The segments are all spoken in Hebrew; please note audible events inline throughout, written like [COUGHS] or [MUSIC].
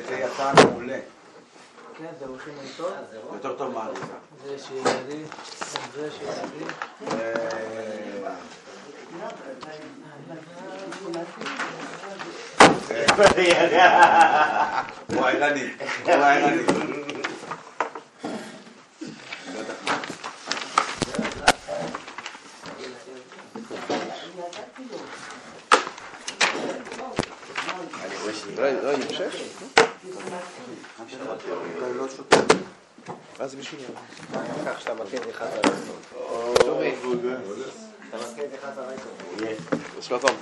זה יצא מעולה. כן, זה הולכים איתו. יותר טוב מהאריזה. זה שילדי, זה שילדי. הוא ערני, הוא ערני. לא, אני חושב. מה זה בשבילי? כך שאתה מכיר נכנס Das war dann.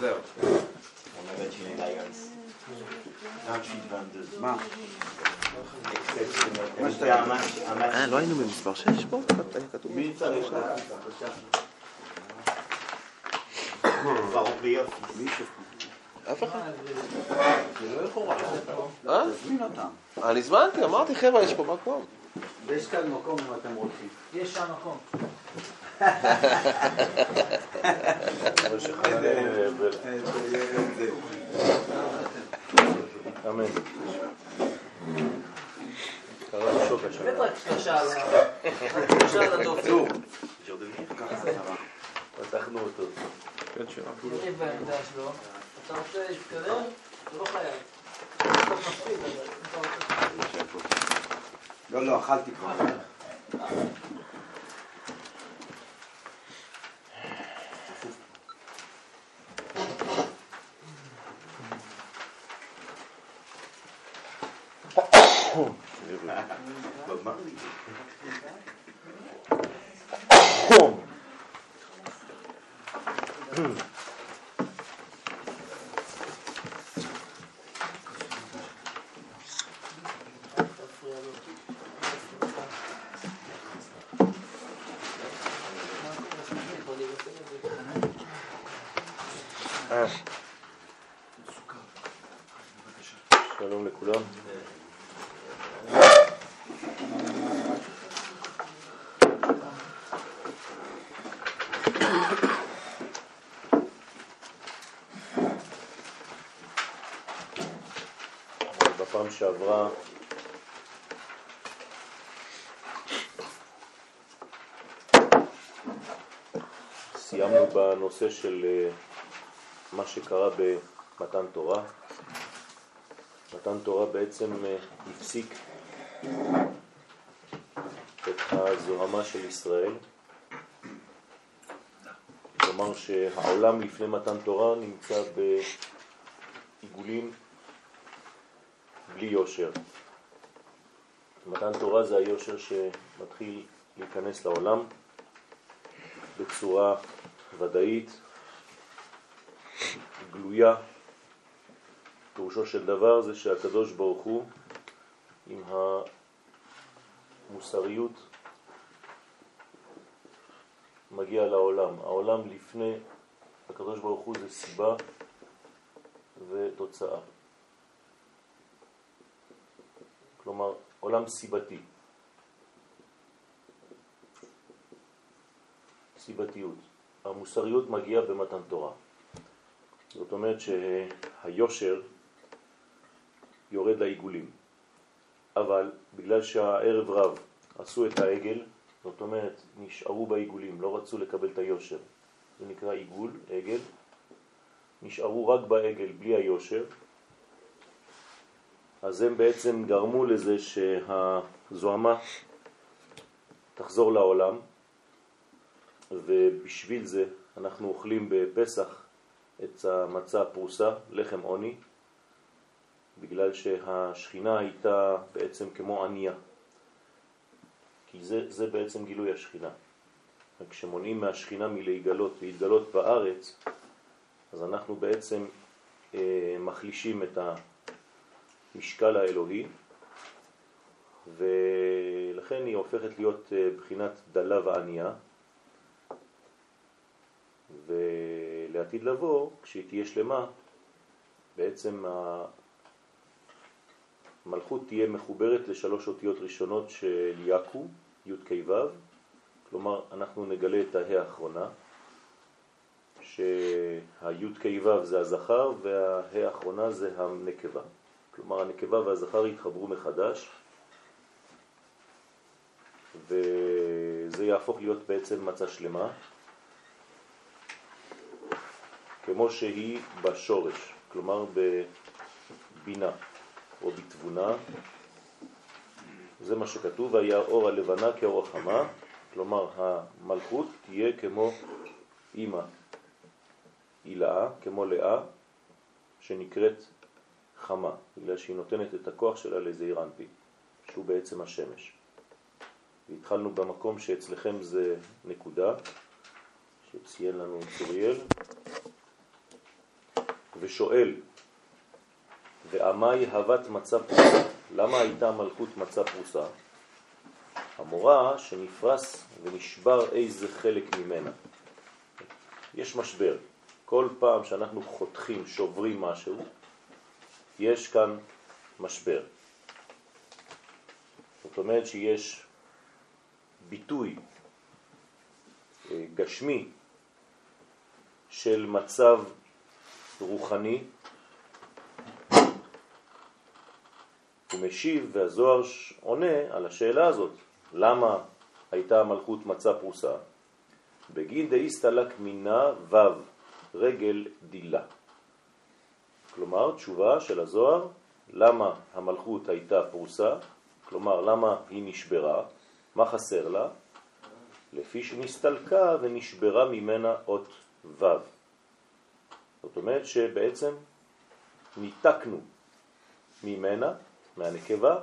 זהו. מה? לא היינו במספר 6 פה? היה כתוב. אף אחד. אני הזמנתי, אמרתי חבר'ה, יש פה מקום. יש כאן מקום אם אתם רוצים. יש שם מקום. אמן. רק שלושה על הדופן. פתחנו אותו. אתה רוצה להתקדם? אתה לא חייב. לא, לא, אכלתי כבר. Hmm. שעברה סיימנו בנושא של אה, מה שקרה במתן תורה. מתן תורה בעצם אה, הפסיק את הזוהמה של ישראל. כלומר שהעולם לפני מתן תורה נמצא בעיגולים בלי יושר. מתן תורה זה היושר שמתחיל להיכנס לעולם בצורה ודאית, גלויה, פירושו של דבר זה שהקדוש ברוך הוא עם המוסריות מגיע לעולם. העולם לפני הקדוש ברוך הוא זה סיבה ותוצאה. כלומר, עולם סיבתי. סיבתיות. המוסריות מגיעה במתן תורה. זאת אומרת שהיושר יורד לעיגולים. אבל בגלל שהערב רב עשו את העגל, זאת אומרת נשארו בעיגולים, לא רצו לקבל את היושר. זה נקרא עיגול, עגל. נשארו רק בעגל בלי היושר. אז הם בעצם גרמו לזה שהזוהמה תחזור לעולם, ובשביל זה אנחנו אוכלים בפסח את המצה הפרוסה, לחם עוני, בגלל שהשכינה הייתה בעצם כמו ענייה. כי זה, זה בעצם גילוי השכינה. כשמונעים מהשכינה מלהתגלות להתגלות בארץ, אז אנחנו בעצם אה, מחלישים את המשקל האלוהי, ולכן היא הופכת להיות אה, בחינת דלה וענייה, ולעתיד לבוא, כשהיא תהיה שלמה, בעצם המלכות תהיה מחוברת לשלוש אותיות ראשונות של יקו, י' כ' ו', כלומר אנחנו נגלה את ההא האחרונה, שהי' כ' ו' זה הזכר וההא האחרונה זה הנקבה. כלומר הנקבה והזכר יתחברו מחדש, וזה יהפוך להיות בעצם מצה שלמה, כמו שהיא בשורש, כלומר בבינה או בתבונה. זה מה שכתוב, והיה אור הלבנה כאור החמה, כלומר המלכות תהיה כמו אימא הילאה, כמו לאה, שנקראת חמה, בגלל שהיא נותנת את הכוח שלה לזעיר אנפין, שהוא בעצם השמש. והתחלנו במקום שאצלכם זה נקודה, שציין לנו צוריאל, ושואל, ועמי הבת מצה פרוסה, למה הייתה מלכות מצה פרוסה? המורה שנפרס ונשבר איזה חלק ממנה. יש משבר. כל פעם שאנחנו חותכים, שוברים משהו, יש כאן משבר. זאת אומרת שיש ביטוי אה, גשמי של מצב רוחני, הוא משיב והזוהר עונה על השאלה הזאת, למה הייתה המלכות מצה פרוסה? בגין דאיסטלק מינה ו' רגל דילה. כלומר, תשובה של הזוהר, למה המלכות הייתה פרוסה, כלומר, למה היא נשברה, מה חסר לה? לפי שנסתלקה ונשברה ממנה אות ו'. זאת אומרת שבעצם ניתקנו ממנה, מהנקבה,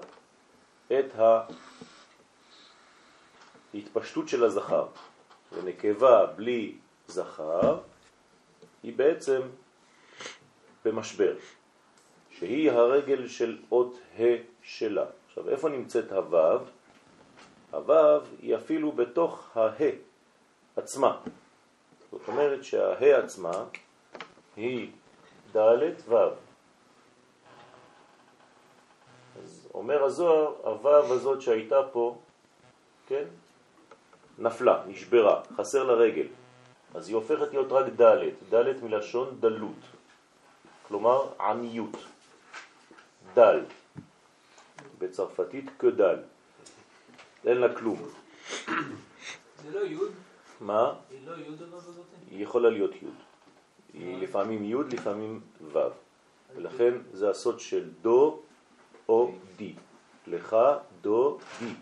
את ההתפשטות של הזכר. ונקבה בלי זכר היא בעצם במשבר, שהיא הרגל של אות ה' שלה. עכשיו, איפה נמצאת הוו? הוו היא אפילו בתוך הה עצמה. זאת אומרת שהה עצמה היא ד' ו'. אז אומר הזוהר, הוו הזאת שהייתה פה, כן, נפלה, נשברה, חסר לה רגל. אז היא הופכת להיות רק ד', ד' מלשון דלות, כלומר עניות, דל, בצרפתית כדל, אין לה כלום. זה לא יוד? מה? היא לא יוד אבל הזאת? היא יכולה להיות יוד. היא לפעמים יוד, לפעמים ו', ולכן זה הסוד של דו או די. לך דו די.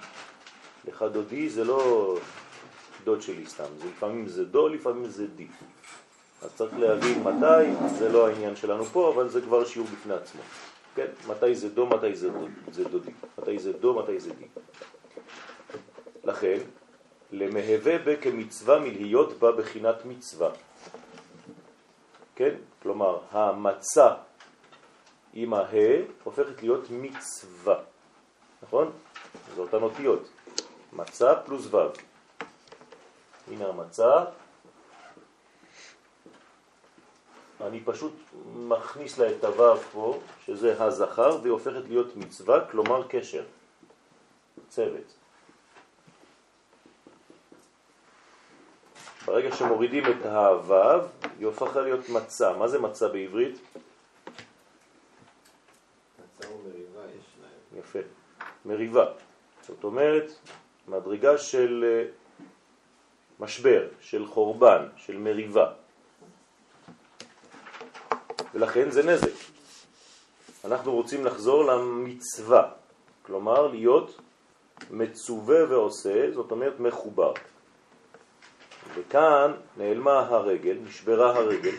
לך דו די זה לא דוד שלי סתם, זה לפעמים זה דו, לפעמים זה די. אז צריך להבין מתי, זה לא העניין שלנו פה, אבל זה כבר שיעור בפני עצמו. כן? מתי זה דו, מתי זה, דוד, זה דודי. מתי זה דו, מתי זה די. לכן, למהווה בה כמצווה מלהיות בה בחינת מצווה. כן? כלומר, המצה עם הה הופכת להיות מצווה. נכון? זה אותן אותיות. מצה פלוס ו'. הנה המצה. אני פשוט מכניס לה את הו' פה, שזה הזכר, והיא הופכת להיות מצווה, כלומר קשר, צוות. ברגע שמורידים את הו', היא הופכה להיות מצה. מה זה מצה בעברית? מצה ומריבה יש להם. יפה. מריבה. זאת אומרת, מדרגה של אה, משבר, של חורבן, של מריבה. ולכן זה נזק. אנחנו רוצים לחזור למצווה, כלומר להיות מצווה ועושה, זאת אומרת מחובר. וכאן נעלמה הרגל, נשברה הרגל,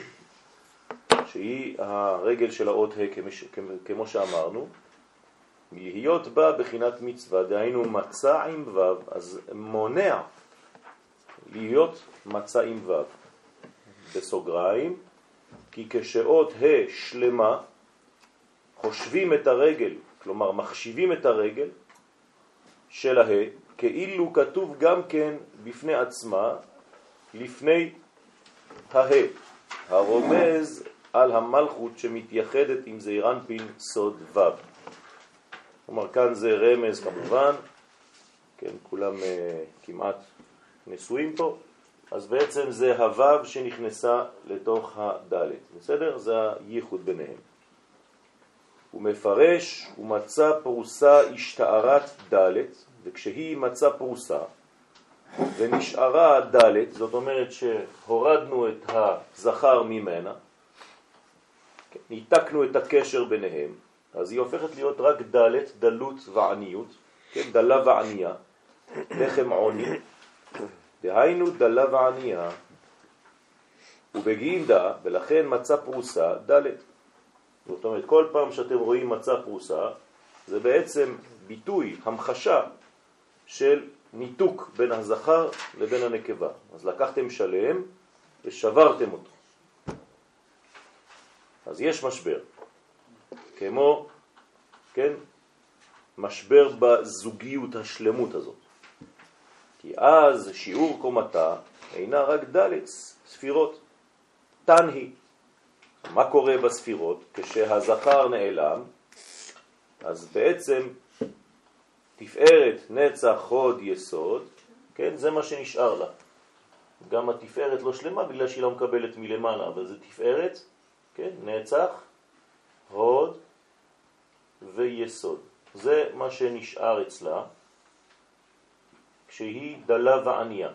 שהיא הרגל של האות ה' כמו שאמרנו, להיות בה בחינת מצווה, דהיינו מצה עם ו', אז מונע להיות מצה עם ו'. בסוגריים, כי כשאות ה' שלמה חושבים את הרגל, כלומר מחשיבים את הרגל של הה, כאילו כתוב גם כן בפני עצמה, לפני הה, הרומז על המלכות שמתייחדת עם זעירנפין סוד ו'. כלומר, כאן זה רמז כמובן, כן, כולם uh, כמעט נשואים פה, אז בעצם זה הוו שנכנסה לתוך הדלת, בסדר? זה הייחוד ביניהם. הוא מפרש, הוא מצא פרוסה השתערת ד' וכשהיא מצא פרוסה ונשארה ד', זאת אומרת שהורדנו את הזכר ממנה, ניתקנו את הקשר ביניהם, אז היא הופכת להיות רק ד', דלות ועניות, כן, דלה וענייה, לחם עוני, דהיינו דלה וענייה, ובגינדה, ולכן מצא פרוסה ד'. זאת אומרת, כל פעם שאתם רואים מצא פרוסה, זה בעצם ביטוי, המחשה של ניתוק בין הזכר לבין הנקבה. אז לקחתם שלם ושברתם אותו. אז יש משבר, כמו, כן, משבר בזוגיות השלמות הזאת. כי אז שיעור קומתה אינה רק ד' ספירות, תן היא. מה קורה בספירות? כשהזכר נעלם, אז בעצם תפארת, נצח, חוד, יסוד, כן, זה מה שנשאר לה. גם התפארת לא שלמה בגלל שהיא לא מקבלת מלמעלה, אבל זה תפארת, כן, נצח, הוד ויסוד. זה מה שנשאר אצלה כשהיא דלה וענייה.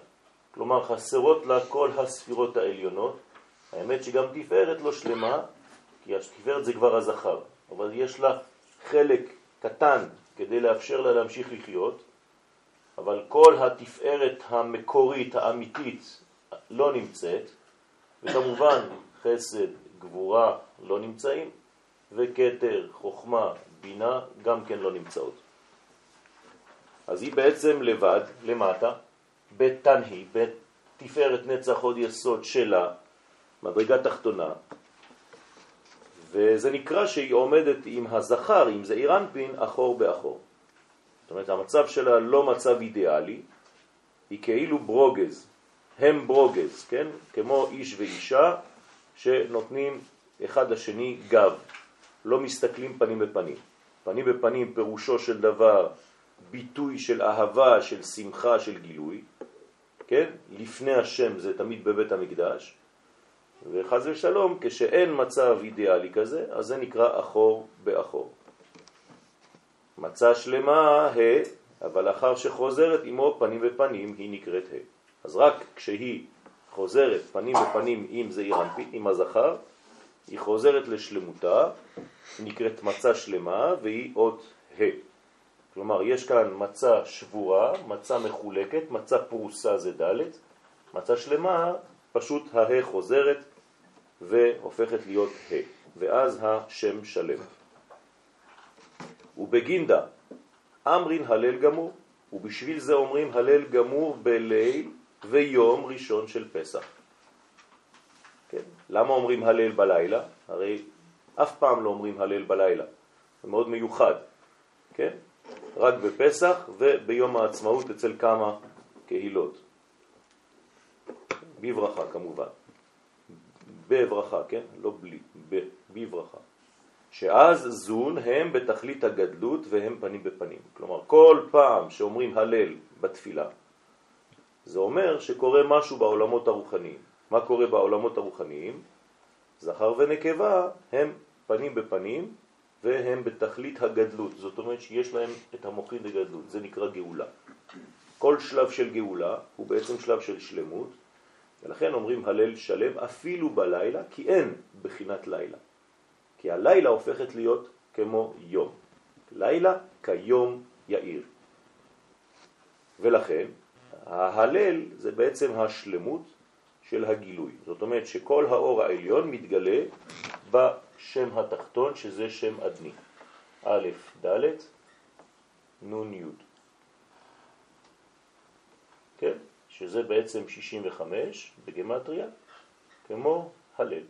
כלומר, חסרות לה כל הספירות העליונות. האמת שגם תפארת לא שלמה, כי התפארת זה כבר הזכר, אבל יש לה חלק קטן כדי לאפשר לה להמשיך לחיות, אבל כל התפארת המקורית, האמיתית, לא נמצאת, וכמובן חסד, גבורה לא נמצאים, וקטר, חוכמה, בינה גם כן לא נמצאות. אז היא בעצם לבד, למטה, בתנהי, בתפארת נצח עוד יסוד שלה, מדרגה תחתונה, וזה נקרא שהיא עומדת עם הזכר, עם זעיר אנפין, אחור באחור. זאת אומרת, המצב שלה לא מצב אידיאלי, היא כאילו ברוגז, הם ברוגז, כן? כמו איש ואישה שנותנים אחד לשני גב, לא מסתכלים פנים בפנים. פנים בפנים פירושו של דבר ביטוי של אהבה, של שמחה, של גילוי, כן? לפני השם זה תמיד בבית המקדש, וחז ושלום, כשאין מצב אידיאלי כזה, אז זה נקרא אחור באחור. מצה שלמה ה', אבל לאחר שחוזרת עמו פנים בפנים היא נקראת ה'. אז רק כשהיא חוזרת פנים בפנים עם זעיר אנפין, עם הזכר, היא חוזרת לשלמותה, נקראת מצה שלמה והיא אות ה'. כלומר, יש כאן מצה שבורה, מצה מחולקת, מצה פרוסה זה ד', מצה שלמה, פשוט הה חוזרת והופכת להיות ה', ואז השם שלם. ובגינדה, אמרין הלל גמור, ובשביל זה אומרים הלל גמור בליל ויום ראשון של פסח. כן? למה אומרים הלל בלילה? הרי אף פעם לא אומרים הלל בלילה, זה מאוד מיוחד, כן? רק בפסח וביום העצמאות אצל כמה קהילות. בברכה כמובן. בברכה, כן? לא בלי, ב, בברכה. שאז זון הם בתכלית הגדלות והם פנים בפנים. כלומר, כל פעם שאומרים הלל בתפילה, זה אומר שקורה משהו בעולמות הרוחניים. מה קורה בעולמות הרוחניים? זכר ונקבה הם פנים בפנים והם בתכלית הגדלות. זאת אומרת שיש להם את המוחין לגדלות, זה נקרא גאולה. כל שלב של גאולה הוא בעצם שלב של שלמות, ולכן אומרים הלל שלם אפילו בלילה, כי אין בחינת לילה. כי הלילה הופכת להיות כמו יום. לילה כיום יאיר. ולכן ההלל זה בעצם השלמות של הגילוי. זאת אומרת שכל האור העליון מתגלה בשם התחתון שזה שם אדני. א', ד', נ', י'. כן? שזה בעצם 65 בגמטריה, כמו הלל.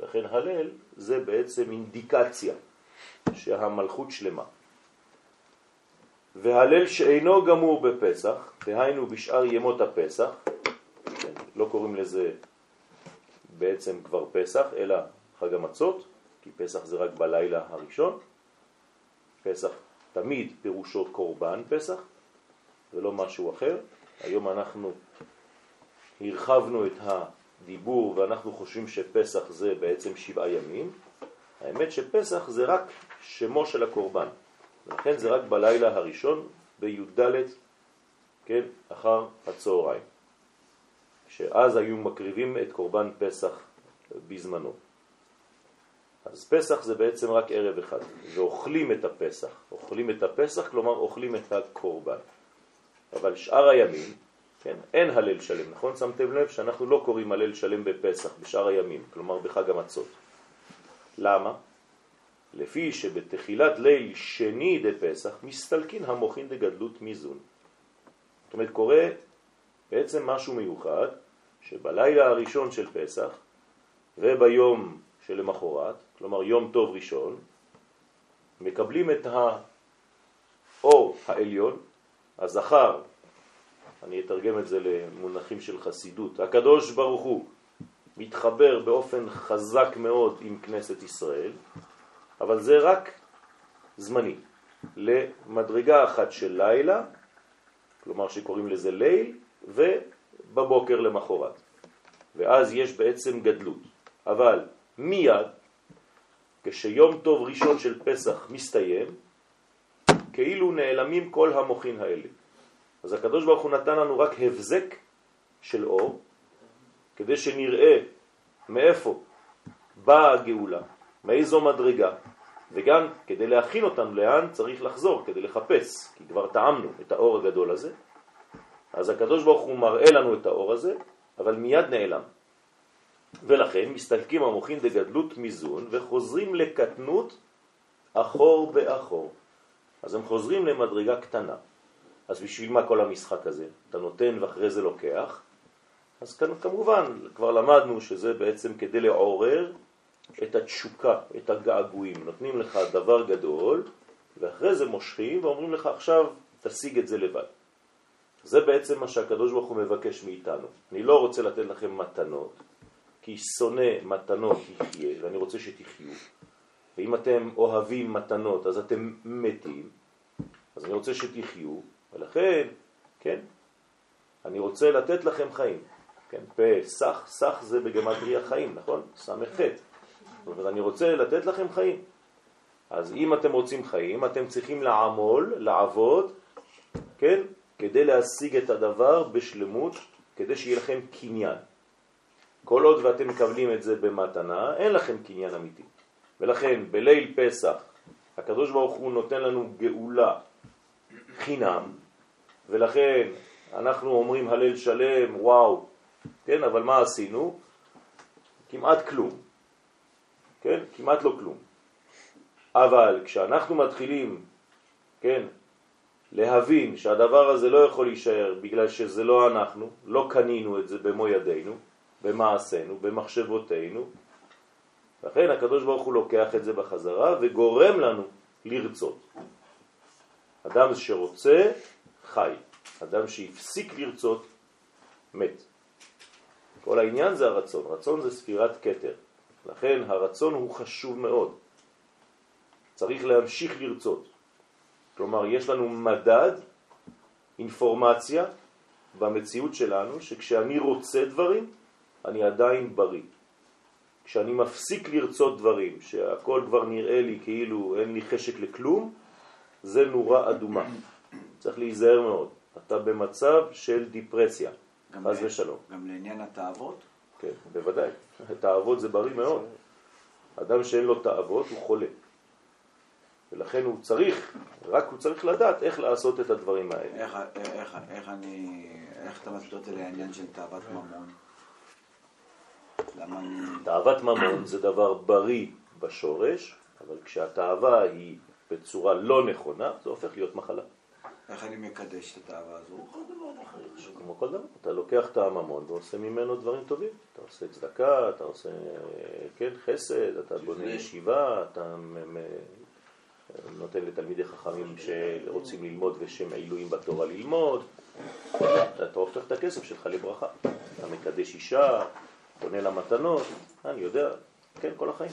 לכן הלל זה בעצם אינדיקציה שהמלכות שלמה. והלל שאינו גמור בפסח, דהיינו בשאר ימות הפסח, כן, לא קוראים לזה בעצם כבר פסח, אלא חג המצות, כי פסח זה רק בלילה הראשון. פסח תמיד פירושו קורבן פסח, ולא משהו אחר. היום אנחנו הרחבנו את הדיבור ואנחנו חושבים שפסח זה בעצם שבעה ימים, האמת שפסח זה רק שמו של הקורבן. ולכן זה רק בלילה הראשון בי"ד, כן, אחר הצהריים. שאז היו מקריבים את קורבן פסח בזמנו. אז פסח זה בעצם רק ערב אחד, ואוכלים את הפסח. אוכלים את הפסח, כלומר אוכלים את הקורבן. אבל שאר הימים, כן, אין הלל שלם, נכון? שמתם לב שאנחנו לא קוראים הלל שלם בפסח, בשאר הימים, כלומר בחג המצות. למה? לפי שבתחילת ליל שני דה פסח מסתלקין המוכין דגדלות מיזון. זאת אומרת, קורה בעצם משהו מיוחד, שבלילה הראשון של פסח וביום שלמחרת, כלומר יום טוב ראשון, מקבלים את האור העליון, הזכר, אני אתרגם את זה למונחים של חסידות, הקדוש ברוך הוא מתחבר באופן חזק מאוד עם כנסת ישראל, אבל זה רק זמני, למדרגה אחת של לילה, כלומר שקוראים לזה ליל, ובבוקר למחרת. ואז יש בעצם גדלות. אבל מיד, כשיום טוב ראשון של פסח מסתיים, כאילו נעלמים כל המוחין האלה. אז הקדוש ברוך הוא נתן לנו רק הבזק של אור, כדי שנראה מאיפה באה הגאולה, מאיזו מדרגה, וגם כדי להכין אותנו לאן צריך לחזור, כדי לחפש, כי כבר טעמנו את האור הגדול הזה. אז הקדוש ברוך הוא מראה לנו את האור הזה, אבל מיד נעלם. ולכן מסתלקים המוחין דגדלות מיזון וחוזרים לקטנות אחור באחור. אז הם חוזרים למדרגה קטנה. אז בשביל מה כל המשחק הזה? אתה נותן ואחרי זה לוקח. אז כאן כמובן כבר למדנו שזה בעצם כדי לעורר את התשוקה, את הגעגועים. נותנים לך דבר גדול ואחרי זה מושכים ואומרים לך עכשיו תשיג את זה לבד. זה בעצם מה שהקדוש ברוך הוא מבקש מאיתנו. אני לא רוצה לתת לכם מתנות, כי שונא מתנות יחיה, ואני רוצה שתחיו. ואם אתם אוהבים מתנות, אז אתם מתים, אז אני רוצה שתחיו, ולכן, כן, אני רוצה לתת לכם חיים. כן, פסח, סח זה בגמטריה חיים, נכון? סמך חטא. זאת אומרת, אני רוצה לתת לכם חיים. אז אם אתם רוצים חיים, אתם צריכים לעמול, לעבוד, כן, כדי להשיג את הדבר בשלמות, כדי שיהיה לכם קניין. כל עוד ואתם מקבלים את זה במתנה, אין לכם קניין אמיתי. ולכן בליל פסח הקדוש ברוך הוא נותן לנו גאולה חינם, ולכן אנחנו אומרים הלל שלם, וואו, כן, אבל מה עשינו? כמעט כלום, כן, כמעט לא כלום. אבל כשאנחנו מתחילים, כן, להבין שהדבר הזה לא יכול להישאר בגלל שזה לא אנחנו, לא קנינו את זה במו ידינו, במעשינו, במחשבותינו. לכן הקדוש ברוך הוא לוקח את זה בחזרה וגורם לנו לרצות. אדם שרוצה, חי. אדם שהפסיק לרצות, מת. כל העניין זה הרצון. רצון זה ספירת קטר. לכן הרצון הוא חשוב מאוד. צריך להמשיך לרצות. כלומר, יש לנו מדד, אינפורמציה במציאות שלנו, שכשאני רוצה דברים, אני עדיין בריא. כשאני מפסיק לרצות דברים, שהכל כבר נראה לי כאילו אין לי חשק לכלום, זה נורה אדומה. צריך להיזהר מאוד. אתה במצב של דיפרסיה, חס ושלום. גם לעניין התאוות? כן, בוודאי. [LAUGHS] תאוות זה בריא מאוד. אדם שאין לו תאוות הוא חולה. ולכן הוא צריך, רק הוא צריך לדעת איך לעשות את הדברים האלה. איך, איך, איך אני, איך אתה מסביר זה לעניין של תאוות ממון? למה אני... תאוות ממון זה דבר בריא בשורש, אבל כשהתאווה היא בצורה לא נכונה, זה הופך להיות מחלה. איך אני מקדש את התאווה הזו? כמו כל דבר, אתה לוקח את הממון ועושה ממנו דברים טובים. אתה עושה צדקה, אתה עושה כן, חסד, אתה בונה ישיבה, אתה נותן לתלמידי חכמים שרוצים ללמוד ושהם עילויים בתורה ללמוד. אתה הופך את הכסף שלך לברכה. אתה מקדש אישה, קונה לה מתנות, אני יודע, כן, כל החיים.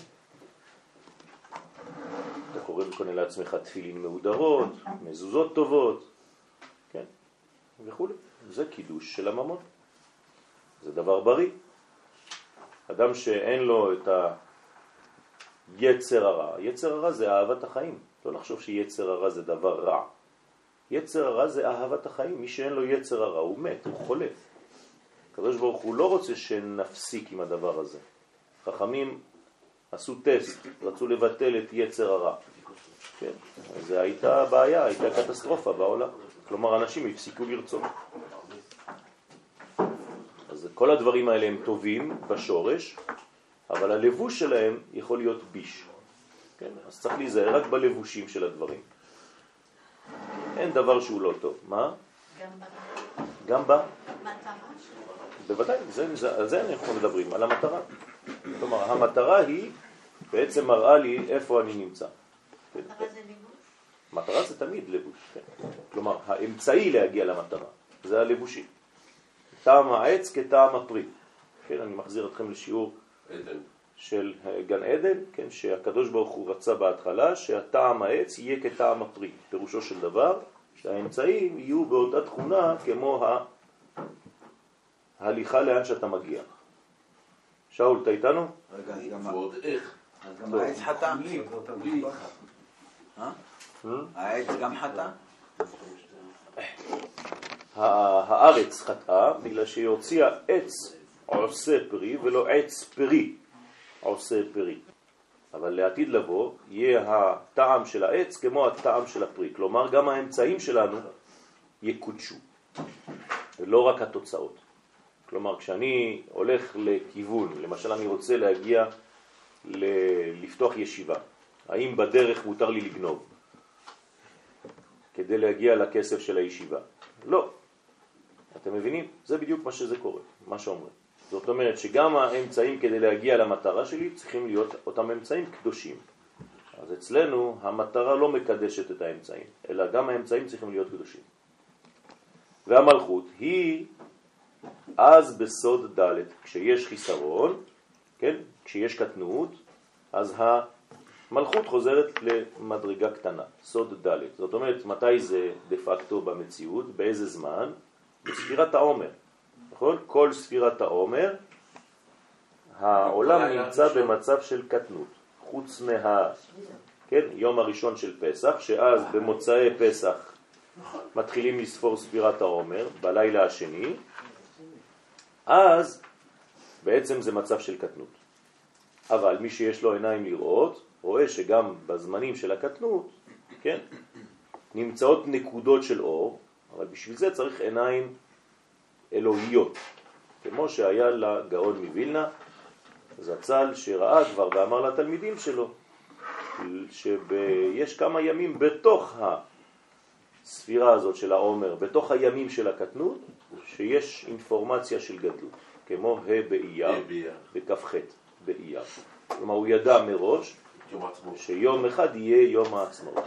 אתה קורא וקונה לעצמך תפילין מהודרות, מזוזות טובות, כן, וכו'. זה קידוש של הממון. זה דבר בריא. אדם שאין לו את יצר הרע. יצר הרע זה אהבת החיים. לא לחשוב שיצר הרע זה דבר רע. יצר הרע זה אהבת החיים. מי שאין לו יצר הרע הוא מת, הוא חולה. הקדוש ברוך הוא לא רוצה שנפסיק עם הדבר הזה. חכמים עשו טסט, רצו לבטל את יצר הרע. כן, זה הייתה בעיה, הייתה קטסטרופה בעולם. כלומר, אנשים הפסיקו לרצות. אז כל הדברים האלה הם טובים בשורש, אבל הלבוש שלהם יכול להיות ביש. כן? אז צריך להיזהר רק בלבושים של הדברים. אין דבר שהוא לא טוב. מה? גם ב... בוודאי, זה, זה, על זה אנחנו מדברים, על המטרה. כלומר, המטרה היא בעצם מראה לי איפה אני נמצא. מטרה זה לבוש? מטרה זה תמיד לבוש, כן. כלומר, האמצעי להגיע למטרה, זה הלבושי. טעם העץ כטעם הפרי. כן, אני מחזיר אתכם לשיעור עדן. של גן עדן, כן, שהקדוש ברוך הוא רצה בהתחלה שהטעם העץ יהיה כטעם הפרי. פירושו של דבר שהאמצעים יהיו באותה תכונה כמו ה... ההליכה לאן שאתה מגיע. שאול, אתה איתנו? רגע, אז גם- ועוד איך. אז גם העץ חטא? אה? העץ גם חטא? ה- הארץ חטאה בגלל שהיא הוציאה עץ עושה פרי ולא עץ פרי עושה פרי. אבל לעתיד לבוא יהיה הטעם של העץ כמו הטעם של הפרי. כלומר גם האמצעים שלנו יקודשו ולא רק התוצאות. כלומר כשאני הולך לכיוון, למשל אני רוצה להגיע ל- לפתוח ישיבה, האם בדרך מותר לי לגנוב כדי להגיע לכסף של הישיבה? לא. אתם מבינים? זה בדיוק מה שזה קורה, מה שאומרים. זאת אומרת שגם האמצעים כדי להגיע למטרה שלי צריכים להיות אותם אמצעים קדושים. אז אצלנו המטרה לא מקדשת את האמצעים, אלא גם האמצעים צריכים להיות קדושים. והמלכות היא אז בסוד ד', כשיש חיסרון, כן? כשיש קטנות, אז המלכות חוזרת למדרגה קטנה, סוד ד'. זאת אומרת, מתי זה דה פקטו במציאות, באיזה זמן? בספירת העומר, נכון? כל ספירת העומר, העולם נמצא במצב של קטנות, חוץ מה... כן, יום הראשון של פסח, שאז במוצאי פסח מתחילים לספור ספירת העומר, בלילה השני, אז בעצם זה מצב של קטנות. אבל מי שיש לו עיניים לראות, רואה שגם בזמנים של הקטנות, כן, נמצאות נקודות של אור, אבל בשביל זה צריך עיניים אלוהיות, כמו שהיה לגאון מווילנה, זצ"ל שראה כבר ואמר לתלמידים שלו, שיש כמה ימים בתוך הספירה הזאת של העומר, בתוך הימים של הקטנות, שיש אינפורמציה של גדלות, כמו ה' באייר. בכ"ח באייר. כלומר, הוא ידע מראש. שיום אחד יהיה יום העצמאות.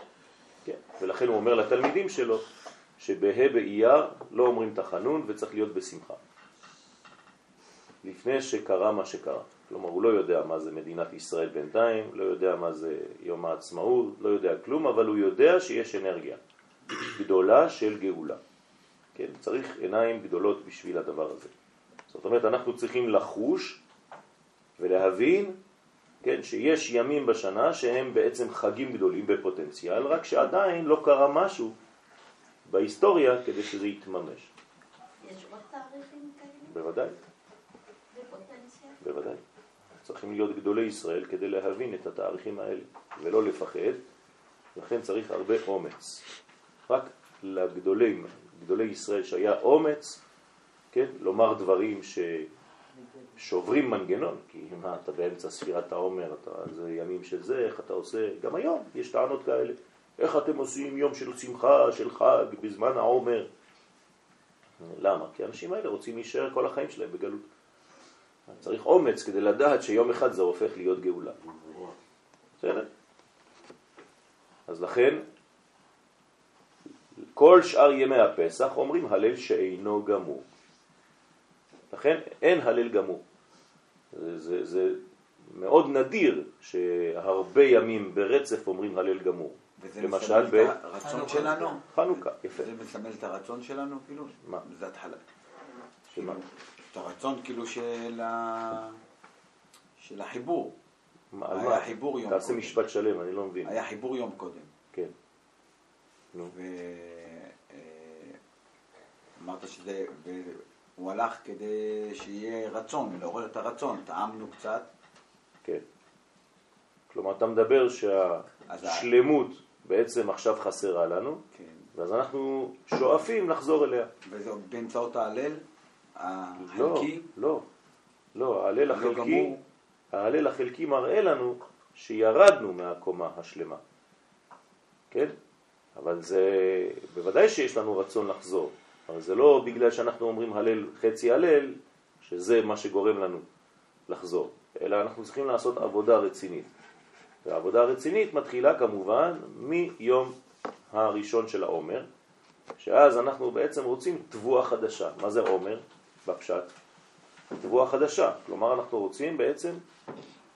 כן. ולכן הוא אומר לתלמידים שלו שבה' באייר לא אומרים תחנון וצריך להיות בשמחה. לפני שקרה מה שקרה. כלומר, הוא לא יודע מה זה מדינת ישראל בינתיים, לא יודע מה זה יום העצמאות, לא יודע כלום, אבל הוא יודע שיש אנרגיה גדולה של גאולה. כן, צריך עיניים גדולות בשביל הדבר הזה. זאת אומרת, אנחנו צריכים לחוש ולהבין כן, שיש ימים בשנה שהם בעצם חגים גדולים בפוטנציאל, רק שעדיין לא קרה משהו בהיסטוריה כדי שזה יתממש. יש עוד תאריכים כאלה? בוודאי, בפוטנציה? בוודאי. צריכים להיות גדולי ישראל כדי להבין את התאריכים האלה ולא לפחד, לכן צריך הרבה אומץ. רק לגדולים, גדולי ישראל שהיה אומץ, כן, לומר דברים ששוברים מנגנון, כי מה, אתה באמצע ספירת העומר, אתה, זה ימים של זה, איך אתה עושה, גם היום יש טענות כאלה, איך אתם עושים יום של שמחה, של חג, בזמן העומר? למה? כי האנשים האלה רוצים להישאר כל החיים שלהם בגלות. צריך אומץ כדי לדעת שיום אחד זה הופך להיות גאולה. בסדר? אז לכן, כל שאר ימי הפסח אומרים הלל שאינו גמור. לכן אין הלל גמור. זה, זה, זה מאוד נדיר שהרבה ימים ברצף אומרים הלל גמור. וזה למשל מסמל את הרצון שלנו? חנוכה, יפה. זה מסמל את הרצון שלנו, כאילו? מה? זה התחלה. שמה? את הרצון כאילו של ה... של החיבור. מה- על היה מה? חיבור יום תעשה קודם. משפט שלם, אני לא מבין. היה חיבור יום קודם. כן. נו. ואמרת שזה, והוא הלך כדי שיהיה רצון, לעורר את הרצון, טעמנו קצת, כן. כלומר, אתה מדבר שהשלמות בעצם עכשיו חסרה לנו, כן. ואז אנחנו שואפים לחזור אליה. וזה באמצעות ההלל לא, החלקי, לא, לא, ההלל הלא החלקי. ההלל החלקי מראה לנו שירדנו מהקומה השלמה, כן? אבל זה, בוודאי שיש לנו רצון לחזור, אבל זה לא בגלל שאנחנו אומרים הלל חצי הלל, שזה מה שגורם לנו לחזור, אלא אנחנו צריכים לעשות עבודה רצינית. והעבודה הרצינית מתחילה כמובן מיום הראשון של העומר, שאז אנחנו בעצם רוצים תבואה חדשה. מה זה עומר בפשט? תבואה חדשה. כלומר, אנחנו רוצים בעצם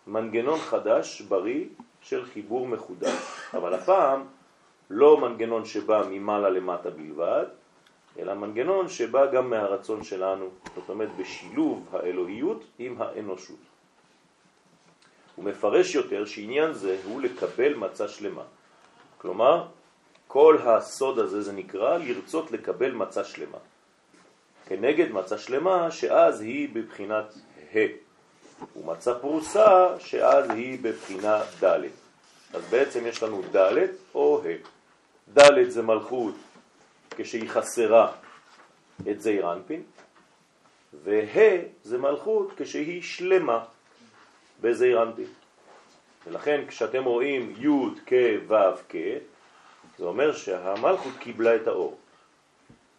מנגנון חדש, בריא, של חיבור מחודש. אבל הפעם לא מנגנון שבא ממעלה למטה בלבד, אלא מנגנון שבא גם מהרצון שלנו, זאת אומרת בשילוב האלוהיות עם האנושות. הוא מפרש יותר שעניין זה הוא לקבל מצה שלמה. כלומר, כל הסוד הזה זה נקרא לרצות לקבל מצה שלמה. כנגד מצה שלמה שאז היא בבחינת ה' ומצה פרוסה שאז היא בבחינה ד'. אז בעצם יש לנו ד' או ה'. ד' זה מלכות כשהיא חסרה את זעיר אנפין, וה' זה מלכות כשהיא שלמה בזעיר אנפין. ולכן כשאתם רואים י' כ' ו' כ', זה אומר שהמלכות קיבלה את האור.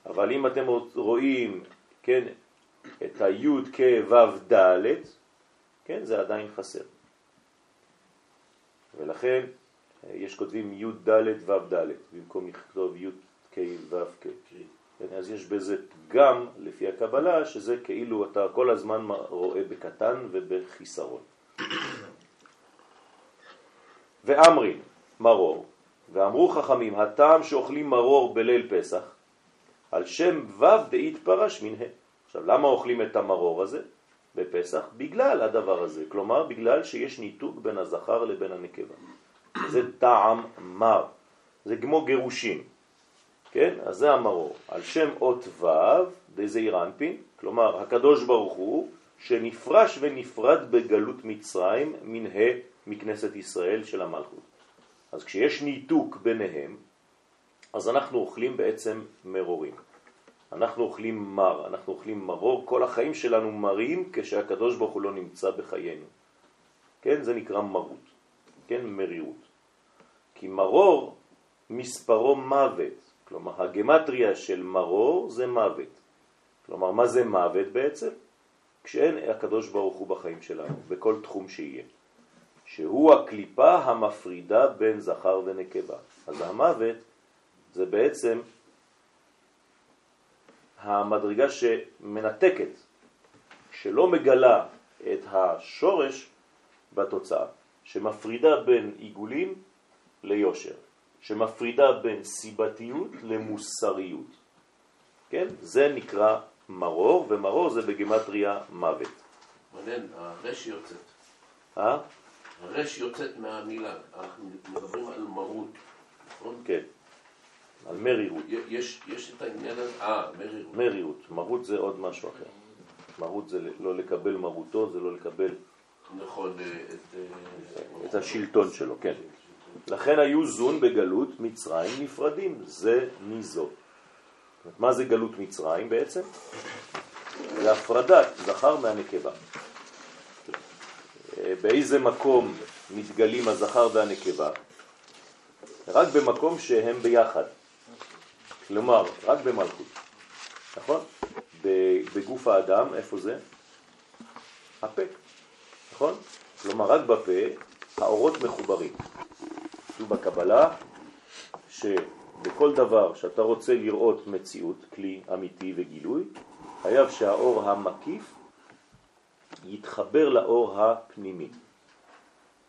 אבל אם אתם רואים, כן, את הי' כ' ו' ד', כן, זה עדיין חסר. ולכן יש כותבים י' ד' ו' ד', במקום לכתוב י' כ' ו' כ'. כן, אז יש בזה פגם, לפי הקבלה, שזה כאילו אתה כל הזמן רואה בקטן ובחיסרון. ואמרין, מרור, ואמרו חכמים, הטעם שאוכלים מרור בליל פסח, על שם ו' דאית פרש מן ה'. עכשיו, למה אוכלים את המרור הזה בפסח? בגלל הדבר הזה, כלומר, בגלל שיש ניתוק בין הזכר לבין הנקבה. זה טעם מר, זה כמו גירושים, כן? אז זה המרור. על שם אות ו' דזעיר אנפין, כלומר, הקדוש ברוך הוא, שנפרש ונפרד בגלות מצרים מן ה' מכנסת ישראל של המלכות. אז כשיש ניתוק ביניהם, אז אנחנו אוכלים בעצם מרורים. אנחנו אוכלים מר, אנחנו אוכלים מרור, כל החיים שלנו מרים כשהקדוש ברוך הוא לא נמצא בחיינו. כן, זה נקרא מרות, כן, מרירות. כי מרור מספרו מוות, כלומר הגמטריה של מרור זה מוות. כלומר, מה זה מוות בעצם? כשאין הקדוש ברוך הוא בחיים שלנו, בכל תחום שיהיה. שהוא הקליפה המפרידה בין זכר ונקבה. אז המוות זה בעצם המדרגה שמנתקת, שלא מגלה את השורש בתוצאה, שמפרידה בין עיגולים ליושר, שמפרידה בין סיבתיות למוסריות. כן? זה נקרא מרור, ומרור זה בגמטריה מוות. מעניין, הרש יוצאת. אה? הרש יוצאת מהמילה. אנחנו מדברים על מרות, נכון? כן. על מרירות. יש, יש את העניין הזה, אה, מרירות. מרירות. מרות זה עוד משהו אחר. מרות זה לא לקבל מרותו, זה לא לקבל נכון, אה, את... אה, את השלטון שלו, כן. לכן היו זון בגלות מצרים נפרדים, זה מזו. מה זה גלות מצרים בעצם? זה הפרדת זכר מהנקבה. באיזה מקום מתגלים הזכר והנקבה? רק במקום שהם ביחד. כלומר, רק במלכות. נכון? בגוף האדם, איפה זה? הפה. נכון? כלומר, רק בפה האורות מחוברים. כתוב בקבלה שבכל דבר שאתה רוצה לראות מציאות, כלי אמיתי וגילוי, חייב שהאור המקיף יתחבר לאור הפנימי.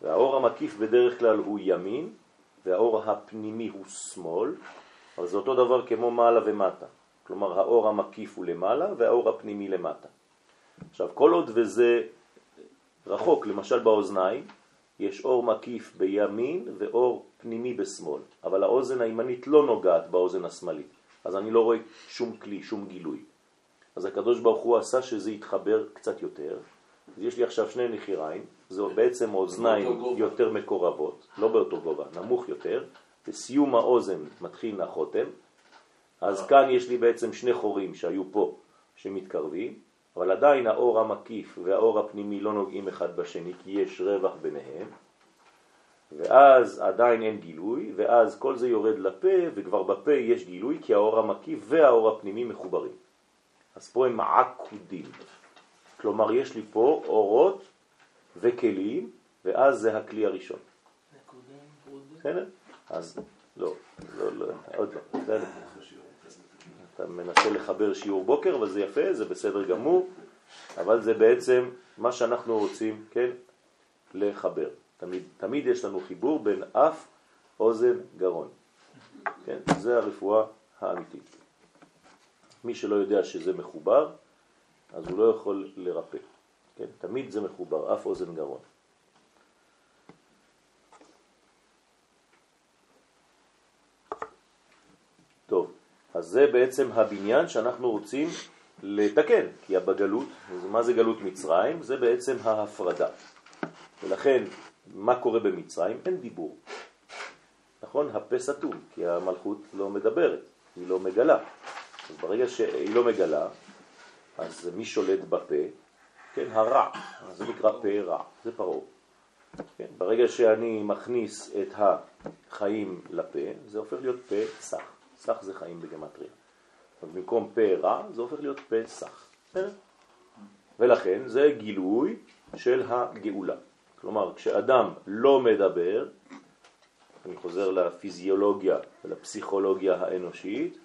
והאור המקיף בדרך כלל הוא ימין, והאור הפנימי הוא שמאל, אבל זה אותו דבר כמו מעלה ומטה. כלומר, האור המקיף הוא למעלה והאור הפנימי למטה. עכשיו, כל עוד וזה רחוק, למשל באוזניים, יש אור מקיף בימין ואור פנימי בשמאל, אבל האוזן הימנית לא נוגעת באוזן השמאלית, אז אני לא רואה שום כלי, שום גילוי. אז הקדוש ברוך הוא עשה שזה יתחבר קצת יותר. אז יש לי עכשיו שני נחיריים, זה בעצם אוזניים יותר מקורבות, לא באותו גובה, נמוך יותר, בסיום האוזן מתחיל החותם, אז כאן יש לי בעצם שני חורים שהיו פה, שמתקרבים, אבל עדיין האור המקיף והאור הפנימי לא נוגעים אחד בשני, כי יש רווח ביניהם, ואז עדיין אין גילוי, ואז כל זה יורד לפה, וכבר בפה יש גילוי, כי האור המקיף והאור הפנימי מחוברים. אז פה הם עקודים. כלומר, יש לי פה אורות וכלים, ואז זה הכלי הראשון. בסדר? אז לא, לא, לא, עוד לא, בסדר. אתה מנסה לחבר שיעור בוקר, אבל זה יפה, זה בסדר גמור, אבל זה בעצם מה שאנחנו רוצים, כן, לחבר. תמיד, תמיד יש לנו חיבור בין אף, אוזן, גרון. כן, זה הרפואה האמיתית. מי שלא יודע שזה מחובר, אז הוא לא יכול לרפא. כן, תמיד זה מחובר, אף אוזן גרון. טוב, אז זה בעצם הבניין שאנחנו רוצים לתקן, כי בגלות, מה זה גלות מצרים? זה בעצם ההפרדה. ולכן, מה קורה במצרים? אין דיבור. נכון? הפה סתום, כי המלכות לא מדברת, היא לא מגלה. אז ברגע שהיא לא מגלה, אז מי שולט בפה? כן, הרע. זה נקרא פה רע, זה פרעה. כן, ברגע שאני מכניס את החיים לפה, זה הופך להיות פה סך. סך זה חיים בגמטריה. אז במקום פה רע, זה הופך להיות פה סך. ולכן זה גילוי של הגאולה. כלומר, כשאדם לא מדבר, אני חוזר לפיזיולוגיה ולפסיכולוגיה האנושית,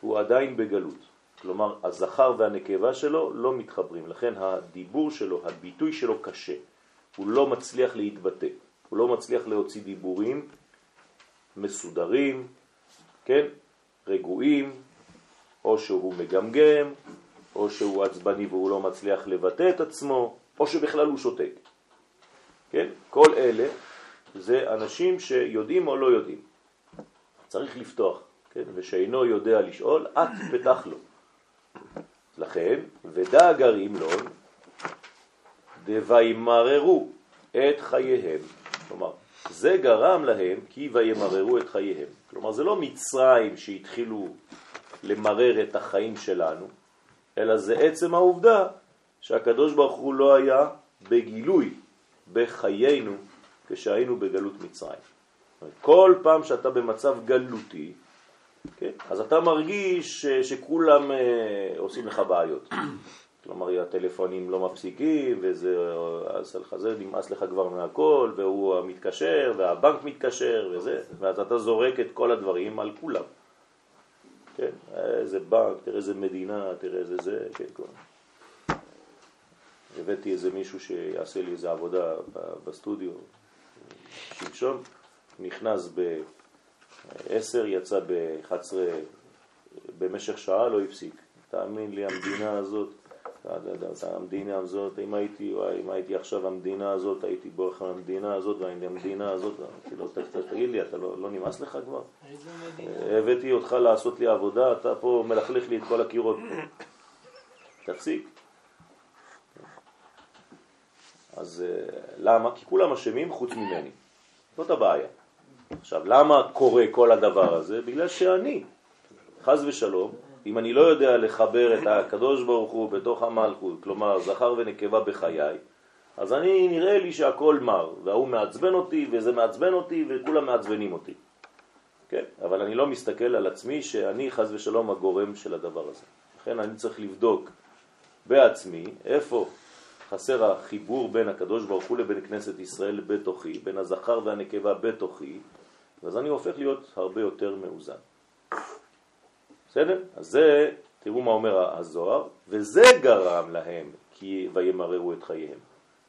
הוא עדיין בגלות. כלומר, הזכר והנקבה שלו לא מתחברים, לכן הדיבור שלו, הביטוי שלו קשה. הוא לא מצליח להתבטא, הוא לא מצליח להוציא דיבורים מסודרים, כן, רגועים, או שהוא מגמגם, או שהוא עצבני והוא לא מצליח לבטא את עצמו, או שבכלל הוא שותק. כן? כל אלה זה אנשים שיודעים או לא יודעים. צריך לפתוח, כן? ושאינו יודע לשאול, את פתח לו. לכן, ודא גרים לו, דוימררו את חייהם. כלומר, זה גרם להם כי וימררו את חייהם. כלומר, זה לא מצרים שהתחילו למרר את החיים שלנו, אלא זה עצם העובדה שהקדוש ברוך הוא לא היה בגילוי בחיינו כשהיינו בגלות מצרים. כל פעם שאתה במצב גלותי, כן, אז אתה מרגיש שכולם אה, עושים לך בעיות. כלומר, הטלפונים לא מפסיקים, וזה עשה לך זה, נמאס לך כבר מהכל, והוא מתקשר, והבנק מתקשר, וזה, ואז אתה זורק את כל הדברים על כולם. כן, איזה בנק, תראה איזה מדינה, תראה איזה זה, כן, כל... הבאתי איזה מישהו שיעשה לי איזה עבודה בסטודיו, שלשום, נכנס ב-10, יצא ב-11, במשך שעה לא הפסיק. תאמין לי, המדינה הזאת, המדינה הזאת, אם הייתי, אם הייתי עכשיו המדינה הזאת, הייתי בורח מהמדינה הזאת, והמדינה הזאת, כאילו, תגיד לי, אתה לא, לא נמאס לך כבר? הבאתי אותך לעשות לי עבודה, אתה פה מלכלך לי את כל הקירות. תפסיק. אז למה? כי כולם אשמים חוץ ממני. זאת הבעיה. עכשיו, למה קורה כל הדבר הזה? בגלל שאני, חז ושלום, אם אני לא יודע לחבר את הקדוש ברוך הוא בתוך המלכות, כלומר זכר ונקבה בחיי, אז אני נראה לי שהכל מר, והוא מעצבן אותי וזה מעצבן אותי וכולם מעצבנים אותי. כן, אבל אני לא מסתכל על עצמי שאני חז ושלום הגורם של הדבר הזה. לכן אני צריך לבדוק בעצמי איפה חסר החיבור בין הקדוש ברוך הוא לבין כנסת ישראל בתוכי, בין הזכר והנקבה בתוכי, ואז אני הופך להיות הרבה יותר מאוזן. בסדר? אז זה, תראו מה אומר הזוהר, וזה גרם להם כי וימררו את חייהם.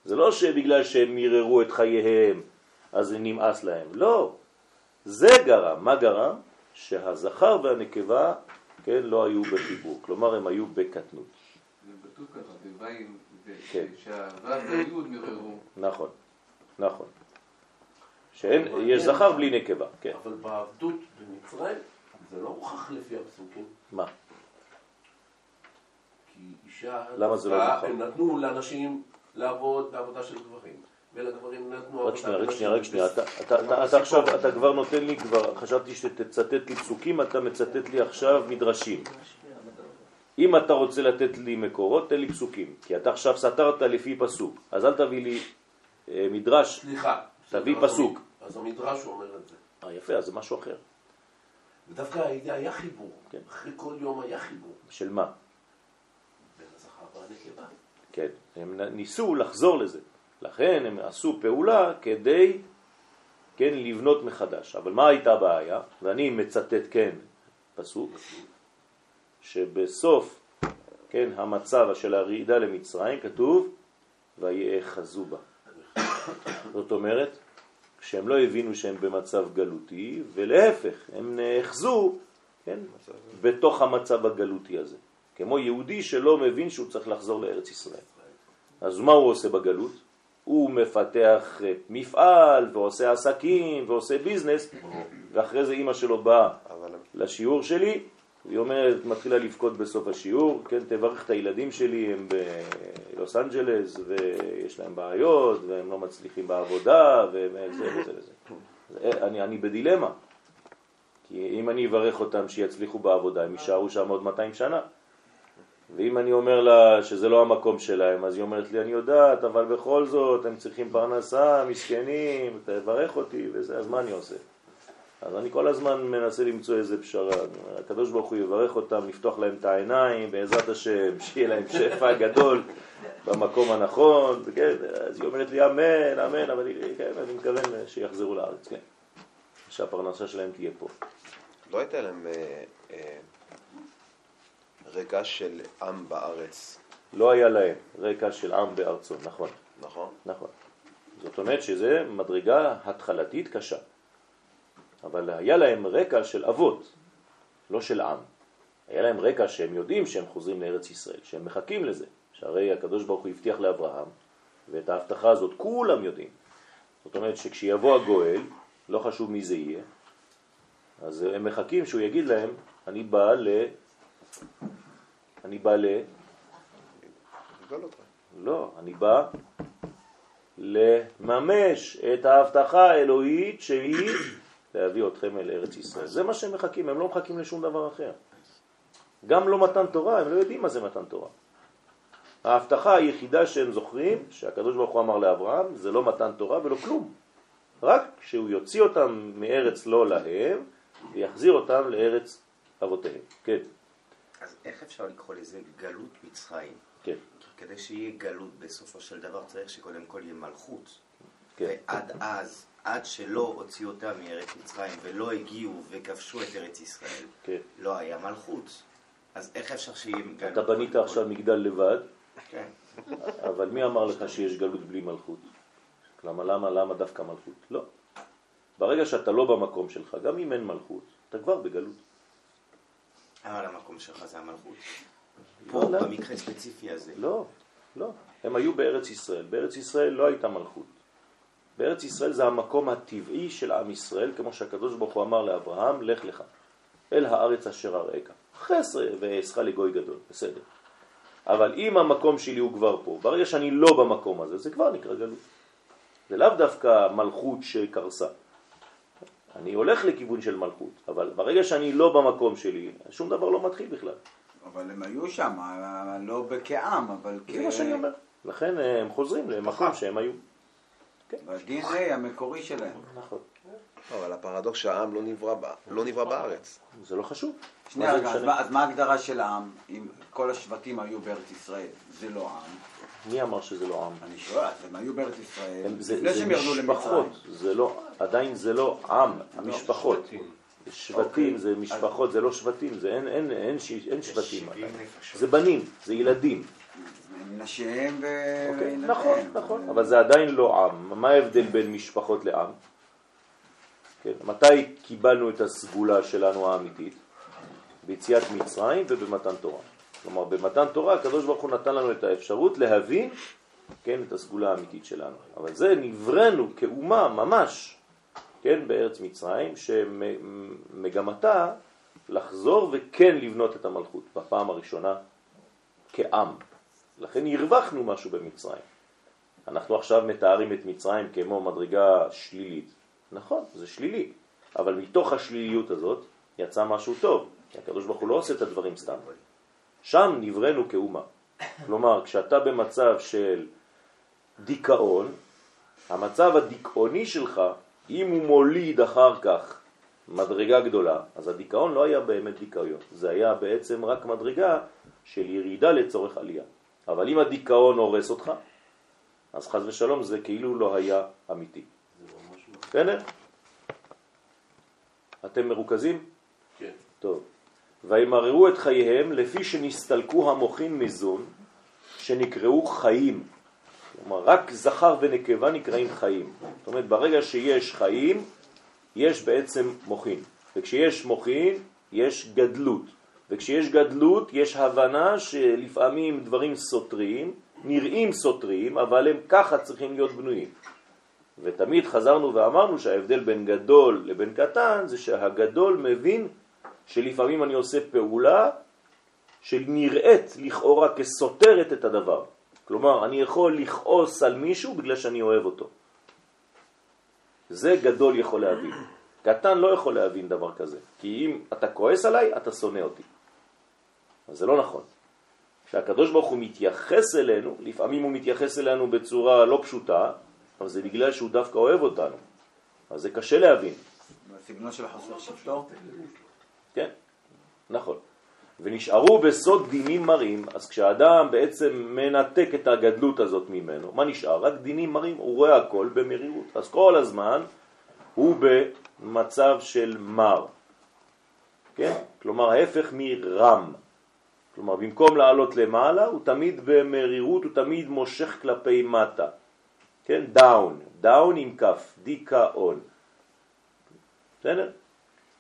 זה לא שבגלל שהם מיררו את חייהם אז נמאס להם, לא. זה גרם, מה גרם? שהזכר והנקבה, כן, לא היו בחיבור, כלומר הם היו בקטנות. זה כתוב ככה, כן. שהוו והיוד מיררו. נכון, נכון. שאין, יש זכר בלי נקבה, כן. אבל בעבדות במצרים זה לא הוכח לפי הפסוקים. מה? כי אישה... למה זה לא דווקא נכון? הם נתנו לאנשים לעבוד בעבודה של גברים, ולגברים נתנו רק. שנייה, רק. שנייה, רק שנייה, אתה- אתה- אתה אתה עכשיו, אתה כבר נותן לי, כבר חשבתי שתצטט לי פסוקים, אתה מצטט לי עכשיו מדרשים. אם אתה רוצה לתת לי מקורות, תן לי פסוקים, כי אתה עכשיו סתרת לפי פסוק, אז אל תביא לי אה, מדרש. סליחה. תביא פסוק. אז המדרש אומר את זה. אה, יפה, אז זה משהו אחר. ודווקא היה היה חיבור. כן. אחרי כל יום היה חיבור. של מה? בין הזכר והנקבה. כן, הם ניסו לחזור לזה. לכן הם עשו פעולה כדי, כן, לבנות מחדש. אבל מה הייתה הבעיה? ואני מצטט, כן, פסוק, שבסוף, כן, המצב של הרעידה למצרים כתוב, ויאחזו בה. זאת אומרת, כשהם לא הבינו שהם במצב גלותי, ולהפך, הם נאחזו, כן, בתוך המצב הגלותי הזה. כמו יהודי שלא מבין שהוא צריך לחזור לארץ ישראל. אז מה הוא עושה בגלות? הוא מפתח מפעל ועושה עסקים ועושה ביזנס, ואחרי זה אימא שלו באה לשיעור שלי, והיא אומרת, מתחילה לבכות בסוף השיעור, כן, תברך את הילדים שלי, הם בלוס אנג'לס, ויש להם בעיות, והם לא מצליחים בעבודה, וזה וזה וזה. זה- אני, אני בדילמה, כי אם אני אברך אותם שיצליחו בעבודה, הם יישארו שם עוד 200 שנה. ואם אני אומר לה שזה לא המקום שלהם, אז היא אומרת לי, אני יודעת, אבל בכל זאת, הם צריכים פרנסה, מסכנים, תברך אותי, וזה, אז מה אני עושה? אז אני כל הזמן מנסה למצוא איזה פשרה. הקדוש ברוך הוא יברך אותם, לפתוח להם את העיניים, בעזרת השם, שיהיה להם שפע גדול במקום הנכון, וכן, אז היא אומרת לי, אמן, אמן, אבל היא- כן, אני מתכוון שיחזרו לארץ, כן. שהפרנסה שלהם תהיה פה. לא הייתה להם אה, אה, רקע של עם בארץ, לא היה להם רקע של עם בארצו, נכון, נכון? נכון. זאת אומרת שזה מדרגה התחלתית קשה. אבל היה להם רקע של אבות, לא של עם. היה להם רקע שהם יודעים שהם חוזרים לארץ ישראל, שהם מחכים לזה. שהרי הקדוש ברוך הוא הבטיח לאברהם, ואת ההבטחה הזאת כולם יודעים. זאת אומרת שכשיבוא הגואל, לא חשוב מי זה יהיה, אז הם מחכים שהוא יגיד להם, אני בא ל... אני בא ל... לא, אני בא לממש את ההבטחה האלוהית שהיא להביא אתכם אל ארץ ישראל. זה מה שהם מחכים, הם לא מחכים לשום דבר אחר. גם לא מתן תורה, הם לא יודעים מה זה מתן תורה. ההבטחה היחידה שהם זוכרים, שהקדוש ברוך הוא אמר לאברהם, זה לא מתן תורה ולא כלום. רק שהוא יוציא אותם מארץ לא להם, ויחזיר אותם לארץ אבותיהם. כן, אז איך אפשר לקרוא לזה גלות מצרים? כן, כדי שיהיה גלות בסופו של דבר צריך שקודם כל יהיה מלכות. כן. ועד אז, עד שלא הוציאו אותם מארץ מצרים ולא הגיעו וכבשו את ארץ ישראל, כן. לא היה מלכות. אז איך אפשר שיהיה גלות? אתה בנית עכשיו מגדל לבד, כן. אבל מי אמר לך שיש גלות בלי מלכות? למה, למה, למה דווקא מלכות? לא. ברגע שאתה לא במקום שלך, גם אם אין מלכות, אתה כבר בגלות. אבל המקום שלך זה המלכות. פה, לא. במקרה הספציפי הזה. לא, לא. הם היו בארץ ישראל. בארץ ישראל לא הייתה מלכות. בארץ ישראל זה המקום הטבעי של עם ישראל, כמו שהקדוש ברוך הוא אמר לאברהם, לך לך, אל הארץ אשר אראך. חסר ואעשך לגוי גדול, בסדר. אבל אם המקום שלי הוא כבר פה, ברגע שאני לא במקום הזה, זה כבר נקרא גלות. זה לאו דווקא מלכות שקרסה. אני הולך לכיוון של מלכות, אבל ברגע שאני לא במקום שלי, שום דבר לא מתחיל בכלל. אבל הם היו שם, לא כעם, אבל כ... זה מה שאני אומר. לכן אה, הם חוזרים למקום שהם היו. ב-DNA המקורי שלהם. נכון. לא, אבל הפרדוקס שהעם לא נברא לא נברא בארץ. זה לא חשוב. שנייה רגע, אז? מה- ההגדרה של העם, אם כל השבטים היו בארץ ישראל? זה לא עם. מי אמר שזה לא עם? אני שואל, הם היו בארץ ישראל, הם- זה, לפני זה שהם ירדו משפחות, למצרים. זה לא, עדיין זה לא עם, המשפחות. שבטים אוקיי. זה משפחות, זה לא שבטים, זה אין, אין, אין, ש- אין שבטים. 70 עדיין. נפשות. זה בנים, זה ילדים. נשיהם ו... אוקיי. נכון, נכון, אבל זה עדיין לא עם. מה ההבדל בין משפחות לעם? כן, מתי קיבלנו את הסגולה שלנו האמיתית? ביציאת מצרים ובמתן תורה. כלומר, במתן תורה הקדוש ברוך הוא נתן לנו את האפשרות להבין, כן, את הסגולה האמיתית שלנו. אבל זה נבראנו כאומה ממש כן, בארץ מצרים, שמגמתה לחזור וכן לבנות את המלכות בפעם הראשונה כעם. לכן הרווחנו משהו במצרים. אנחנו עכשיו מתארים את מצרים כמו מדרגה שלילית. נכון, זה שלילי, אבל מתוך השליליות הזאת יצא משהו טוב, כי הקדוש ברוך הוא לא עושה את הדברים סתם. שם נבראנו כאומה. כלומר, כשאתה במצב של דיכאון, המצב הדיכאוני שלך, אם הוא מוליד אחר כך מדרגה גדולה, אז הדיכאון לא היה באמת דיכאון, זה היה בעצם רק מדרגה של ירידה לצורך עלייה. אבל אם הדיכאון הורס אותך, אז חז ושלום זה כאילו לא היה אמיתי. בסדר? אתם מרוכזים? כן. טוב. וימררו את חייהם לפי שנסתלקו המוחין מזון, שנקראו חיים. כלומר, רק זכר ונקבה נקראים חיים. זאת אומרת, ברגע שיש חיים, יש בעצם מוחין. וכשיש מוחין, יש גדלות. וכשיש גדלות, יש הבנה שלפעמים דברים סותרים, נראים סותרים, אבל הם ככה צריכים להיות בנויים. ותמיד חזרנו ואמרנו שההבדל בין גדול לבין קטן זה שהגדול מבין שלפעמים אני עושה פעולה שנראית לכאורה כסותרת את הדבר. כלומר, אני יכול לכעוס על מישהו בגלל שאני אוהב אותו. זה גדול יכול להבין. קטן לא יכול להבין דבר כזה, כי אם אתה כועס עליי, אתה שונא אותי. אז זה לא נכון. כשהקדוש ברוך הוא מתייחס אלינו, לפעמים הוא מתייחס אלינו בצורה לא פשוטה, אבל זה בגלל שהוא דווקא אוהב אותנו. אז זה קשה להבין. בסגנון של חוסר שבטו? כן, נכון. ונשארו בסוד דינים מרים, אז כשאדם בעצם מנתק את הגדלות הזאת ממנו, מה נשאר? רק דינים מרים, הוא רואה הכל במרירות. אז כל הזמן הוא במצב של מר, כן? כלומר ההפך מרם. כלומר במקום לעלות למעלה הוא תמיד במרירות, הוא תמיד מושך כלפי מטה. כן? down, down עם כף, דיכאון. בסדר?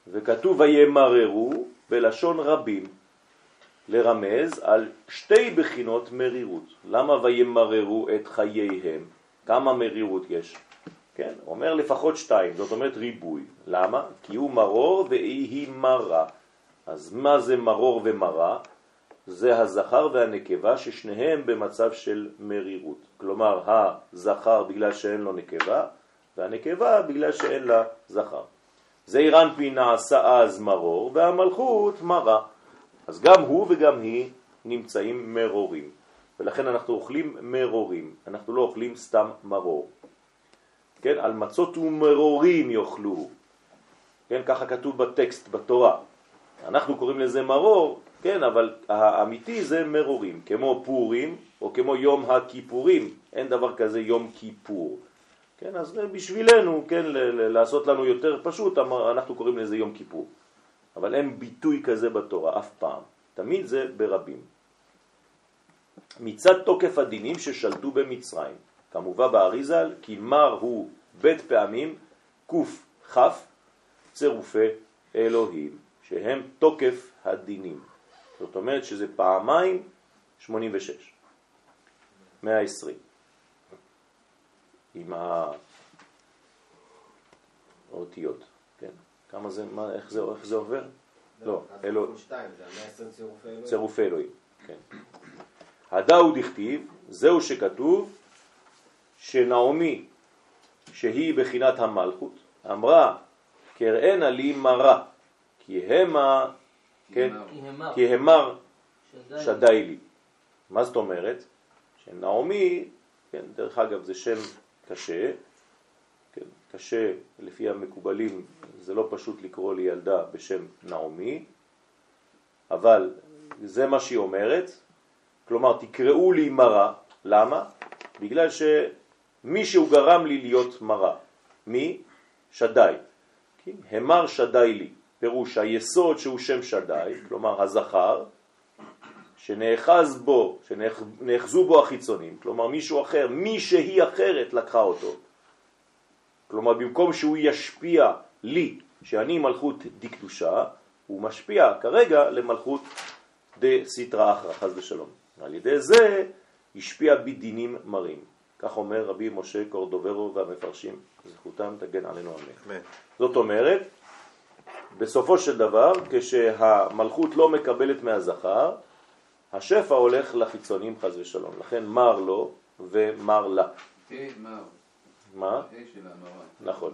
וכתוב וימררו בלשון רבים לרמז על שתי בחינות מרירות. למה וימררו את חייהם? כמה מרירות יש? כן, אומר לפחות שתיים, זאת אומרת ריבוי. למה? כי הוא מרור והיא מרה. אז מה זה מרור ומרה? זה הזכר והנקבה ששניהם במצב של מרירות. כלומר, הזכר בגלל שאין לו נקבה, והנקבה בגלל שאין לה זכר. זעיר אנפי נעשה אז מרור, והמלכות מרה. אז גם הוא וגם היא נמצאים מרורים. ולכן אנחנו אוכלים מרורים, אנחנו לא אוכלים סתם מרור. כן, על מצות ומרורים יאכלו. כן, ככה כתוב בטקסט, בתורה. אנחנו קוראים לזה מרור, כן, אבל האמיתי זה מרורים, כמו פורים או כמו יום הכיפורים, אין דבר כזה יום כיפור. כן, אז בשבילנו, כן, לעשות לנו יותר פשוט, אנחנו קוראים לזה יום כיפור. אבל אין ביטוי כזה בתורה אף פעם, תמיד זה ברבים. מצד תוקף הדינים ששלטו במצרים, כמובן באריזל, כי מר הוא בית פעמים קוף חף צירופי אלוהים, שהם תוקף הדינים. זאת אומרת שזה פעמיים 86, 120. עם האותיות, כן? כמה זה, מה, איך זה, איך זה עובר? לא, אלוהים. צירופי אלוהים, כן. הדאו דכתיב, זהו שכתוב, שנעמי, שהיא בחינת המלכות, אמרה, קראנה לי מרה, כי המה, כן, כי המר שדי לי. מה זאת אומרת? שנעמי, כן, דרך אגב זה שם קשה, כן, קשה לפי המקובלים, זה לא פשוט לקרוא לילדה בשם נעמי, אבל זה מה שהיא אומרת, כלומר תקראו לי מרה, למה? בגלל שמישהו גרם לי להיות מרה. מי? שדי. כן? המר שדי לי, פירוש היסוד שהוא שם שדי, כלומר הזכר, שנאחז בו, שנאחזו בו החיצונים, כלומר מישהו אחר, מי שהיא אחרת לקחה אותו. כלומר במקום שהוא ישפיע לי, שאני מלכות דקדושה, הוא משפיע כרגע למלכות דה סיטרא אחרא, חס ושלום. על ידי זה השפיע בדינים מרים. כך אומר רבי משה קורדוברו והמפרשים, זכותם תגן עלינו אמן. אמן. זאת אומרת, בסופו של דבר, כשהמלכות לא מקבלת מהזכר, השפע הולך לחיצונים חז ושלום. לכן מר לו ומר לה. מה? נכון.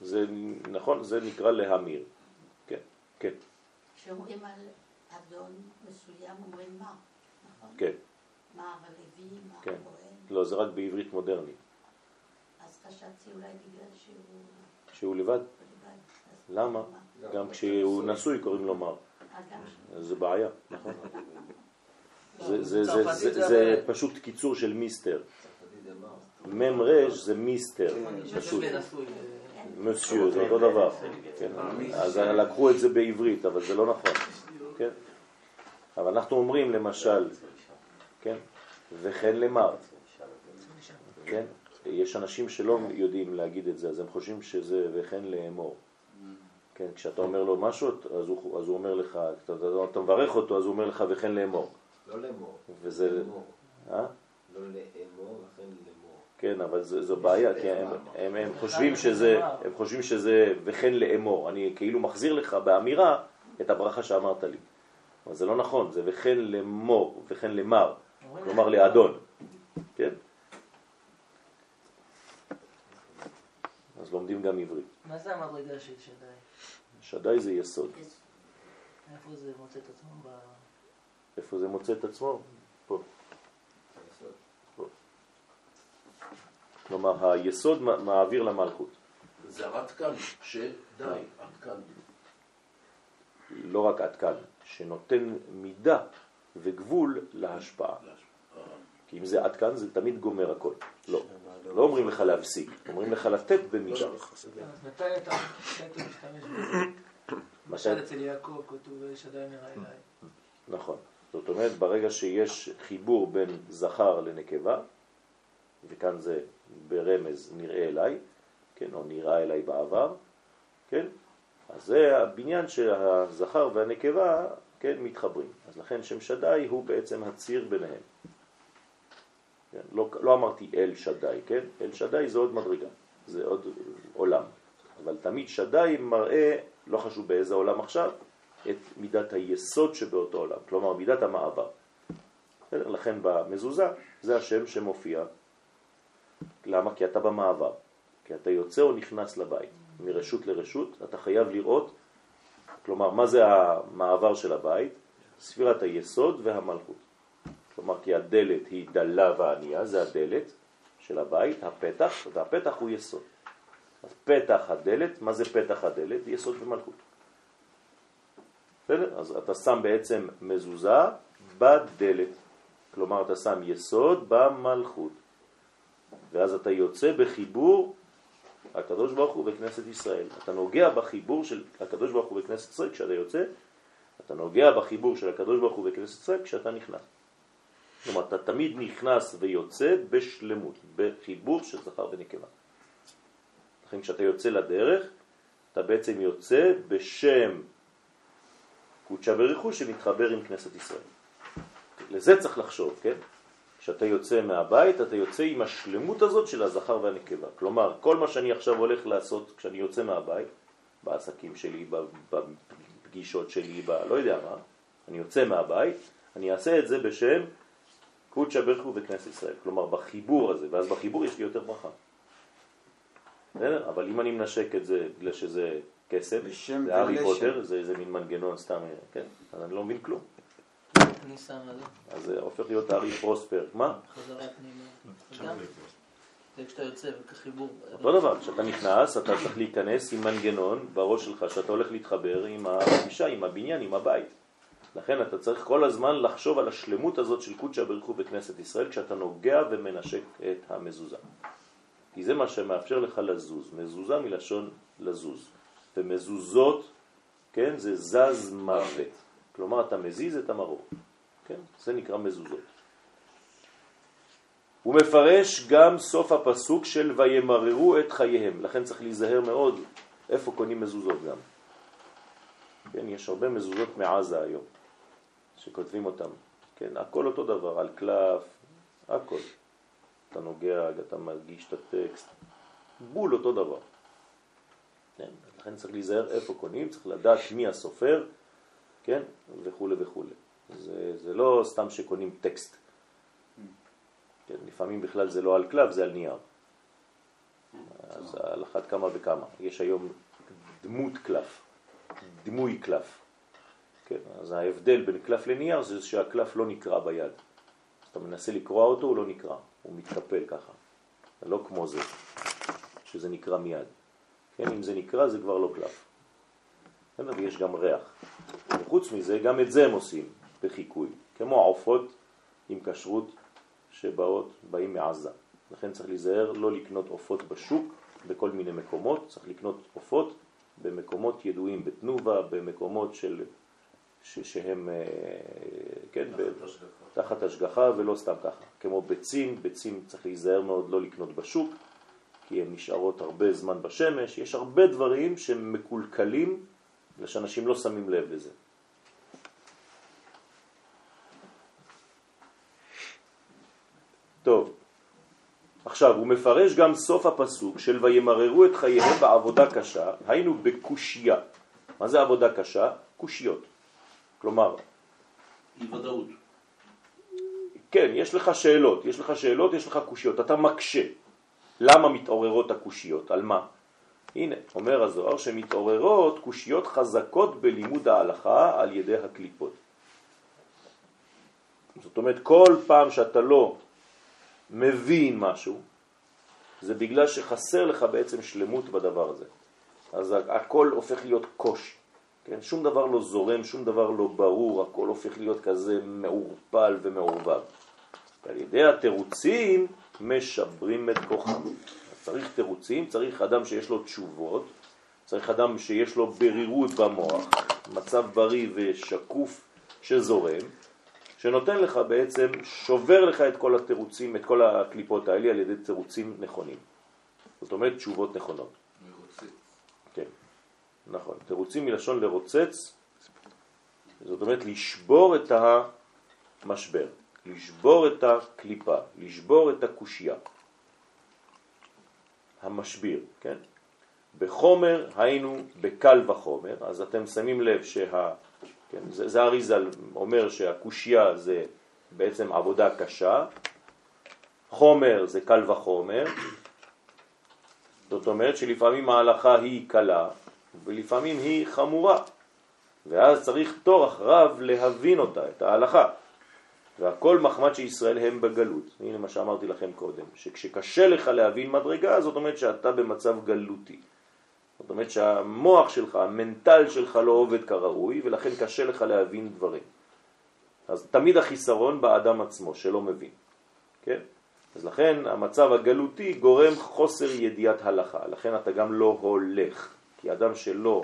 זה, נכון, זה נקרא להמיר. כן, כן, כשאומרים על אדון מסוים אומרים מה, נכון? כן. מה הלוי, מה כן. הכהן. לא, זה רק בעברית מודרנית. אז חשבתי אולי בגלל שהוא שהוא לבד. למה? גם כשהוא נשוי קוראים לו מר. אה, זה בעיה, נכון? זה. פשוט קיצור של מיסטר. מם רש זה מיסטר, אני פשוט. נשוי. מוסיו, זה אותו דבר. כן. אז לקחו את זה בעברית, אבל זה לא נכון. כן? אבל אנחנו אומרים למשל, כן? וכן למר. כן? יש אנשים שלא יודעים להגיד את זה, אז הם חושבים שזה וכן לאמור. כן, כשאתה אומר לו משהו, אז הוא, אז הוא אומר לך, אתה, אתה, מברך אותו, אז הוא אומר לך וכן לאמור. לא לאמור. וזה, לאמור. אה? לא לאמור, לכן לאמור. כן, אבל זה, זו בעיה, כי הם, הם, הם, חושבים שזה, הם חושבים שזה וכן לאמור. אני כאילו מחזיר לך באמירה את הברכה שאמרת לי. אבל זה לא נכון, זה וכן לאמור, וכן למר, כלומר לאדון. כן? אז לומדים גם עברית. מה זה המדרגה של שדי? שדי זה יסוד. איפה זה מוצא את עצמו. איפה זה מוצא את עצמו? פה. היסוד. כלומר, היסוד מעביר למלכות. זה עד כאן, שדי, עד כאן. לא רק עד כאן, שנותן מידה וגבול להשפעה. כי אם זה עד כאן, זה תמיד גומר הכל. לא. לא אומרים לך להפסיק, אומרים לך לתת במידה. אז מתי אתה מתי אתה משתמש בזה? אצל יעקב כתוב שדי נראה אליי. נכון. זאת אומרת, ברגע שיש חיבור בין זכר לנקבה, וכאן זה ברמז נראה אליי, כן, או נראה אליי בעבר, כן, אז זה הבניין שהזכר והנקבה, כן, מתחברים. אז לכן שם שדי הוא בעצם הציר ביניהם. כן, לא, לא אמרתי אל שדי, כן? אל שדי זה עוד מדרגה, זה עוד עולם. אבל תמיד שדי מראה, לא חשוב באיזה עולם עכשיו, את מידת היסוד שבאותו עולם, כלומר מידת המעבר. לכן במזוזה זה השם שמופיע. למה? כי אתה במעבר. כי אתה יוצא או נכנס לבית. מרשות לרשות אתה חייב לראות, כלומר מה זה המעבר של הבית? ספירת היסוד והמלכות. כלומר כי הדלת היא דלה וענייה, זה הדלת של הבית, הפתח, והפתח הוא יסוד. אז פתח הדלת, מה זה פתח הדלת? יסוד ומלכות. בסדר? אז אתה שם בעצם מזוזה בדלת. כלומר, אתה שם יסוד במלכות. ואז אתה יוצא בחיבור הקדוש ברוך הוא בכנסת ישראל. אתה נוגע בחיבור של הקדוש ברוך הוא בכנסת ישראל כשאתה יוצא, אתה נוגע בחיבור של הקדוש ברוך הוא בכנסת ישראל כשאתה נכנס. כלומר, אתה תמיד נכנס ויוצא בשלמות, בחיבור של זכר ונקבה. לכן כשאתה יוצא לדרך, אתה בעצם יוצא בשם קודשה בריחו שמתחבר עם כנסת ישראל. לזה צריך לחשוב, כן? כשאתה יוצא מהבית, אתה יוצא עם השלמות הזאת של הזכר והנקבה. כלומר, כל מה שאני עכשיו הולך לעשות כשאני יוצא מהבית, בעסקים שלי, בפגישות שלי, ב... לא יודע מה, אני יוצא מהבית, אני אעשה את זה בשם קודשה בריחו וכנסת ישראל. כלומר, בחיבור הזה, ואז בחיבור יש לי יותר ברכה. אבל אם אני מנשק את זה בגלל שזה קסם, בשם זה הארי. פוטר, זה איזה מין מנגנון סתם, כן? אז אני לא מבין כלום. אני שם על זה, אז זה הופך להיות הארי פרוספר. מה? חזרה פנימה. כשאתה יוצא וכחיבור. אותו דבר, כשאתה נכנס, אתה צריך להיכנס עם מנגנון בראש שלך, שאתה הולך להתחבר עם האישה, עם הבניין, עם הבית. לכן אתה צריך כל הזמן לחשוב על השלמות הזאת של קודשא בריחו בכנסת ישראל, כשאתה נוגע ומנשק את המזוזה. כי זה מה שמאפשר לך לזוז. מזוזה מלשון לזוז. ומזוזות, כן, זה זז מוות. כלומר, אתה מזיז את המרור. כן? זה נקרא מזוזות. הוא מפרש גם סוף הפסוק של וימררו את חייהם. לכן צריך להיזהר מאוד איפה קונים מזוזות גם. כן, יש הרבה מזוזות מעזה היום, שכותבים אותם. כן, הכל אותו דבר, על קלף, הכל. אתה נוגע, אתה מרגיש את הטקסט, בול אותו דבר. כן? לכן צריך להיזהר איפה קונים, צריך לדעת מי הסופר, כן? וכו' וכו'. זה, זה לא סתם שקונים טקסט. כן? לפעמים בכלל זה לא על כלב, זה על נייר. אז על אחת כמה וכמה. יש היום דמות קלף, דמוי קלף. כן, אז ההבדל בין קלף לנייר זה שהקלף לא נקרא ביד. אתה מנסה לקרוא אותו, הוא לא נקרא, הוא מתקפל ככה. לא כמו זה, שזה נקרא מיד. כן, אם זה נקרא זה כבר לא קלף. כן, ויש גם ריח. וחוץ מזה, גם את זה הם עושים בחיקוי, כמו העופות עם כשרות שבאות, באים מעזה. לכן צריך להיזהר לא לקנות עופות בשוק בכל מיני מקומות, צריך לקנות עופות במקומות ידועים, בתנובה, במקומות של, שהם, אה, כן, תחת, ב, השגחה. תחת השגחה ולא סתם ככה. כמו ביצים, ביצים צריך להיזהר מאוד לא לקנות בשוק, כי הן נשארות הרבה זמן בשמש. יש הרבה דברים שהם מקולקלים ושאנשים לא שמים לב לזה. טוב, עכשיו, הוא מפרש גם סוף הפסוק של וימררו את חייהם בעבודה קשה, היינו בקושייה. מה זה עבודה קשה? קושיות. כלומר... אי ודאות. כן, יש לך שאלות, יש לך שאלות, יש לך קושיות, אתה מקשה. למה מתעוררות הקושיות? על מה? הנה, אומר הזוהר שמתעוררות קושיות חזקות בלימוד ההלכה על ידי הקליפות. זאת אומרת, כל פעם שאתה לא מבין משהו, זה בגלל שחסר לך בעצם שלמות בדבר הזה. אז הכל הופך להיות קושי. כן? שום דבר לא זורם, שום דבר לא ברור, הכל הופך להיות כזה מעורפל ומעורבב. ועל ידי התירוצים משברים את כוחם. צריך תירוצים, צריך אדם שיש לו תשובות, צריך אדם שיש לו ברירות במוח, מצב בריא ושקוף שזורם, שנותן לך בעצם, שובר לך את כל התירוצים, את כל הקליפות האלה על ידי תירוצים נכונים. זאת אומרת תשובות נכונות. נכון. תירוצים מלשון לרוצץ, זאת אומרת לשבור את המשבר, לשבור את הקליפה, לשבור את הקושייה. המשביר, כן? בחומר היינו בקל וחומר, אז אתם שמים לב שה... כן, זה, זה אריזל אומר שהקושייה זה בעצם עבודה קשה, חומר זה קל וחומר, זאת אומרת שלפעמים ההלכה היא קלה ולפעמים היא חמורה, ואז צריך תורך רב להבין אותה, את ההלכה. והכל מחמד שישראל הם בגלות. הנה מה שאמרתי לכם קודם, שכשקשה לך להבין מדרגה, זאת אומרת שאתה במצב גלותי. זאת אומרת שהמוח שלך, המנטל שלך לא עובד כראוי, ולכן קשה לך להבין דברים. אז תמיד החיסרון באדם עצמו, שלא מבין. כן? אז לכן המצב הגלותי גורם חוסר ידיעת הלכה, לכן אתה גם לא הולך, כי אדם שלא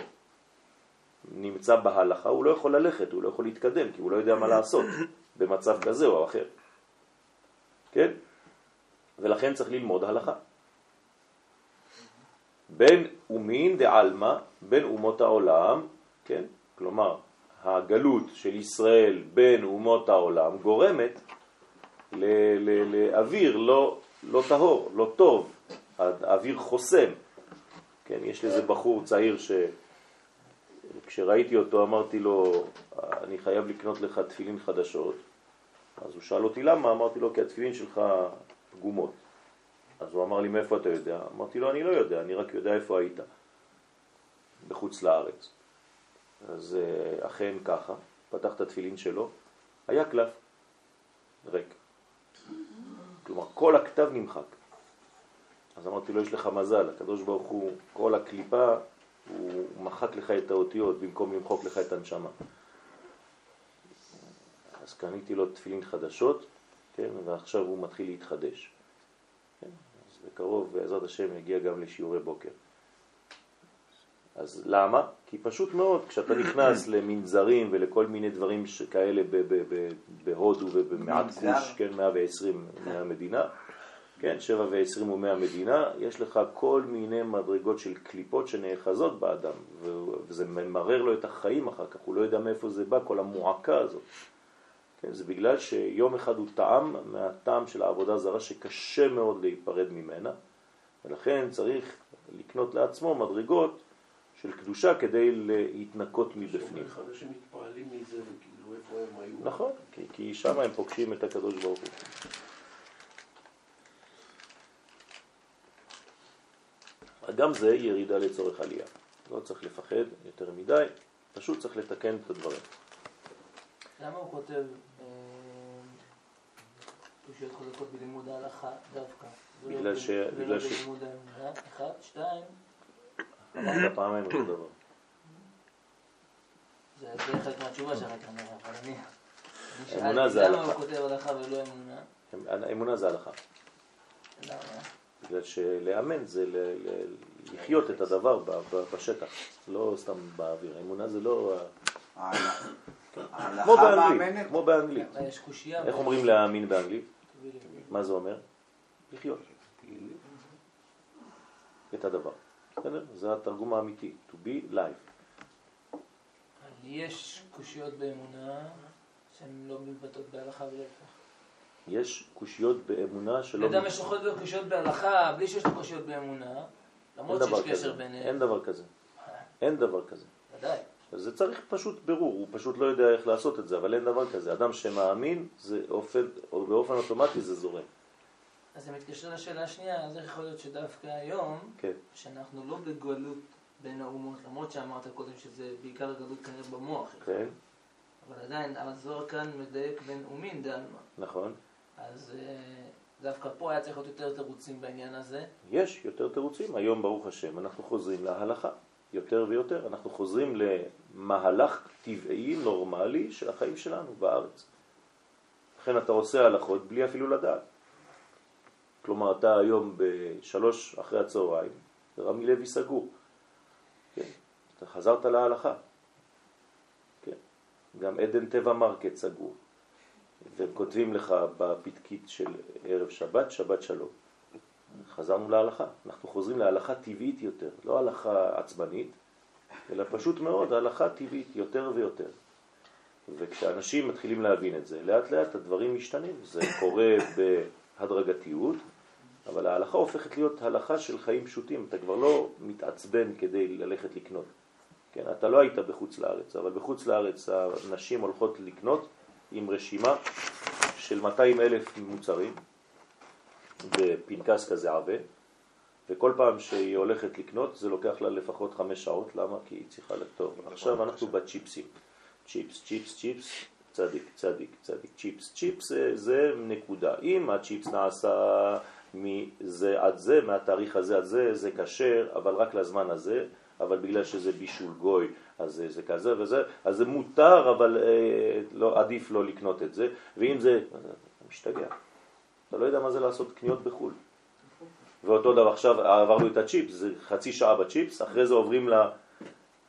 נמצא בהלכה הוא לא יכול ללכת, הוא לא יכול להתקדם, כי הוא לא יודע מה לעשות במצב כזה או אחר. כן? ולכן צריך ללמוד הלכה. בין אומין דעלמא, בין אומות העולם, כן? כלומר, הגלות של ישראל בין אומות העולם גורמת לאוויר לא, לא טהור, לא טוב, האוויר חוסם. כן, יש לזה בחור צעיר שכשראיתי אותו אמרתי לו, אני חייב לקנות לך תפילין חדשות. אז הוא שאל אותי למה, אמרתי לו כי התפילין שלך פגומות. אז הוא אמר לי, מאיפה אתה יודע? אמרתי לו, אני לא יודע, אני רק יודע איפה היית, בחוץ לארץ. אז אה, אכן ככה, פתח את התפילין שלו, היה קלף ריק. כלומר, כל הכתב נמחק. אז אמרתי לו, יש לך מזל, הקדוש ברוך הוא, כל הקליפה, הוא מחק לך את האותיות במקום למחוק לך את הנשמה. אז קניתי לו תפילין חדשות, כן, ועכשיו הוא מתחיל להתחדש. כן, אז בקרוב, בעזרת השם, יגיע גם לשיעורי בוקר. אז למה? כי פשוט מאוד, כשאתה נכנס [COUGHS] למנזרים ולכל מיני דברים כאלה בהודו ובמעט כוש, כן, 120 מהמדינה, כן, 7 ו-20 הוא מהמדינה, יש לך כל מיני מדרגות של קליפות שנאחזות באדם, וזה ממרר לו את החיים אחר כך, הוא לא יודע מאיפה זה בא, כל המועקה הזאת. כן, זה בגלל שיום אחד הוא טעם מהטעם של העבודה זרה שקשה מאוד להיפרד ממנה, ולכן צריך לקנות לעצמו מדרגות של קדושה כדי להתנקות מבפנים. אנשים מתפעלים מזה, וכאילו איפה הם היו. נכון, כי, כי שם הם פוגשים את הקדוש ברוך הוא. גם זה ירידה לצורך עלייה. לא צריך לפחד יותר מדי, פשוט צריך לתקן את הדברים. למה הוא כותב אה, קושיות חזקות בלימוד ההלכה דווקא? בגלל ש- בגלל ש- בלימוד האמונה? אחד, שתיים, אמרת פעמיים אותו דבר. זה חלק מהתשובה שלך כנראה, אבל אני... אמונה זה למה הלכה. הוא כותב הלכה ולא אמונה? אמ- אמונה זה הלכה. למה? בגלל שלאמן זה ל- ל- לחיות את הדבר ב- ב- בשטח, לא סתם באוויר. האמונה זה לא... כמו באנגלית? כמו באנגלית. איך אומרים להאמין באנגלית? מה זה אומר? לחיות. את הדבר. בסדר? זה התרגום האמיתי. To be life. יש קושיות באמונה שהן לא מתבטאות בהלכה ולהפך. יש קושיות באמונה שלא... אדם יש יכול להיות קושיות בהלכה בלי שיש לו קושיות באמונה, למרות שיש קשר. ביניהם. אין דבר כזה. אין דבר כזה. ודאי. זה צריך פשוט בירור, הוא פשוט לא יודע איך לעשות את זה, אבל אין דבר כזה. אדם שמאמין, זה אופן, או באופן אוטומטי זה זורם. אז זה מתקשר לשאלה השנייה, אז איך יכול להיות שדווקא היום, כן. שאנחנו לא בגלות בין האומות, למרות שאמרת קודם שזה בעיקר גלות כנראה במוח, כן, אבל עדיין הזוהר כאן מדייק בין אומין דעלמא. נכון. אז אה, דווקא פה היה צריך להיות יותר תירוצים בעניין הזה. יש יותר תירוצים. היום, ברוך השם, אנחנו חוזרים להלכה. יותר ויותר. אנחנו חוזרים למהלך טבעי, נורמלי, של החיים שלנו בארץ. לכן אתה עושה הלכות בלי אפילו לדעת. כלומר, אתה היום בשלוש אחרי הצהריים, רמי לוי סגור. כן, אתה חזרת להלכה. כן, גם עדן טבע מרקט סגור. והם כותבים לך בפתקית של ערב שבת, שבת שלום. חזרנו להלכה. אנחנו חוזרים להלכה טבעית יותר, לא הלכה עצבנית, אלא פשוט מאוד, הלכה טבעית יותר ויותר. וכשאנשים מתחילים להבין את זה, לאט לאט הדברים משתנים. זה קורה בהדרגתיות, אבל ההלכה הופכת להיות הלכה של חיים פשוטים. אתה כבר לא מתעצבן כדי ללכת לקנות. כן, אתה לא היית בחוץ לארץ, אבל בחוץ לארץ הנשים הולכות לקנות עם רשימה של 200 אלף מוצרים בפנקס כזה עבה, וכל פעם שהיא הולכת לקנות זה לוקח לה לפחות חמש שעות, למה? כי היא צריכה לכתוב. עכשיו אנחנו בצ'יפסים. צ'יפס, צ'יפס, צ'יפס, צדיק, צדיק, צדיק, צ'יפס. צ'יפס זה, זה נקודה. אם הצ'יפס נעשה מזה עד זה, מהתאריך הזה עד זה, זה כשר, אבל רק לזמן הזה, אבל בגלל שזה בישול גוי, אז זה, זה כזה וזה, אז זה מותר, אבל אה, לא, עדיף לא לקנות את זה, ואם זה, אתה משתגע. אתה לא יודע מה זה לעשות קניות בחו"ל. ואותו דבר עכשיו עברנו את הצ'יפס, זה חצי שעה בצ'יפס, אחרי זה עוברים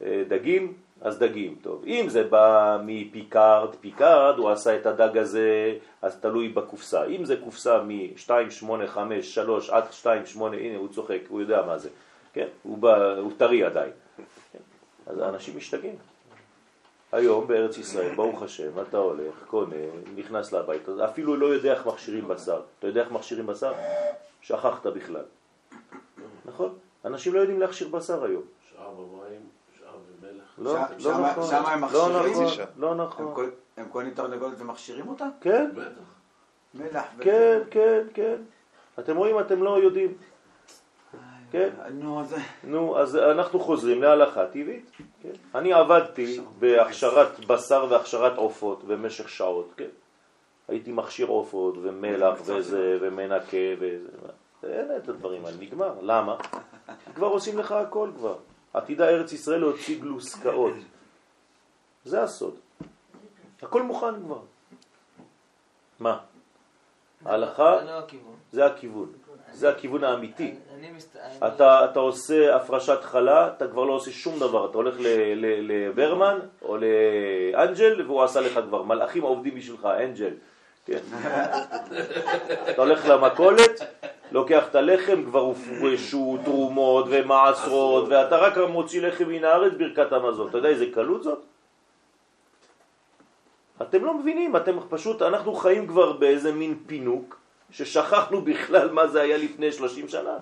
לדגים, אז דגים, טוב. אם זה בא מ Picard, Picard, הוא עשה את הדג הזה, אז תלוי בקופסה. אם זה קופסה מ-285, 3 עד 28, הנה הוא צוחק, הוא יודע מה זה. כן? הוא, בא, הוא טרי עדיין. אז האנשים משתגעים. היום בארץ ישראל, ברוך השם, אתה הולך, קונה, נכנס לבית, אפילו לא יודע איך מכשירים בשר. אתה יודע איך מכשירים בשר? שכחת בכלל. נכון? אנשים לא יודעים להכשיר בשר היום. שעה במים, שעה במלח. לא, לא נכון. שמה הם לא מכשירים? נכון, לא הם נכון. קול- הם קונים תרנגולת ומכשירים אותה? כן, בטח. מלח ו... כן, כן, כן. אתם רואים, אתם לא יודעים. כן. נו, זה... נו, אז אנחנו חוזרים להלכה טבעית. כן? אני עבדתי בהכשרת בשר והכשרת עופות במשך שעות, כן? הייתי מכשיר עופות ומלח וזה ומנקה וזה. אין את הדברים האלה, נגמר. למה? כבר עושים לך הכל כבר. עתידה ארץ ישראל להוציא גלוסקאות. זה הסוד. הכל מוכן כבר. מה? ההלכה זה לא הכיוון. זה הכיוון. האמיתי. אני. אתה, אתה עושה הפרשת חלה, אתה כבר לא עושה שום דבר, אתה הולך לברמן או לאנג'ל והוא עשה לך כבר, מלאכים עובדים בשבילך, אנג'ל. כן. [LAUGHS] אתה הולך למכולת, לוקח את הלחם, כבר הופרשו תרומות ומעשרות, ואתה רק מוציא לחם מן הארץ ברכת המזון. אתה יודע איזה קלות זאת? אתם לא מבינים, אתם פשוט, אנחנו חיים כבר באיזה מין פינוק, ששכחנו בכלל מה זה היה לפני 30 שנה.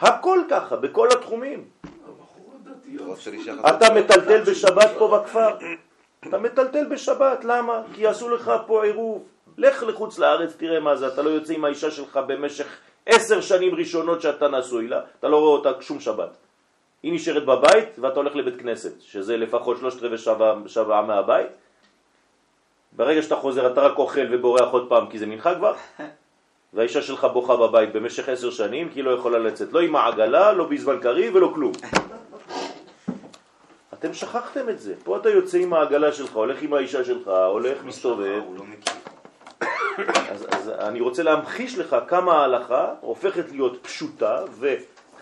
הכל ככה, בכל התחומים. אתה מטלטל בשבת פה בכפר. אתה מטלטל בשבת, למה? כי יעשו לך פה עירוב. לך לחוץ לארץ, תראה מה זה, אתה לא יוצא עם האישה שלך במשך עשר שנים ראשונות שאתה נשוי לה, אתה לא רואה אותה שום שבת. היא נשארת בבית ואתה הולך לבית כנסת, שזה לפחות שלושת רבעי שעה מהבית. ברגע שאתה חוזר אתה רק אוכל ובורח עוד פעם כי זה מנחה כבר, [LAUGHS] והאישה שלך בוכה בבית במשך עשר שנים כי היא לא יכולה לצאת, לא עם העגלה, לא בזמן קריב ולא כלום. [LAUGHS] אתם שכחתם את זה. פה אתה יוצא עם העגלה שלך, הולך עם האישה שלך, הולך, מסתובב. הוא לא. [COUGHS] אז, אז אני רוצה להמחיש לך כמה ההלכה הופכת להיות פשוטה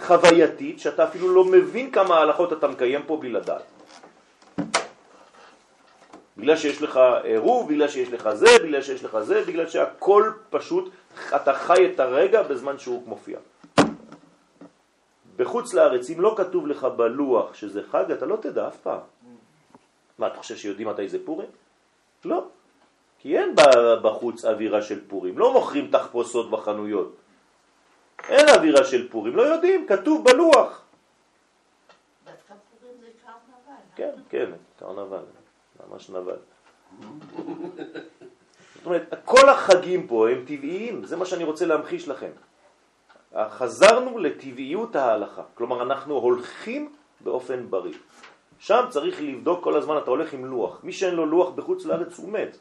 וחווייתית, שאתה אפילו לא מבין כמה ההלכות אתה מקיים פה בלי לדעת. בגלל שיש לך עירוב, בגלל שיש לך זה, בגלל שיש לך זה, בגלל שהכל פשוט, אתה חי את הרגע בזמן שהוא מופיע. בחוץ לארץ, אם לא כתוב לך בלוח שזה חג, אתה לא תדע אף פעם. מה, אתה חושב שיודעים מתי זה פורים? לא. כי אין בחוץ אווירה של פורים, לא מוכרים תחפושות בחנויות. אין אווירה של פורים, לא יודעים, כתוב בלוח. כן, כן, קרנבל, ממש נבל. זאת אומרת, כל החגים פה הם טבעיים, זה מה שאני רוצה להמחיש לכם. חזרנו לטבעיות ההלכה, כלומר אנחנו הולכים באופן בריא. שם צריך לבדוק כל הזמן, אתה הולך עם לוח. מי שאין לו לוח בחוץ לארץ הוא מת.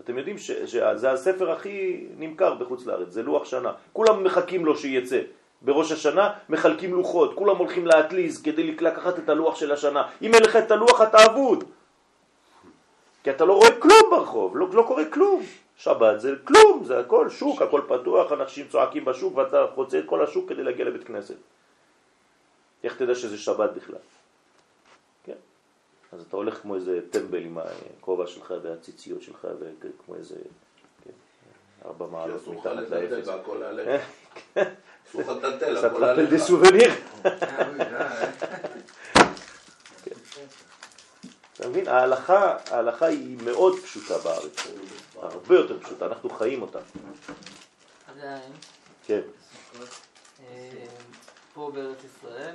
אתם יודעים שזה הספר הכי נמכר בחוץ לארץ, זה לוח שנה. כולם מחכים לו שיצא. בראש השנה מחלקים לוחות, כולם הולכים להטליז כדי לקחת את הלוח של השנה. אם אין לך את הלוח אתה אבוד. כי אתה לא רואה כלום ברחוב, לא, לא קורה כלום. שבת זה כלום, זה הכל שוק, הכל פתוח, אנשים צועקים בשוק ואתה חוצה את כל השוק כדי להגיע לבית כנסת. איך תדע שזה שבת בכלל? כן. אז אתה הולך כמו איזה טמבל עם הכובע שלך והציציות שלך וכמו איזה כן, ארבע מעלות מתחת לאפס. אסור [LAUGHS] לך לטלטל, [LAUGHS] הכל עליך. אתה מבין? ההלכה, ההלכה היא מאוד פשוטה בארץ, הרבה יותר פשוטה, אנחנו חיים אותה. עדיין, כן. אה, פה בארץ ישראל,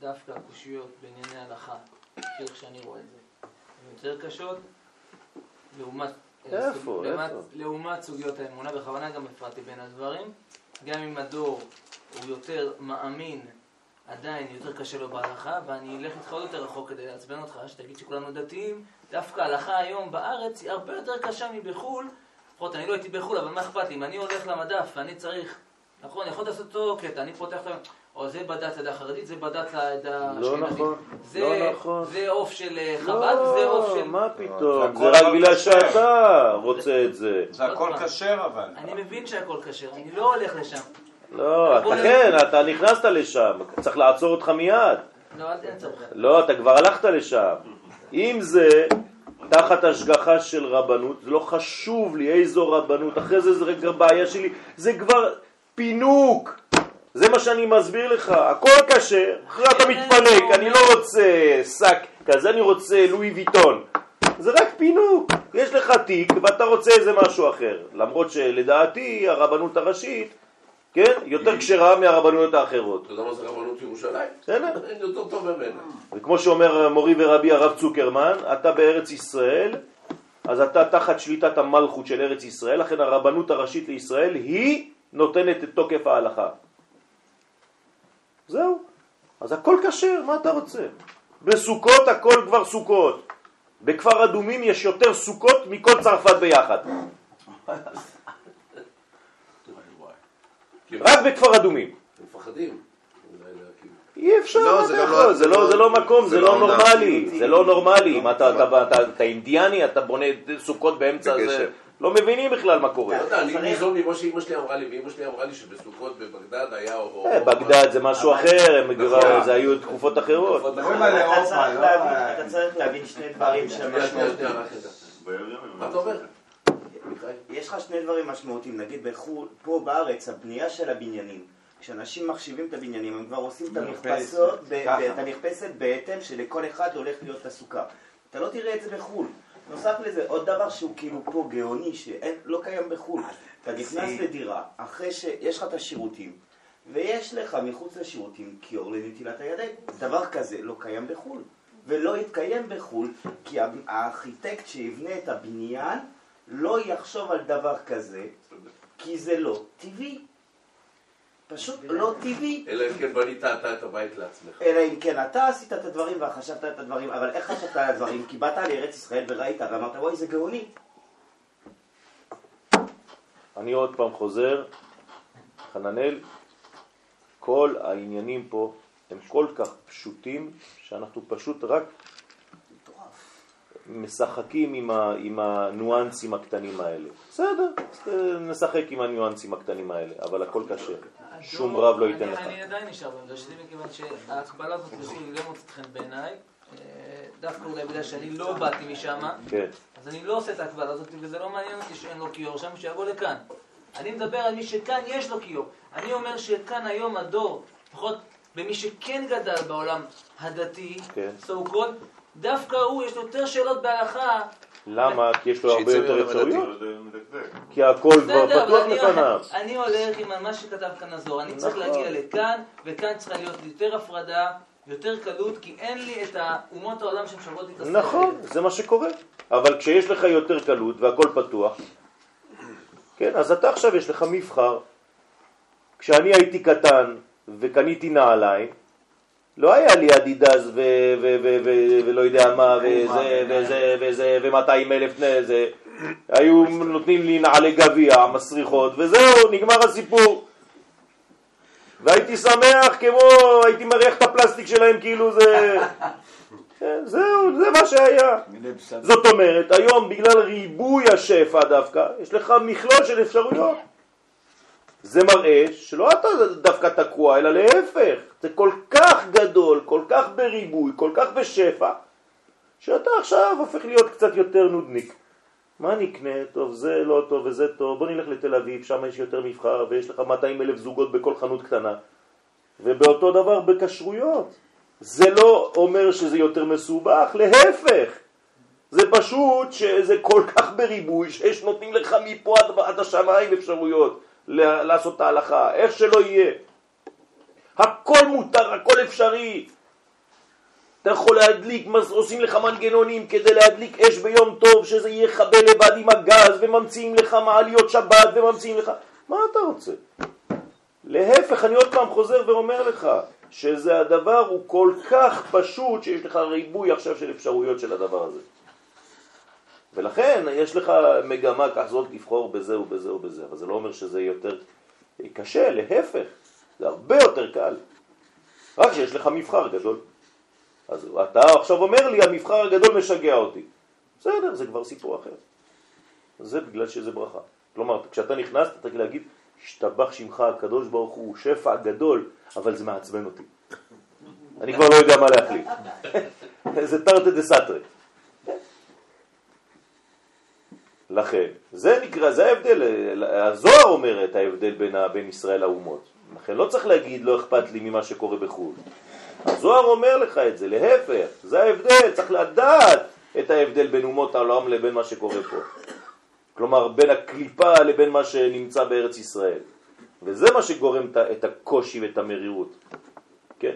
דווקא הקושיות בענייני הלכה, איך שאני רואה את זה, הן יותר קשות, לעומת... אה, איפה? לעומת- איפה? לעומת סוגיות האמונה, בכוונה גם הפרעתי בין הדברים, גם אם הדור הוא יותר מאמין, עדיין יותר קשה לו בהלכה, ואני אלך איתך עוד יותר רחוק כדי לעצבן אותך, שתגיד שכולנו דתיים, דווקא ההלכה היום בארץ היא הרבה יותר קשה מבחו"ל, לפחות אני לא הייתי בחו"ל, אבל מה אכפת לי, אם אני הולך למדף ואני צריך, נכון, יכול לעשות אותו קטע, אני פותח את ה... או זה בדת העדה החרדית, זה בדת העדה לא האשכנזית. נכון, זה- לא נכון. זה עוף של אה, חב"ד, זה עוף לא, של... מה פתאום, זה רק בגלל כשר. שאתה רוצה את זה. זה הכל כשר אבל. אני מבין שהכל כשר, אני לא הולך לשם. לא, אתה כן, אתה נכנסת לשם, צריך לעצור אותך מיד. לא, אל. לא, אתה כבר הלכת לשם. אם זה תחת השגחה של רבנות, זה לא חשוב לי איזו רבנות, אחרי זה זה רגע בעיה שלי, זה כבר פינוק. זה מה שאני מסביר לך, הכל כשר, אחרי אתה מתפנק, אני לא רוצה שק כזה, אני רוצה לואי ויטון. זה רק פינוק, יש לך תיק ואתה רוצה איזה משהו אחר. למרות שלדעתי הרבנות הראשית, כן, יותר כשרה מהרבנויות האחרות. אתה יודע מה זה רבנות ירושלים? בסדר? אין יותר טוב ממנה. וכמו שאומר מורי ורבי הרב צוקרמן, אתה בארץ ישראל, אז אתה תחת שליטת המלכות של ארץ ישראל, לכן הרבנות הראשית לישראל היא נותנת את תוקף ההלכה. זהו. אז הכל כשר, מה אתה רוצה? בסוכות הכל כבר סוכות. בכפר אדומים יש יותר סוכות מכל צרפת ביחד. וואי, וואי. כי הם רק בכפר אדומים. הם מפחדים. אי אפשר, לא, זה? לא- זה לא- זה לא מקום, זה לא. נורמלי, זה לא נורמלי. מה אתה- מקובל. אתה- אתה- אתה אינדיאני, אתה בונה סוכות באמצע. זה, לא מבינים בכלל מה קורה. לא יודע, אני צריך- ניזון ממה שאימא שלי אמרה לי, ואימא שלי אמרה לי שבסוכות בבגדד היה או... אה, בגדד זה משהו אחר, הם נכון. זה היו תקופות אחרות. על אתה צריך להבין- שני דברים. שנייה, רק רגע. מה אתה אומר? יש לך שני דברים משמעותיים, נגיד בחו"ל, פה בארץ, הבנייה של הבניינים, כשאנשים מחשיבים את הבניינים, הם כבר עושים את. ב- את המרפסת בהתאם שלכל אחד הולך להיות. את אתה לא תראה את זה בחו"ל. נוסף לזה, עוד דבר שהוא כאילו פה גאוני, שלא קיים בחו"ל. אתה נכנס לדירה, אחרי שיש לך את השירותים, ויש לך מחוץ לשירותים כיור לנטילת הידיים. דבר כזה לא קיים בחו"ל. ולא יתקיים בחו"ל, כי הארכיטקט שיבנה את הבניין לא יחשוב על דבר כזה, כי זה לא טבעי. פשוט לא טבעי. אלא אם כן בנית אתה את הבית לעצמך. אלא אם כן אתה עשית את הדברים וחשבת את הדברים, אבל איך חשבת על הדברים? כי באת לארץ ישראל וראית ואמרת, וואי, זה גאוני. אני עוד פעם חוזר, חננאל, כל העניינים פה הם כל כך פשוטים, שאנחנו פשוט רק משחקים עם, ה, עם הניואנסים הקטנים האלה. בסדר, נשחק עם הניואנסים הקטנים האלה, אבל הכל קשה. שום רב לא ייתן לך. אני עדיין נשאר בעמדה שלי, מכיוון שההקבלה הזאת לחו"ל היא לא מוצאת חן בעיניי. אה, דווקא אולי בגלל שאני לא באתי משם, כן. אז אני לא עושה את ההקבלה הזאת, וזה לא מעניין אותי שאין לו כיור שם, שיבוא לכאן. אני מדבר על מי שכאן יש לו כיור. אני אומר שכאן היום הדור, לפחות במי שכן גדל בעולם הדתי, כן. so called, דווקא הוא, יש לו יותר שאלות בהלכה. למה? כי יש לו הרבה יותר אפשרויות. כי הכל כבר פתוח לפניו. אני הולך עם מה שכתב כאן הזוהר. אני צריך נכון. להגיע לכאן, וכאן צריכה להיות יותר הפרדה, יותר קלות, כי אין לי את אומות העולם שמשלבות לי את. נכון, זה מה שקורה. אבל כשיש לך יותר קלות והכל פתוח, כן, אז אתה עכשיו יש לך מבחר. כשאני הייתי קטן וקניתי נעליים, לא היה לי אדידס ולא יודע מה, וזה וזה וזה ו-200 אלף זה. היו נותנים לי נעלי גביע, מסריחות, וזהו, נגמר הסיפור. והייתי שמח כמו, הייתי מריח את הפלסטיק שלהם כאילו זה... [LAUGHS] כן, זהו, זה מה שהיה. זאת אומרת, היום בגלל ריבוי השפע דווקא, יש לך מכלול של אפשרויות. זה מראה שלא אתה דווקא תקוע, אלא להפך. זה כל כך גדול, כל כך בריבוי, כל כך בשפע, שאתה עכשיו הופך להיות קצת יותר נודניק. מה נקנה? טוב, זה לא טוב וזה טוב, בוא נלך לתל אביב, שם יש יותר מבחר ויש לך 200 אלף זוגות בכל חנות קטנה. ובאותו דבר בכשרויות. זה לא אומר שזה יותר מסובך, להפך. זה פשוט שזה כל כך בריבוי שיש נותנים לך מפה עד, עד השמיים אפשרויות לעשות את ההלכה, איך שלא יהיה. הכל מותר, הכל אפשרי. אתה יכול להדליק, עושים לך מנגנונים כדי להדליק אש ביום טוב, שזה חבל לבד עם הגז, וממציאים לך מעליות שבת, וממציאים לך... מה אתה רוצה? להפך, אני עוד פעם חוזר ואומר לך, שזה הדבר הוא כל כך פשוט, שיש לך ריבוי עכשיו של אפשרויות של הדבר הזה. ולכן יש לך מגמה כזאת לבחור בזה ובזה ובזה, אבל זה לא אומר שזה יותר קשה, להפך, זה הרבה יותר קל. רק שיש לך מבחר גדול. אז אתה עכשיו אומר לי, המבחר הגדול משגע אותי. בסדר, זה כבר סיפור אחר. זה בגלל שזה ברכה. כלומר, כשאתה נכנס, אתה צריך להגיד, השתבח שמך הקדוש ברוך הוא, שפע גדול, אבל זה מעצבן אותי. אני כבר לא יודע מה להחליט. [LAUGHS] זה תרתי דה סתרי. לכן, זה נקרא, זה ההבדל, הזוהר אומר את ההבדל בין, בין ישראל לאומות. לכן לא צריך להגיד לא אכפת לי ממה שקורה בחו"ל. הזוהר אומר לך את זה, להפך, זה ההבדל, צריך לדעת את ההבדל בין אומות העולם לבין מה שקורה פה. כלומר, בין הקליפה לבין מה שנמצא בארץ ישראל. וזה מה שגורם את הקושי ואת המרירות. כן?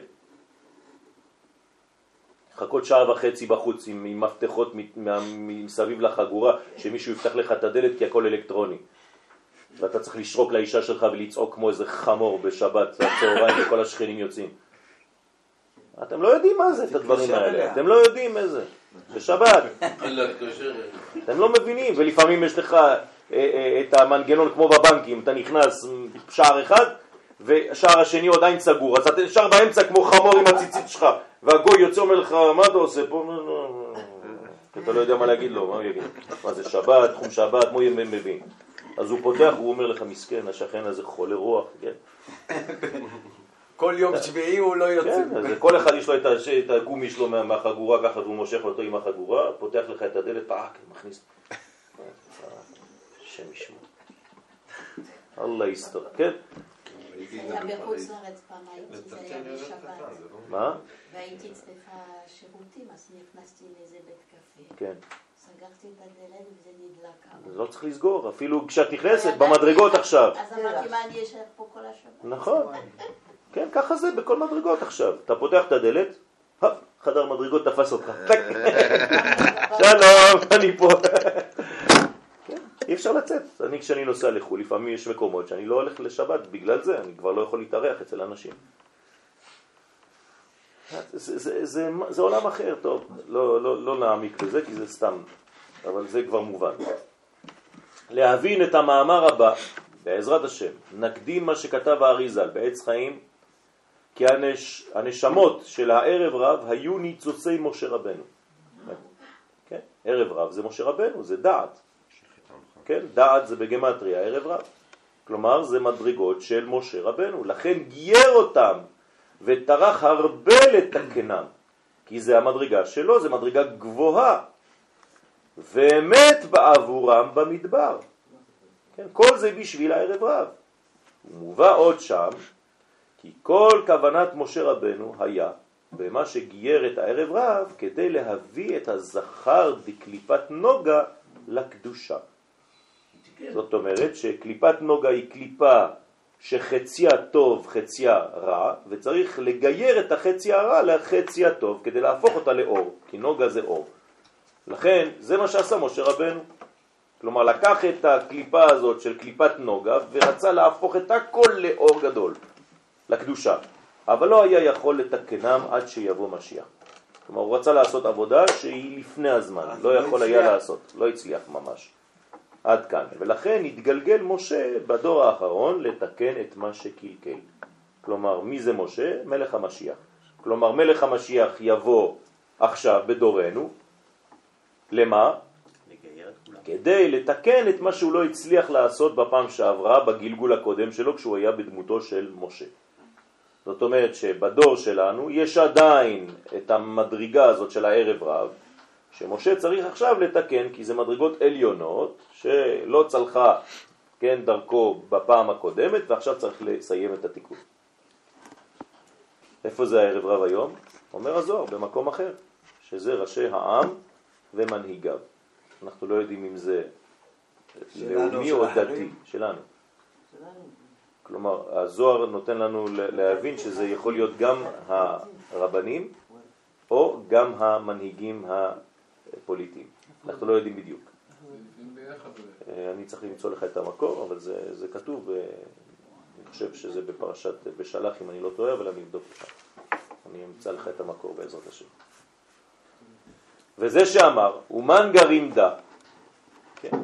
לחכות שעה וחצי בחוץ עם, עם מפתחות מה- מסביב לחגורה, שמישהו יפתח לך את הדלת כי הכל אלקטרוני. ואתה צריך לשרוק לאישה שלך ולצעוק כמו איזה חמור בשבת, הצהריים, [COUGHS] וכל השכנים יוצאים. אתם לא יודעים מה זה, את הדברים האלה. אתם לא יודעים איזה. בשבת. להתקשר, אתם לא מבינים, ולפעמים יש לך אה, אה, את המנגנון כמו בבנקים, אתה נכנס שער אחד והשער השני עדיין סגור, אז אתה נשאר באמצע כמו חמור עם הציצית שלך, והגוי יוצא אומר לך, מה אתה עושה פה? לא, לא, לא. אתה לא יודע מה להגיד לו, מה הוא יגיד? מה זה שבת, תחום שבת, מה הוא מבין? אז הוא פותח, הוא אומר לך, מסכן, השכן הזה חולה רוח, כן? כל יום שביעי הוא לא יוצא. כן, אז כל אחד יש לו את הגומי שלו מה- מהחגורה, ככה והוא מושך אותו עם החגורה, פותח לך את הדלת, פאק, מכניס. השם ישמור. אללה יסתור, כן? בחוץ. לארץ הייתי, זה היה בשבת. זה לא... מה? והייתי צריכה שירותים, אז נכנסתי לאיזה בית קפה. כן. סגרתי את הדלת וזה נדלק. אז לא צריך לסגור, אפילו כשאת נכנסת במדרגות עכשיו. אז אמרתי, מה, אני אשאר פה כל השבת? נכון. כן, ככה זה בכל מדרגות עכשיו. אתה פותח את הדלת, הופ, חדר מדרגות תפס אותך. [LAUGHS] שלום, אני פה. אי אפשר לצאת. אני כשאני נוסע לחו"ל, לפעמים יש מקומות שאני לא הולך לשבת בגלל זה, אני כבר לא יכול להתארח אצל אנשים. זה, עולם אחר, טוב, לא, לא, לא נעמיק בזה כי זה סתם, אבל זה כבר מובן. להבין את המאמר הבא, בעזרת השם, נקדים מה שכתב האריזל בעץ חיים, כי הנש, הנשמות של הערב רב היו ניצוצי משה רבנו. כן? ערב רב זה משה רבנו, זה דעת. כן? דעת זה בגמטריה, ערב רב. כלומר, זה מדרגות של משה רבנו. לכן גייר אותם וטרח הרבה לתקנם, כי זה המדרגה שלו, זה מדרגה גבוהה. ואמת בעבורם במדבר. כן? כל זה בשביל הערב רב. ומובא עוד שם, כי כל כוונת משה רבנו היה במה שגייר את הערב רב כדי להביא את הזכר בקליפת נוגה לקדושה. זאת אומרת שקליפת נוגה היא קליפה שחציה טוב, חציה רע, וצריך לגייר את החצי הרע לחצי הטוב כדי להפוך אותה לאור, כי נוגה זה אור. לכן זה מה שעשה משה רבנו. כלומר לקח את הקליפה הזאת של קליפת נוגה ורצה להפוך את הכל לאור גדול, לקדושה. אבל לא היה יכול לתקנם עד שיבוא משיח. כלומר הוא רצה לעשות עבודה שהיא לפני הזמן, לא לא יכול היה. לעשות, לא הצליח ממש. עד כאן. ולכן התגלגל משה בדור האחרון לתקן את מה שקלקל. כלומר, מי זה משה? מלך המשיח. כלומר, מלך המשיח יבוא עכשיו בדורנו, למה? כדי לתקן את מה שהוא לא הצליח לעשות בפעם שעברה, בגלגול הקודם שלו, כשהוא היה בדמותו של משה. זאת אומרת שבדור שלנו יש עדיין את המדרגה הזאת של הערב רב, שמשה צריך עכשיו לתקן, כי זה מדרגות עליונות, שלא צלחה כן, דרכו בפעם הקודמת, ועכשיו צריך לסיים את התיקון. איפה זה הערב רב היום? אומר הזוהר, במקום אחר, שזה ראשי העם ומנהיגיו. אנחנו לא יודעים אם זה לאומי או דתי? שלנו. כלומר, הזוהר נותן לנו להבין שזה יכול להיות גם הרבנים או גם המנהיגים הפוליטיים. אנחנו לא יודעים בדיוק. אה, אני צריך למצוא לך את המקור, אבל זה, זה כתוב, אה, אני חושב שזה בפרשת בשלח, אם אני לא טועה, אבל אני אבדוק לך. אני אמצא לך את המקור בעזרת השם. וזה שאמר, אומן גרים דה, כן?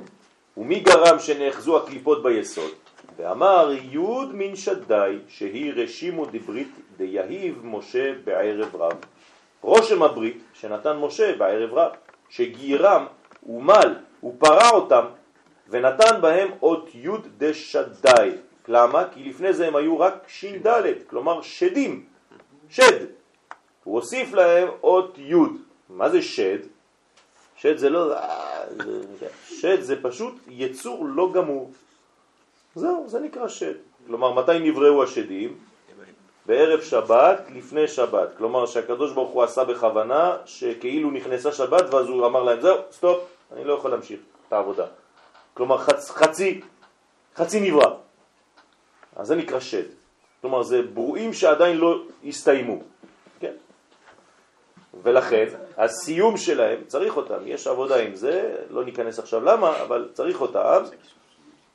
ומי גרם שנאחזו הקליפות ביסוד? ואמר יוד מן שדי שהיא רשימו דברית דיהיב משה בערב רב. רושם הברית שנתן משה בערב רב, שגיירם ומל ופרע אותם ונתן בהם אות יוד דשדי. למה? כי לפני זה הם היו רק ש"ד, כלומר שדים, שד. הוא הוסיף להם אות יוד. מה זה שד? שד זה לא... אה, זה- שד זה פשוט יצור לא גמור. זהו, זה נקרא שד. כלומר, מתי נבראו השדים? בערב שבת, לפני שבת. כלומר, שהקדוש ברוך הוא עשה בכוונה שכאילו נכנסה שבת, ואז הוא אמר להם, זהו, stop, אני לא יכול להמשיך את העבודה. כלומר, חצ, חצי, חצי נברא. אז זה נקרא שד. כלומר, זה ברואים שעדיין לא הסתיימו. כן? ולכן, הסיום שלהם, צריך אותם. יש עבודה עם זה, לא ניכנס עכשיו למה, אבל צריך אותם.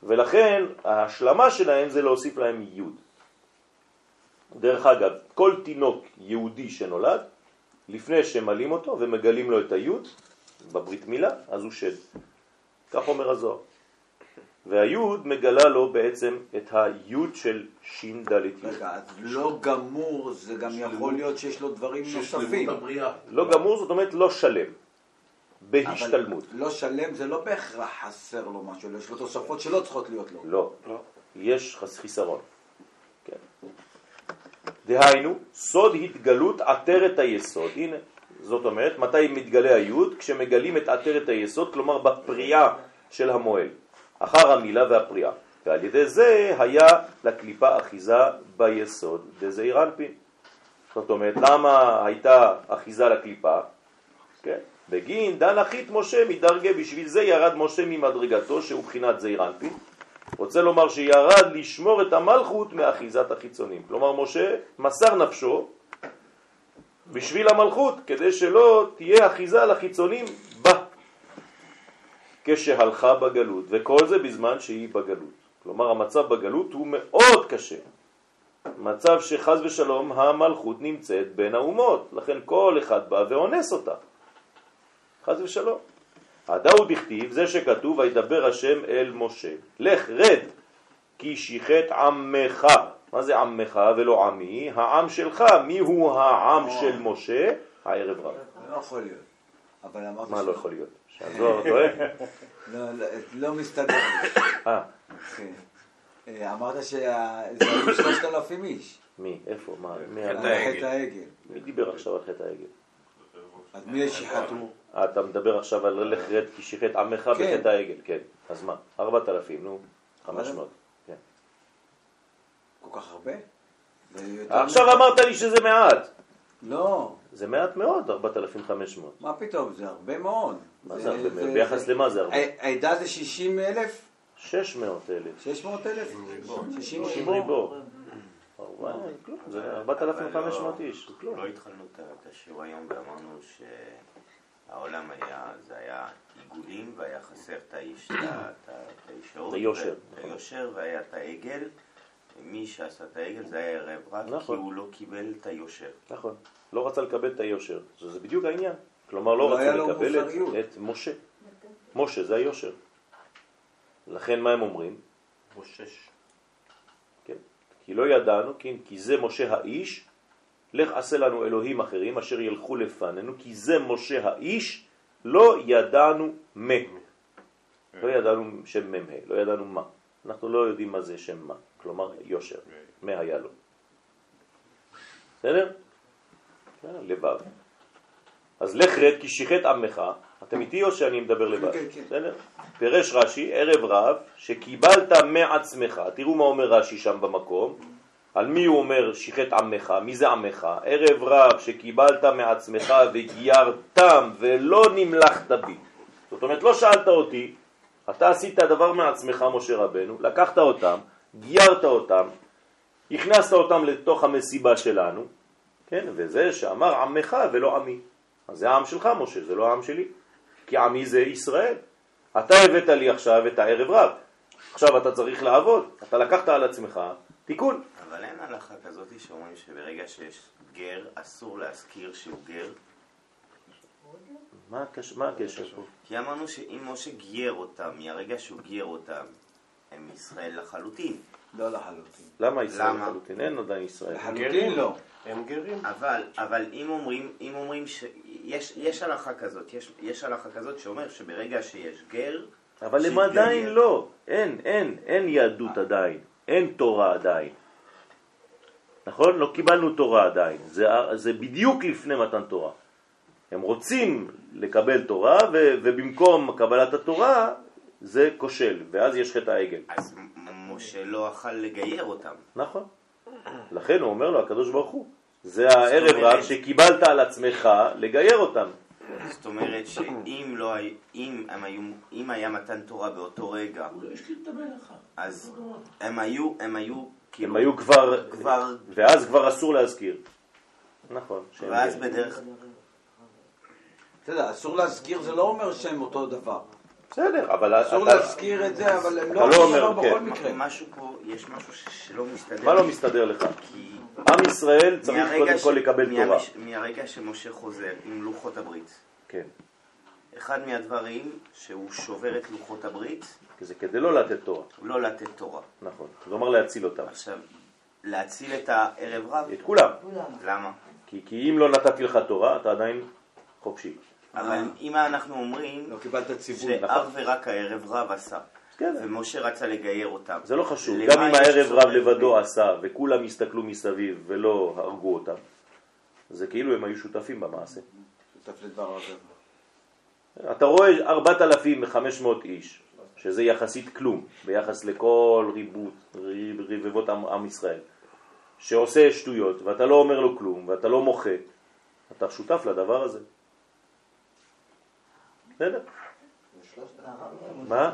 ולכן ההשלמה שלהם זה להוסיף להם יוד. דרך אגב, כל תינוק יהודי שנולד, לפני שמלים אותו ומגלים לו את היוד, בברית מילה, אז הוא שד. כך אומר הזוהר. והיוד מגלה לו בעצם את היוד של שין דלת יוד. רגע, אז לא גמור, זה גם יכול להיות שיש לו דברים נוספים. לא גמור זאת אומרת לא שלם, בהשתלמות. אבל לא שלם זה לא בהכרח חסר לו משהו, יש לו תוספות שלא צריכות להיות לו. לא, יש חס- חיסרון. כן. דהיינו, סוד התגלות עטרת היסוד. הנה, זאת אומרת, מתי מתגלה היוד? כשמגלים את עטרת היסוד, כלומר בפריאה של המועל, אחר המילה והפריאה. ועל ידי זה היה לקליפה אחיזה ביסוד דזעיר אנפין. זאת אומרת, למה הייתה אחיזה לקליפה? כן, בגין דן אחית משה מדרגה, בשביל זה ירד משה ממדרגתו שהוא בחינת זעיר אנפין. רוצה לומר שירד לשמור את המלכות מאחיזת החיצונים. כלומר, משה מסר נפשו בשביל המלכות, כדי שלא תהיה אחיזה לחיצונים בה, כשהלכה בגלות, וכל זה בזמן שהיא בגלות. כלומר, המצב בגלות הוא מאוד קשה. מצב שחז ושלום המלכות נמצאת בין האומות, לכן כל אחד בא ואונס אותה. חז ושלום. הדאו דכתיב, זה שכתוב, וידבר השם אל משה, לך רד, כי שיחת עמך. מה זה עמך ולא עמי? העם שלך. מי הוא העם של משה? הערב רב. לא יכול להיות. אבל אמרת מה לא יכול להיות? שהזוהר טועה? [LAUGHS] לא, לא, לא מסתדר. אה, כן. אה, אמרת שזה היו שלושת אלפים איש. מי? איפה? מה? העגל. חטא העגל. מי דיבר עכשיו על חטא העגל? אז מי שיחתו? אה, אתה מדבר עכשיו על לך רד כי שיחת עמך כן. בחטא העגל, כן. אז מה? ארבעת אלפים, נו. חמש מאות. כן. כל כך הרבה? עכשיו מ- אמרת לי שזה מעט. לא, זה מעט מאוד, 4,500. מה פתאום, זה הרבה מאוד. מה זה הרבה מאוד? ביחס למה זה הרבה? העדה זה 60 אלף? 600 אלף. 600 אלף? 60 60 ריבו? כלום, זה 4,500 איש, זה כלום. לא התחלנו את השיעור היום ואמרנו שהעולם היה, זה היה עיגולים והיה חסר את האיש, את היושר. את היושר והיה את העגל. מי שעשה את העגל זה היה ערב רב, כי נכון. הוא לא קיבל את היושר. נכון. לא רצה לקבל את היושר. זה זה בדיוק העניין. כלומר, לא לא לו לקבל את-. את משה. משה זה היושר. לכן מה הם אומרים? מושש. כן. כי לא ידענו, כן, כי זה משה האיש, לך עשה לנו אלוהים אחרים אשר ילכו לפנינו, כי זה משה האיש, לא ידענו מה. לא ידענו שם מ"ה, לא ידענו מה. אנחנו לא יודעים מה זה שם מה, כלומר יושר, מה היה לו. בסדר? כן, לבב. אז לך רד כי שיחת עמך, אתם איתי או שאני מדבר לבד? כן, כן. בסדר? פירש רש"י, ערב רב, שקיבלת מעצמך, תראו מה אומר רש"י שם במקום, על מי הוא אומר שיחת עמך, מי זה עמך? ערב רב שקיבלת מעצמך וגיירתם ולא נמלכת בי. זאת אומרת, לא שאלת אותי, אתה עשית דבר מעצמך, משה רבנו, לקחת אותם, גיירת אותם, הכנסת אותם לתוך המסיבה שלנו, כן, וזה שאמר עמך ולא עמי. אז זה העם שלך, משה, זה לא העם שלי. כי עמי זה ישראל. אתה הבאת לי עכשיו את הערב רב. עכשיו אתה צריך לעבוד. אתה לקחת על עצמך תיקון. אבל אין הלכה כזאת שאומרים שברגע שיש גר, אסור להזכיר שהוא גר. מה הקשר, פה? כי אמרנו שאם משה גייר אותם, מהרגע שהוא גייר אותם, הם ישראל לחלוטין. לא לחלוטין. למה ישראל למה? לחלוטין? אין עדיין ישראל. לחלוטין לא. הם גרים. אבל, אבל אם אומרים, אם אומרים שיש יש הלכה כזאת, יש, יש הלכה כזאת שאומר שברגע שיש גר, אבל הם. עדיין לא. אין, אין, אין יהדות עדיין. אין תורה עדיין. נכון? לא קיבלנו תורה עדיין. זה, זה בדיוק לפני מתן תורה. הם רוצים לקבל תורה, ו, ובמקום קבלת התורה זה כושל, ואז יש חטא העגל. אז מ- משה לא אכל לגייר אותם. נכון. לכן הוא אומר לו, הקדוש ברוך הוא, זה הערב אומרת- רב שקיבלת על עצמך לגייר אותם. זאת אומרת שאם לא, אם, הם היו, אם היה מתן תורה באותו רגע, אז הם היו, הם היו, כאילו, הם היו כבר, כבר, ואז כבר אסור להזכיר. נכון. ואז בדרך, אתה יודע, אסור להזכיר זה לא אומר שהם אותו דבר. בסדר, אבל אסור להזכיר את זה, אבל הם אתה לא לא אומר, דבר כן. בכל מקרה. משהו פה, יש משהו שלא מסתדר. מה לא מסתדר לך? כי עם ישראל צריך קודם כל לקבל תורה. מהרגע שמשה חוזר עם לוחות הברית, כן. אחד מהדברים שהוא שובר את לוחות הברית, כי זה כדי לא לתת תורה. לא לתת תורה. נכון. כלומר להציל אותם. עכשיו, להציל את הערב רב, את כולם. למה? כי, כי אם לא נתתי לך תורה, אתה עדיין חופשי. אבל אם אנחנו אומרים לא קיבלת ציווי. שאך ורק הערב רב עשה, כן. ומשה רצה לגייר אותם, זה לא חשוב. גם אם הערב? רב לבדו עשה וכולם הסתכלו מסביב ולא הרגו אותם, זה כאילו הם היו שותפים במעשה. שותף לדבר הזה. אתה רואה 4,500 איש שזה יחסית כלום ביחס לכל ריבות, ריב, רבבות עם, עם ישראל, שעושה שטויות ואתה לא אומר לו כלום ואתה לא מוחה, אתה שותף לדבר הזה. בסדר? מה?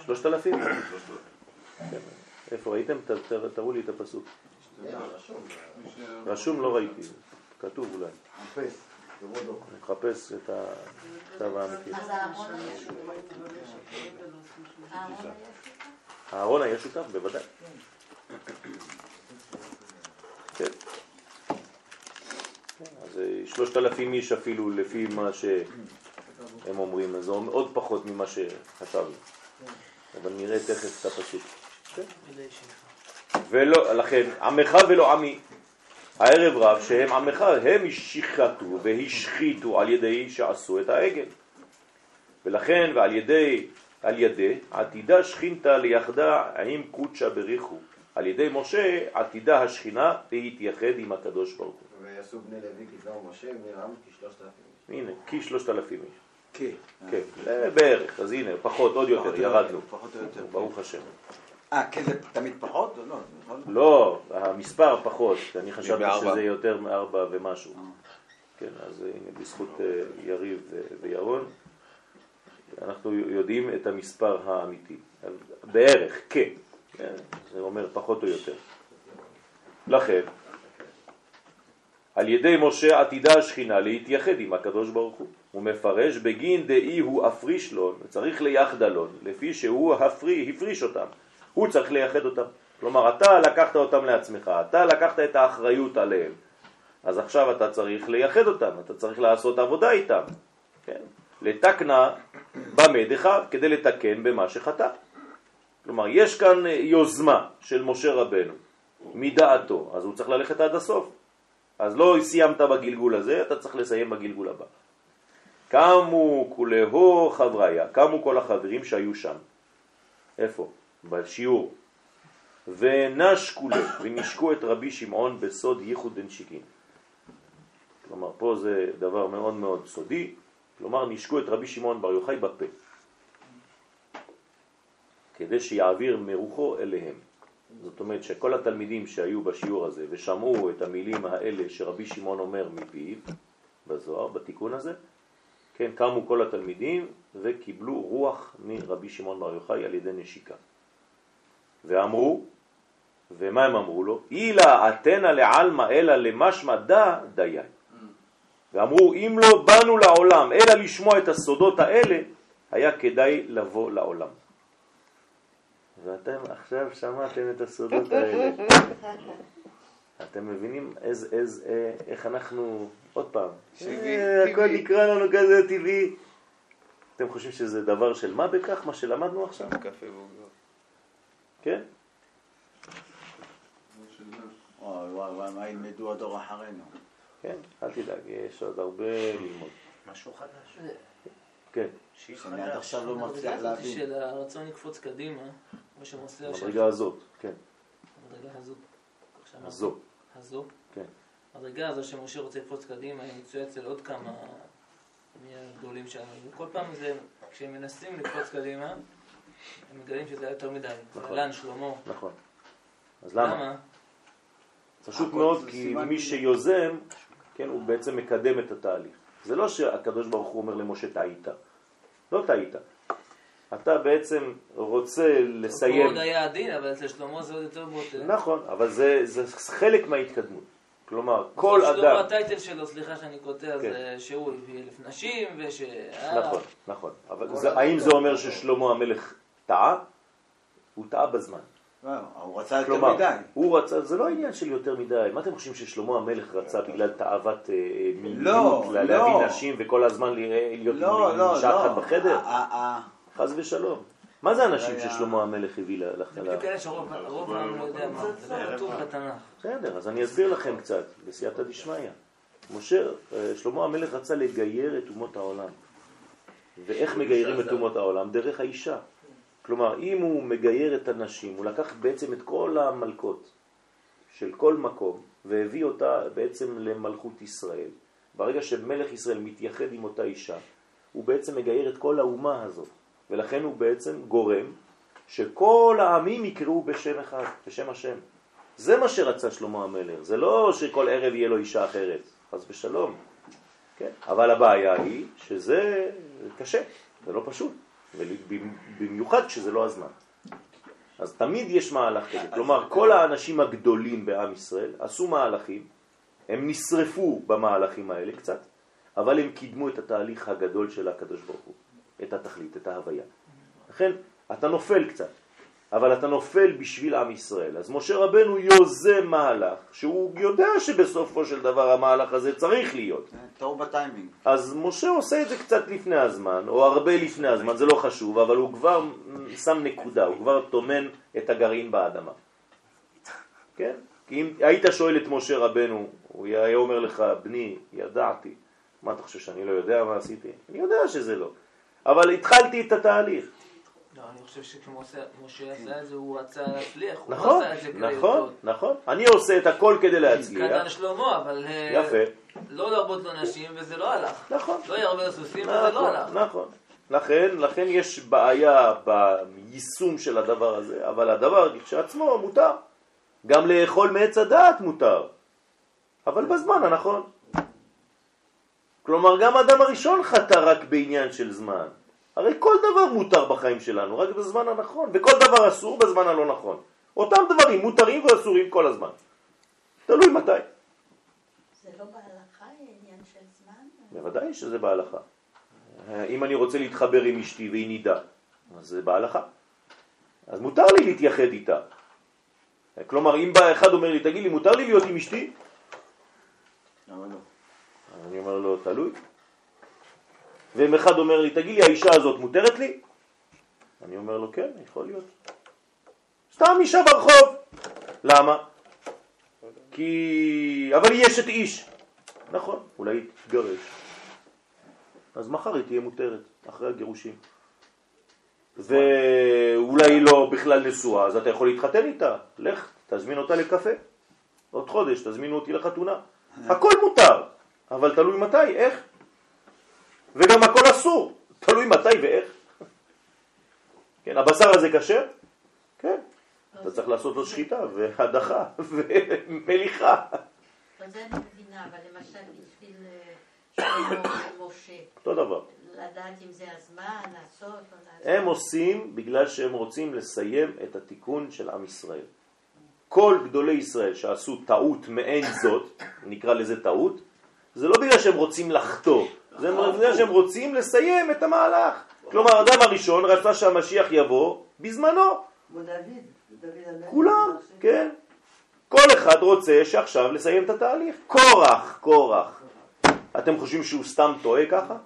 שלושת אלפים. איפה ראיתם? תראו לי את הפסוק. רשום לא ראיתי, כתוב אולי. מחפש, מחפש את הכתב האמיתי. אז אהרון היה שותף? אהרון היה שותף? אהרון היה שותף, בוודאי. כן. כן, אז אה, שלושת אלפים איש אפילו לפי מה שהם אומרים, אז זה עוד פחות ממה שחשבנו. אבל נראה תכף את הפסוק. ולא, לכן, עמך ולא עמי. הערב רב שהם עמך, הם השחטו והשחיתו על ידי שעשו את העגל. ולכן ועל ידי, על ידי עתידה שכינתה ליחדה עם קודשה בריחו. על ידי משה עתידה השכינה להתייחד עם הקדוש ברוך הוא. ויעשו בני לוי כדבר משה, מרם כשלושת אלפים. הנה, כשלושת אלפים איש. כן. כן, אה, בערך, אז הנה, פחות, עוד יותר, ירדנו. פחות או יותר. ברוך השם. אה, כן, זה תמיד פחות? או לא? נכון? לא, המספר פחות, אני חשבתי. שזה יותר מארבע ומשהו. כן, אז הנה, בזכות אה, יריב וירון, אנחנו יודעים את המספר האמיתי. בערך, כן. כן, זה אומר פחות או יותר. לכן, על ידי משה עתידה השכינה להתייחד עם הקדוש ברוך הוא. הוא מפרש בגין דאי הוא אפריש לו, צריך ליחדלון, לפי שהוא הפרי, הפריש אותם. הוא צריך לייחד אותם. כלומר, אתה לקחת אותם לעצמך, אתה לקחת את האחריות עליהם. אז עכשיו אתה צריך לייחד אותם, אתה צריך לעשות עבודה איתם. כן? לתקנה במדך כדי לתקן במה שחטא. כלומר, יש כאן יוזמה של משה רבנו מדעתו, אז הוא צריך ללכת עד הסוף. אז לא סיימת בגלגול הזה, אתה צריך לסיים בגלגול הבא. קמו כולהו חבריה, קמו כל החברים שהיו שם. איפה? בשיעור. ונשקו לו, ונשקו את רבי שמעון בסוד ייחוד דנשיקין. כלומר, פה זה דבר מאוד מאוד סודי, כלומר, נשקו את רבי שמעון בר יוחאי בפה, כדי שיעביר מרוחו אליהם. זאת אומרת שכל התלמידים שהיו בשיעור הזה ושמעו את המילים האלה שרבי שמעון אומר מפיו, בזוהר, בתיקון הזה, כן, קמו כל התלמידים וקיבלו רוח מרבי שמעון בר יוחאי על ידי נשיקה. ואמרו, ומה הם אמרו לו? אילה אתנה לעלמא אלא למשמע דא דיין. ואמרו, אם לא באנו לעולם אלא לשמוע את הסודות האלה, היה כדאי לבוא לעולם. ואתם עכשיו שמעתם את הסודות האלה. אתם מבינים איז, איז, אה, איך אנחנו, עוד פעם, אה, הכל נקרא לנו כזה טבעי. אתם חושבים שזה דבר של מה בכך, מה שלמדנו עכשיו? קפה ועוגות. כן? וואי וואי וואי, מה ילמדו הדור אחרינו? כן, אל תדאג, יש עוד הרבה ללמוד. משהו חדש. כן, שאני עד. עכשיו לא מצליח להבין. של הרצון לקפוץ קדימה, כמו שמוסר המדרגה הזאת, כן, המדרגה הזו. עכשיו, הזו, הזו. כן. המדרגה הזו שמשה רוצה לקפוץ קדימה, היא מצויה אצל עוד כמה מהגדולים שלנו. וכל פעם זה, כשהם מנסים לקפוץ קדימה, הם מגלים שזה היה יותר מדי. נכון. לן, שלמה. נכון. אז למה? למה? פשוט מאוד, כי מי. שיוזם, כן, הוא בעצם מקדם את התהליך. זה לא שהקדוש ברוך הוא אומר למשה טעית. לא טעית. אתה בעצם רוצה לסיים. עוד היה עדין, אבל אצל שלמה זה עוד יותר בוטה. נכון, אבל זה, זה חלק מההתקדמות. כלומר, כל שלמה אדם... הטייטל שלו, סליחה שאני קוטע, כן. זה שהוא הביא אלף נשים, וש... אה, נכון, נכון. אבל זה, האם זה אומר ששלמה המלך טעה? הוא טעה בזמן. לא, הוא רצה יותר כלומר, מדי. הוא רצה, זה לא עניין של יותר מדי. מה אתם חושבים ששלמה המלך רצה בגלל תאוות אה, מיניות, לא, לה- לא. להביא נשים וכל הזמן להיות לא, עם לא, אישה אחת לא. בחדר? חס ושלום. מה זה הנשים היה- ששלמה המלך הביא ל- לך? זה בדיוק אלה שרוב רוב העם לא יודע מה, זה לא כתוב בתנ"ך. בסדר, אז אני אסביר לכם קצת, בסייעתא דשמיא. משה, אה, שלמה המלך רצה לגייר את אומות העולם. ואיך מגיירים את אומות העולם? דרך האישה. כלומר, אם הוא מגייר את הנשים, הוא לקח בעצם את כל המלכות של כל מקום, והביא אותה בעצם למלכות ישראל. ברגע שמלך ישראל מתייחד עם אותה אישה, הוא בעצם מגייר את כל האומה הזאת, ולכן הוא בעצם גורם שכל העמים יקראו בשם אחד, בשם השם. זה מה שרצה שלמה המלך, זה לא שכל ערב יהיה לו אישה אחרת, חס ושלום. כן? אבל הבעיה היא שזה קשה, זה לא פשוט, במיוחד כשזה לא הזמן. אז תמיד יש מהלך כזה, כלומר כל האנשים הגדולים בעם ישראל עשו מהלכים, הם נשרפו במהלכים האלה קצת, אבל הם קידמו את התהליך הגדול של הקדוש ברוך הוא, את התכלית, את ההוויה. לכן אתה נופל קצת, אבל אתה נופל בשביל עם ישראל. אז משה רבנו יוזם מהלך, שהוא יודע שבסופו של דבר המהלך הזה צריך להיות. טוב בטיימינג. אז משה עושה את זה קצת לפני הזמן, או הרבה לפני הזמן, זה לא חשוב, אבל הוא כבר שם נקודה, הוא כבר תומן את הגרעין באדמה. כן? כי אם היית שואל את משה רבנו, הוא היה אומר לך, בני, ידעתי. מה אתה חושב שאני לא יודע מה עשיתי? אני יודע שזה לא. אבל התחלתי את התהליך. לא, אני חושב שכמשה עשה את זה, הוא רצה להצליח. נכון, לא נכון, נכון. אני עושה את הכל כדי להצליח. קטן שלמה, אבל... אה, יפה. לא להרבות לו נשים, וזה לא הלך. נכון. לא ירבה לסוסים, וזה לא הלך. נכון. לכן, לכן יש בעיה ביישום של הדבר הזה, אבל הדבר כשעצמו מותר. גם לאכול מעץ הדעת מותר, אבל בזמן הנכון. כלומר, גם האדם הראשון חטא רק בעניין של זמן. הרי כל דבר מותר בחיים שלנו, רק בזמן הנכון, וכל דבר אסור בזמן הלא נכון. אותם דברים מותרים ואסורים כל הזמן. תלוי מתי. זה לא בהלכה עניין של זמן? בוודאי שזה בהלכה. אם אני רוצה להתחבר עם אשתי והיא נידה, אז זה בהלכה. אז מותר לי להתייחד איתה. כלומר, אם בא אחד אומר לי, תגיד לי, מותר לי להיות עם אשתי? למה לא? אני אומר לו, תלוי. ואם אחד אומר לי, תגיד לי, האישה הזאת מותרת לי? אני אומר לו, כן, יכול להיות. סתם אישה ברחוב. למה? כי... אבל היא אשת איש. נכון, אולי היא תגרש. אז מחר היא תהיה מותרת, אחרי הגירושים. ואולי היא לא בכלל נשואה, אז אתה יכול להתחתן איתה. לך, תזמין אותה לקפה. עוד חודש תזמינו אותי לחתונה. הכל מותר, אבל תלוי מתי, איך. וגם הכל אסור, תלוי מתי ואיך. [LAUGHS] כן, הבשר הזה כשר? כן. אתה צריך לעשות לו שחיטה והדחה [LAUGHS] ומליחה. אז אני מבינה, אבל למשל בשביל שלמה ומשה. אותו דבר. לדעת אם זה הזמן, לעשות או לעשות. הם עושים בגלל שהם רוצים לסיים את התיקון של עם ישראל. כל גדולי ישראל שעשו טעות מעין זאת, נקרא לזה טעות, זה לא בגלל שהם רוצים לחטוא, זה בגלל שהם רוצים לסיים את המהלך. כלומר, האדם הראשון רצה שהמשיח יבוא בזמנו. כולם, כן. כל אחד רוצה שעכשיו לסיים את התהליך. קורח, קורח. אתם חושבים שהוא סתם טועה ככה?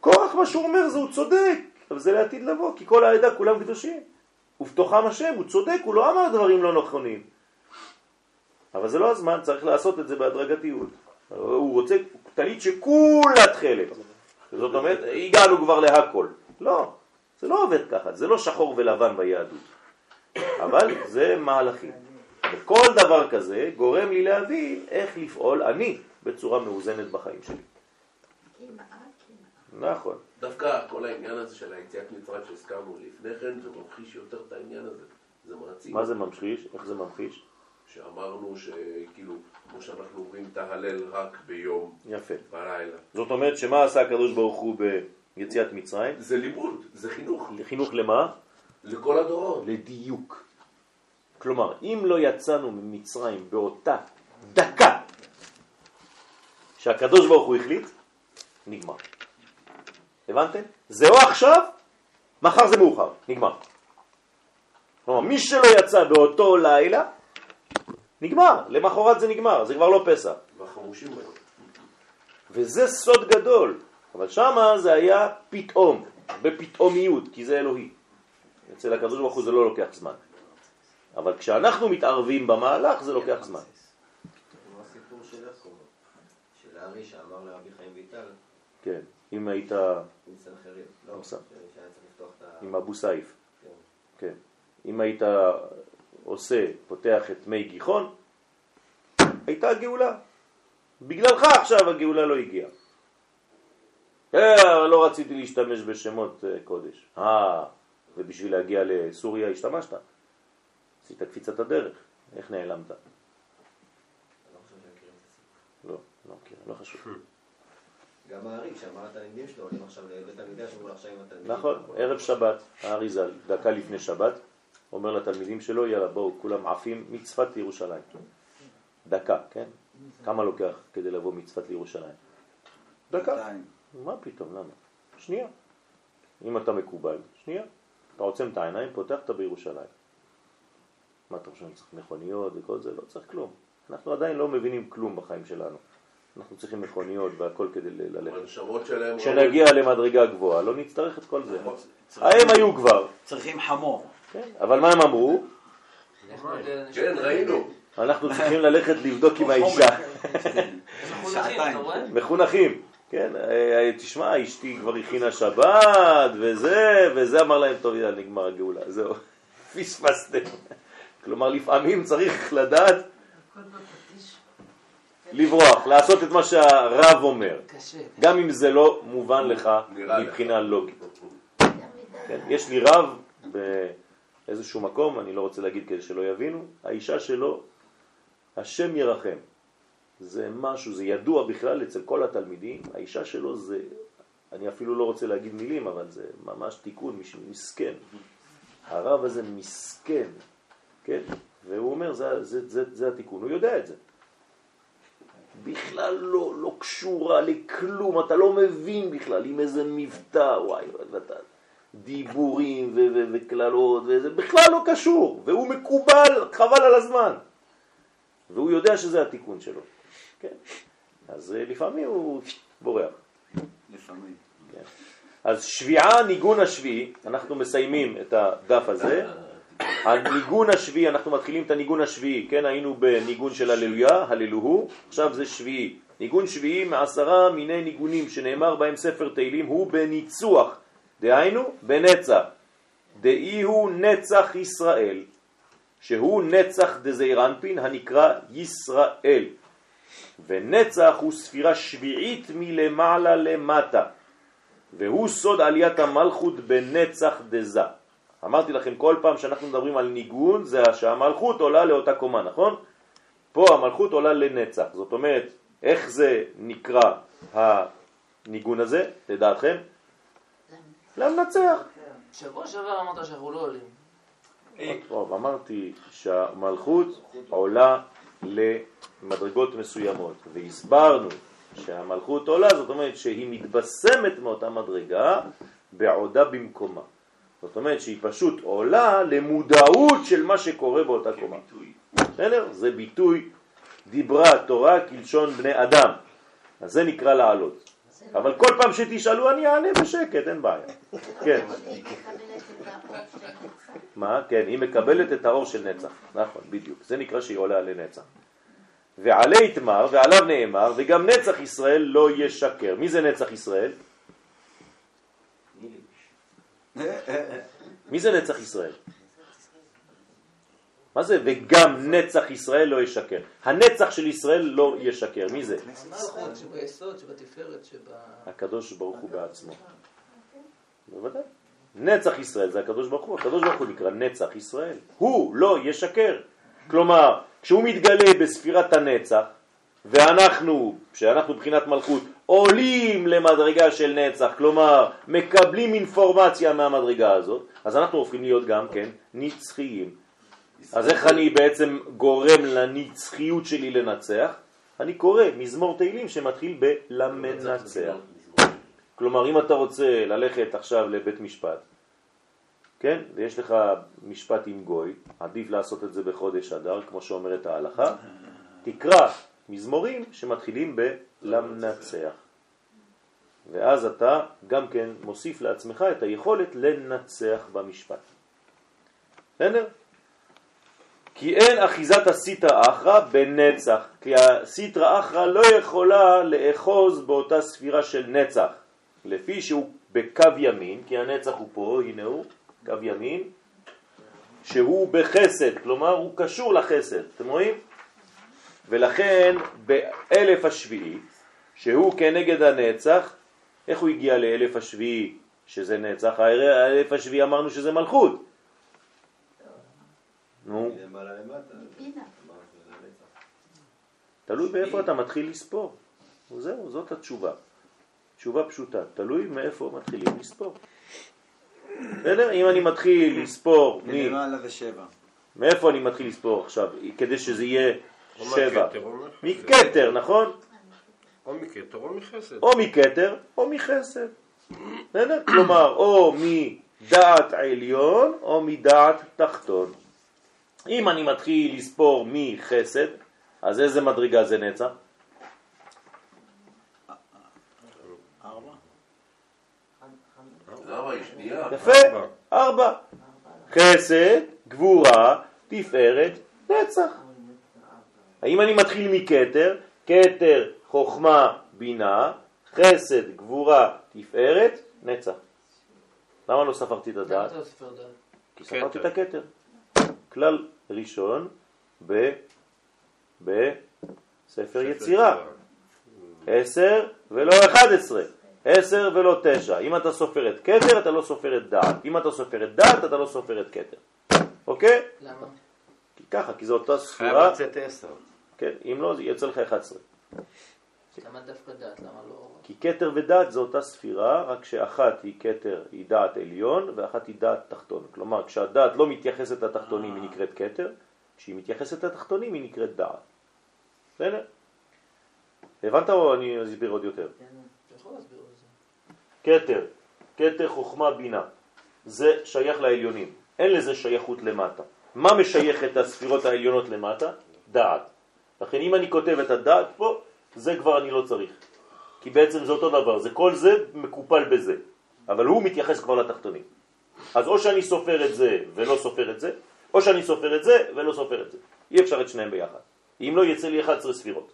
קורח מה שהוא אומר זה הוא צודק, אבל זה לעתיד לבוא, כי כל העדה כולם קדושים. ובתוכם השם, הוא צודק, הוא לא אמר דברים לא נכונים. אבל זה לא הזמן, צריך לעשות את זה בהדרגתיות. הוא רוצה טלית שכולה תכלת. זאת אומרת, הגענו כבר להכל. לא, זה לא עובד ככה, זה לא שחור ולבן ביהדות. אבל זה מהלכים. וכל דבר כזה גורם לי להבין איך לפעול אני בצורה מאוזנת בחיים שלי. נכון. דווקא כל העניין הזה של היציאת מצרים שהזכרנו לפני כן, זה ממחיש יותר את העניין הזה. זה מעצים. מה זה ממחיש? איך זה ממחיש? שאמרנו שכאילו, כמו שאנחנו אומרים את ההלל רק ביום, יפה. בלילה. זאת אומרת שמה עשה הקדוש ברוך הוא ביציאת מצרים? זה לימוד, זה חינוך. חינוך למה? לכל הדורות. לדיוק. כלומר, אם לא יצאנו ממצרים באותה דקה שהקדוש ברוך הוא החליט, נגמר. הבנתם? זה או עכשיו, מחר זה מאוחר, נגמר. כלומר, מי שלא יצא באותו לילה, נגמר, למחרת זה נגמר, זה כבר לא פסח. וזה סוד גדול, אבל שמה זה היה פתאום, בפתאומיות, כי זה אלוהי. אצל הקדוש ברוך הוא זה לא לוקח זמן. אבל כשאנחנו מתערבים במהלך זה לוקח זמן. כמו הסיפור של יעקב, של הארי שאמר לרבי חיים ויטל, כן, אם היית עם לא, אבו סייף, כן. כן. אם היית עושה, פותח את מי גיחון, הייתה גאולה. בגללך עכשיו הגאולה לא הגיעה. אה, לא רציתי להשתמש בשמות אה, קודש. אה, ובשביל להגיע לסוריה השתמשת. עשית קפיצת הדרך. איך נעלמת? לא, לא מכיר, לא חשוב. גם הארי, שאמר לתלמידים שלו, עולים עכשיו לבית המקדש, אמרו לו עכשיו עם התלמידים. נכון, ערב שבת, האריזל, דקה לפני שבת, אומר לתלמידים שלו, יאללה בואו, כולם עפים מצפת לירושלים. דקה, כן? כמה לוקח כדי לבוא מצפת לירושלים? דקה. מה פתאום, למה? שנייה. אם אתה מקובל, שנייה. אתה עוצם את העיניים, פותח אתה בירושלים. מה אתה חושב, צריך מכוניות וכל זה? לא צריך כלום. אנחנו עדיין לא מבינים כלום בחיים שלנו. אנחנו צריכים מכוניות והכל כדי ללכת. כשנגיע למדרגה גבוהה, לא נצטרך את כל זה. הם היו כבר, צריכים חמור. כן? אבל מה הם אמרו? כן, ראינו. אנחנו צריכים ללכת לבדוק עם האישה. מחונכים, כן? אה, תשמע, אשתי כבר הכינה שבת, וזה, וזה אמר להם, טוב, יאללה, נגמר הגאולה, זהו, [LAUGHS] פספסתם. כלומר, לפעמים צריך לדעת לברוח, לעשות את מה שהרב אומר. גם אם זה לא מובן לך. מבחינה לוגית. כן? יש לי רב באיזשהו מקום, אני לא רוצה להגיד כדי שלא יבינו, האישה שלו, השם ירחם. זה משהו, זה ידוע בכלל אצל כל התלמידים, האישה שלו זה, אני אפילו לא רוצה להגיד מילים, אבל זה ממש תיקון, מישהו מסכן. הרב הזה מסכן, כן? והוא אומר, זה, זה, זה, זה התיקון, הוא יודע את זה. בכלל לא, לא קשורה לכלום, אתה לא מבין בכלל עם איזה מבטא, וואי, ואתה, דיבורים וקללות, וזה בכלל לא קשור, והוא מקובל, חבל על הזמן. והוא יודע שזה התיקון שלו, כן? אז אה, לפעמים הוא בורח. לפעמים. כן. אז שביעה, ניגון השביעי, אנחנו מסיימים את הדף הזה. הניגון השביעי, אנחנו מתחילים את הניגון השביעי, כן, היינו בניגון של הללויה, הללוהו, עכשיו זה שביעי. ניגון שביעי מעשרה מיני ניגונים שנאמר בהם ספר תהילים הוא בניצוח, דהיינו בנצח. דאי הוא נצח ישראל, שהוא נצח דזעירנפין הנקרא ישראל. ונצח הוא ספירה שביעית מלמעלה למטה, והוא סוד עליית המלכות בנצח דזה. אמרתי לכם, כל פעם שאנחנו מדברים על ניגון, זה שהמלכות עולה לאותה קומה, נכון? פה המלכות עולה לנצח. זאת אומרת, איך זה נקרא הניגון הזה, לדעתכם? למנצח. שבוע שעבר אמרת שאנחנו לא עולים. טוב, אמרתי שהמלכות עולה למדרגות מסוימות, והסברנו שהמלכות עולה, זאת אומרת שהיא מתבשמת מאותה מדרגה בעודה במקומה. זאת אומרת שהיא פשוט עולה למודעות של מה שקורה באותה קומה. בסדר? זה ביטוי דיברה תורה כלשון בני אדם. אז זה נקרא לעלות. אבל כל פעם שתשאלו אני אענה בשקט, אין בעיה. כן. נצח. מה? כן, היא מקבלת את האור של נצח. נכון, בדיוק. זה נקרא שהיא עולה לנצח. ועלי יתמר, ועליו נאמר, וגם נצח ישראל לא ישקר. מי זה נצח ישראל? מי זה נצח ישראל? מה זה וגם נצח ישראל לא ישקר? הנצח של ישראל לא ישקר. מי זה? המלכות שביסוד, שבתפארת, שב... הקדוש ברוך הוא בעצמו. בוודאי. נצח ישראל זה הקדוש ברוך הוא, הקדוש ברוך הוא נקרא נצח ישראל. הוא לא ישקר. כלומר, כשהוא מתגלה בספירת הנצח, ואנחנו, שאנחנו מבחינת מלכות, עולים למדרגה של נצח, כלומר, מקבלים אינפורמציה מהמדרגה הזאת, אז אנחנו הופכים להיות גם כן נצחיים. אז איך אני בעצם גורם לנצחיות שלי לנצח? אני קורא מזמור תהילים שמתחיל בלמנצח. כלומר, אם אתה רוצה ללכת עכשיו לבית משפט, כן, ויש לך משפט עם גוי, עדיף לעשות את זה בחודש אדר, כמו שאומרת ההלכה, תקרא מזמורים שמתחילים בלמנצח. ואז אתה גם כן מוסיף לעצמך את היכולת לנצח במשפט. בסדר? כי אין אחיזת הסיטרא אחרא בנצח, כי הסיטרא אחרא לא יכולה לאחוז באותה ספירה של נצח, לפי שהוא בקו ימין, כי הנצח הוא פה, הנה הוא, קו ימין, שהוא בחסד, כלומר הוא קשור לחסד, אתם רואים? ולכן באלף השביעי, שהוא כנגד הנצח, איך הוא הגיע לאלף השביעי שזה נצח? האלף השביעי אמרנו שזה מלכות. נו. תלוי באיפה אתה מתחיל לספור. זהו, זאת התשובה. תשובה פשוטה, תלוי מאיפה מתחילים לספור. בסדר? אם אני מתחיל לספור, מ... מלמעלה זה שבע. מאיפה אני מתחיל לספור עכשיו, כדי שזה יהיה שבע? מכתר, נכון? או מכתר או מחסד. או מכתר או מחסד. בסדר? כלומר, או מדעת עליון או מדעת תחתון. אם אני מתחיל לספור מחסד, אז איזה מדרגה זה נצח? יפה, ארבע. חסד, גבורה, תפארת, נצח. האם אני מתחיל מכתר? כתר, חוכמה, בינה, חסד, גבורה, תפארת, נצח. למה לא ספרתי את הדעת? לא? כי ספרתי את הכתר. כלל ראשון ב... בספר יצירה. עשר ולא אחד עשרה. עשר ולא תשע. אם אתה סופר את כתר, אתה לא סופר את דעת. אם אתה סופר את דעת, אתה לא סופר את כתר. אוקיי? למה? כי ככה, כי זו אותה חייב ספירה. לצאת עשר. כן, אם לא, זה יצא לך 11. למה דווקא דעת? למה לא... כי כתר ודעת זו אותה ספירה, רק שאחת היא כתר, היא דעת עליון, ואחת היא דעת תחתון. כלומר, כשהדעת לא מתייחסת לתחתונים היא נקראת כתר, כשהיא מתייחסת לתחתונים היא נקראת דעת. בסדר? הבנת או אני אסביר עוד יותר? זה. כתר, כתר חוכמה בינה, זה שייך לעליונים, אין לזה שייכות למטה. מה משייך את הספירות העליונות למטה? דעת. לכן אם אני כותב את הדעת פה, זה כבר אני לא צריך. כי בעצם זה אותו דבר, זה כל זה מקופל בזה, אבל הוא מתייחס כבר לתחתונים. אז או שאני סופר את זה ולא סופר את זה, או שאני סופר את זה ולא סופר את זה. אי אפשר את שניהם ביחד. אם לא, יצא לי 11 ספירות.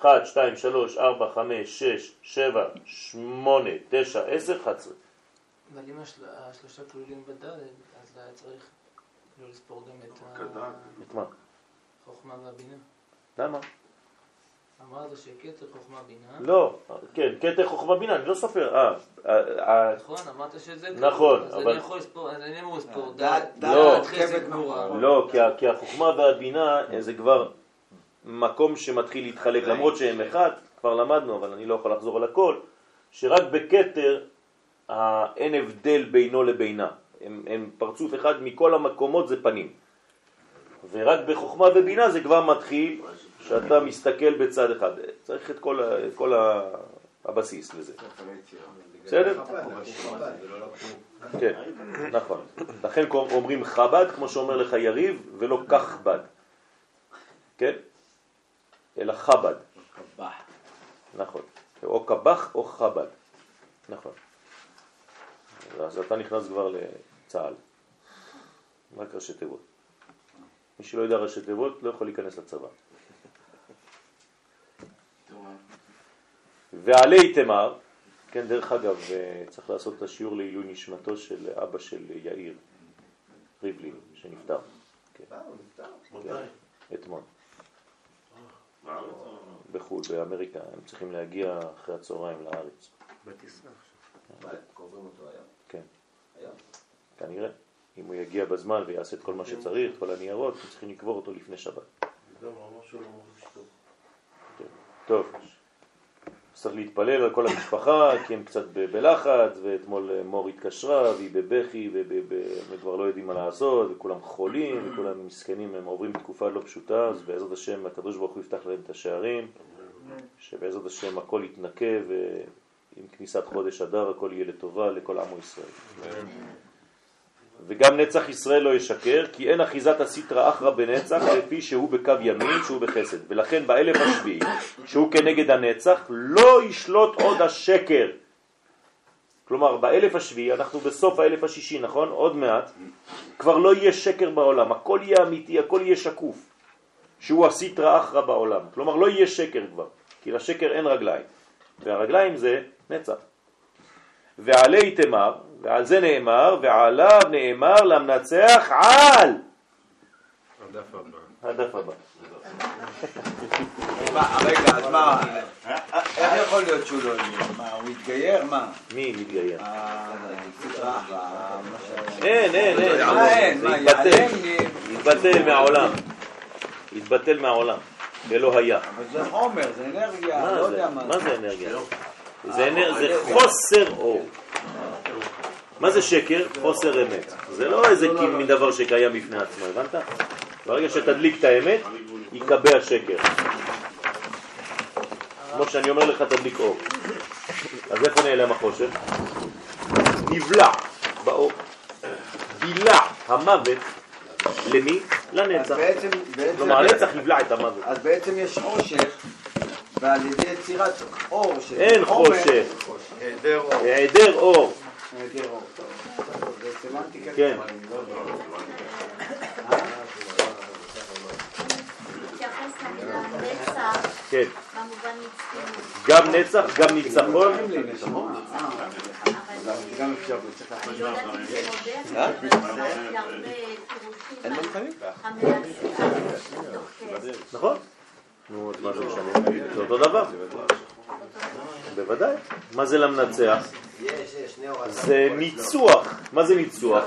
1, 2, 3, 4, 5, 6, 7, 8, 9, 10, 11. אבל אם השל- השלושה כלולים בד' אז היה צריך לא לספור גם את את מה? החוכמה והבינה. למה? אמרת שכתר חוכמה בינה. לא, כן, כתר חוכמה בינה, אני לא סופר. אה, אה, אה, נכון, אמרת שזה נכון, אז אבל- אני יכול לספור, אז אני אמור לספור דעת- דעת, לא. דעת, חסד, גבורה. לא, כי החוכמה והבינה אה, זה כבר מקום שמתחיל להתחלק, למרות שהם אחד, כבר למדנו, אבל אני לא יכול לחזור על הכל, שרק בכתר אה, אין הבדל בינו לבינה. הם, הם פרצוף אחד מכל המקומות זה פנים. ורק בחוכמה ובינה זה כבר מתחיל שאתה מסתכל בצד אחד. צריך את כל, הבסיס לזה. בסדר? חב"ד, ולא לקחו. כן, נכון. לכן אומרים חב"ד, כמו שאומר לך יריב, ולא כך בד. כן? אלא חב"ד. נכון. או קבח או חב"ד. נכון. אז אתה נכנס כבר לצה"ל. רק ראשי תיבות. מי שלא יודע ראשי תיבות לא יכול להיכנס לצבא. ועלי תמר, כן, דרך אגב, אה, צריך לעשות את השיעור לעילוי נשמתו של אבא של יאיר ריבלין, שנפטר. כן, אה. כן, אתמול. בחו"ל, באמריקה, הם צריכים להגיע אחרי הצהריים לארץ. בטיסה עכשיו. מה, קוברים אותו היום? כן, היום? כנראה. אם הוא יגיע בזמן ויעשה את כל מה שצריך, את כל הניירות, צריכים לקבור אותו לפני שבת. לא מרגיש טוב. צריך להתפלל על כל המשפחה, כי הם קצת בלחץ, ואתמול אה, מור התקשרה, והיא בבכי, והם כבר לא יודעים מה לעשות, וכולם חולים, וכולם מסכנים, הם עוברים תקופה לא פשוטה, אז בעזרת השם הקדוש ברוך הוא יפתח להם את השערים, שבעזרת השם הכל יתנקה, ועם כניסת חודש אדר הכל יהיה לטובה לכל עמו ישראל. וגם נצח ישראל לא ישקר, כי אין אחיזת הסיטרא אחרא בנצח לפי שהוא בקו ימין, שהוא בחסד. ולכן באלף השביעי, שהוא כנגד הנצח, לא ישלוט עוד השקר. כלומר, באלף השביעי, אנחנו בסוף האלף השישי, נכון? עוד מעט, כבר לא יהיה שקר בעולם, הכל יהיה אמיתי, הכל יהיה שקוף, שהוא הסיטרא אחרא בעולם. כלומר, לא יהיה שקר כבר, כי לשקר אין רגליים, והרגליים זה נצח. ועלי תמר, ועל זה נאמר, ועליו נאמר למנצח על. הדף הבא. הדף הבא. מה, רגע, אז מה, איך יכול להיות שהוא לא יהיה? מה, הוא התגייר? מה? מי מתגייר? ש- אין, אין, אין. זה מה, התבטל. התבטל מהעולם. התבטל מהעולם. ולא היה. אבל זה חומר, זה אנרגיה, מה לא זה? יודע מה. מה זה אנרגיה? זה אנר- זה חוסר אור. מה זה שקר? חוסר אמת. זה לא איזה מין דבר שקיים בפני עצמו, הבנת? ברגע שתדליק את האמת, יקבע שקר. כמו שאני אומר לך, תדליק אור. אז איפה נעלם החושך? נבלע באור. בילה המוות למי? לנצח. כלומר, הנצח יבלע את המוות. אז בעצם יש חושך, ועל ידי יצירת אור של אין חושך. היעדר אור. כן. לא כן. גם נצח, גם ניצחון. נכון. נו, אז מה זה משנה? זה אותו דבר. בוודאי. מה זה למנצח? זה ניצוח. מה זה ניצוח?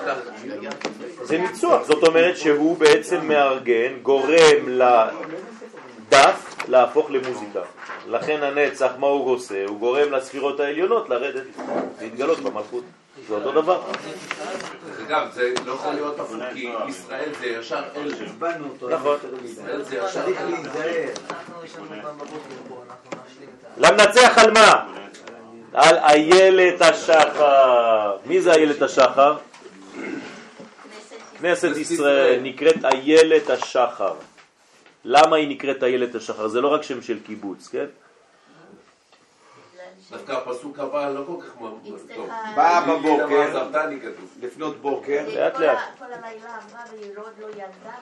זה ניצוח. זאת אומרת שהוא בעצם מארגן, גורם לדף להפוך למוזיקה. לכן הנצח, מה הוא עושה? הוא גורם לספירות העליונות לרדת, להתגלות במלכות. זה אותו דבר. אגב, זה לא יכול להיות הפוך, כי ישראל זה ישר אל זה. נכון. ישראל זה ישר להיזהר. אנחנו יש לנו פעם בבוקר פה, אנחנו נשלים את ה... למנצח על מה? על איילת השחר. מי זה איילת השחר? כנסת ישראל נקראת איילת השחר. למה היא נקראת איילת השחר? זה לא רק שם של קיבוץ, כן? דווקא הפסוק הבא לא כל כך טוב. באה בבוקר. לפנות בוקר, לאט כל לאט. כל הלילה אמרה עוד לא ילדה,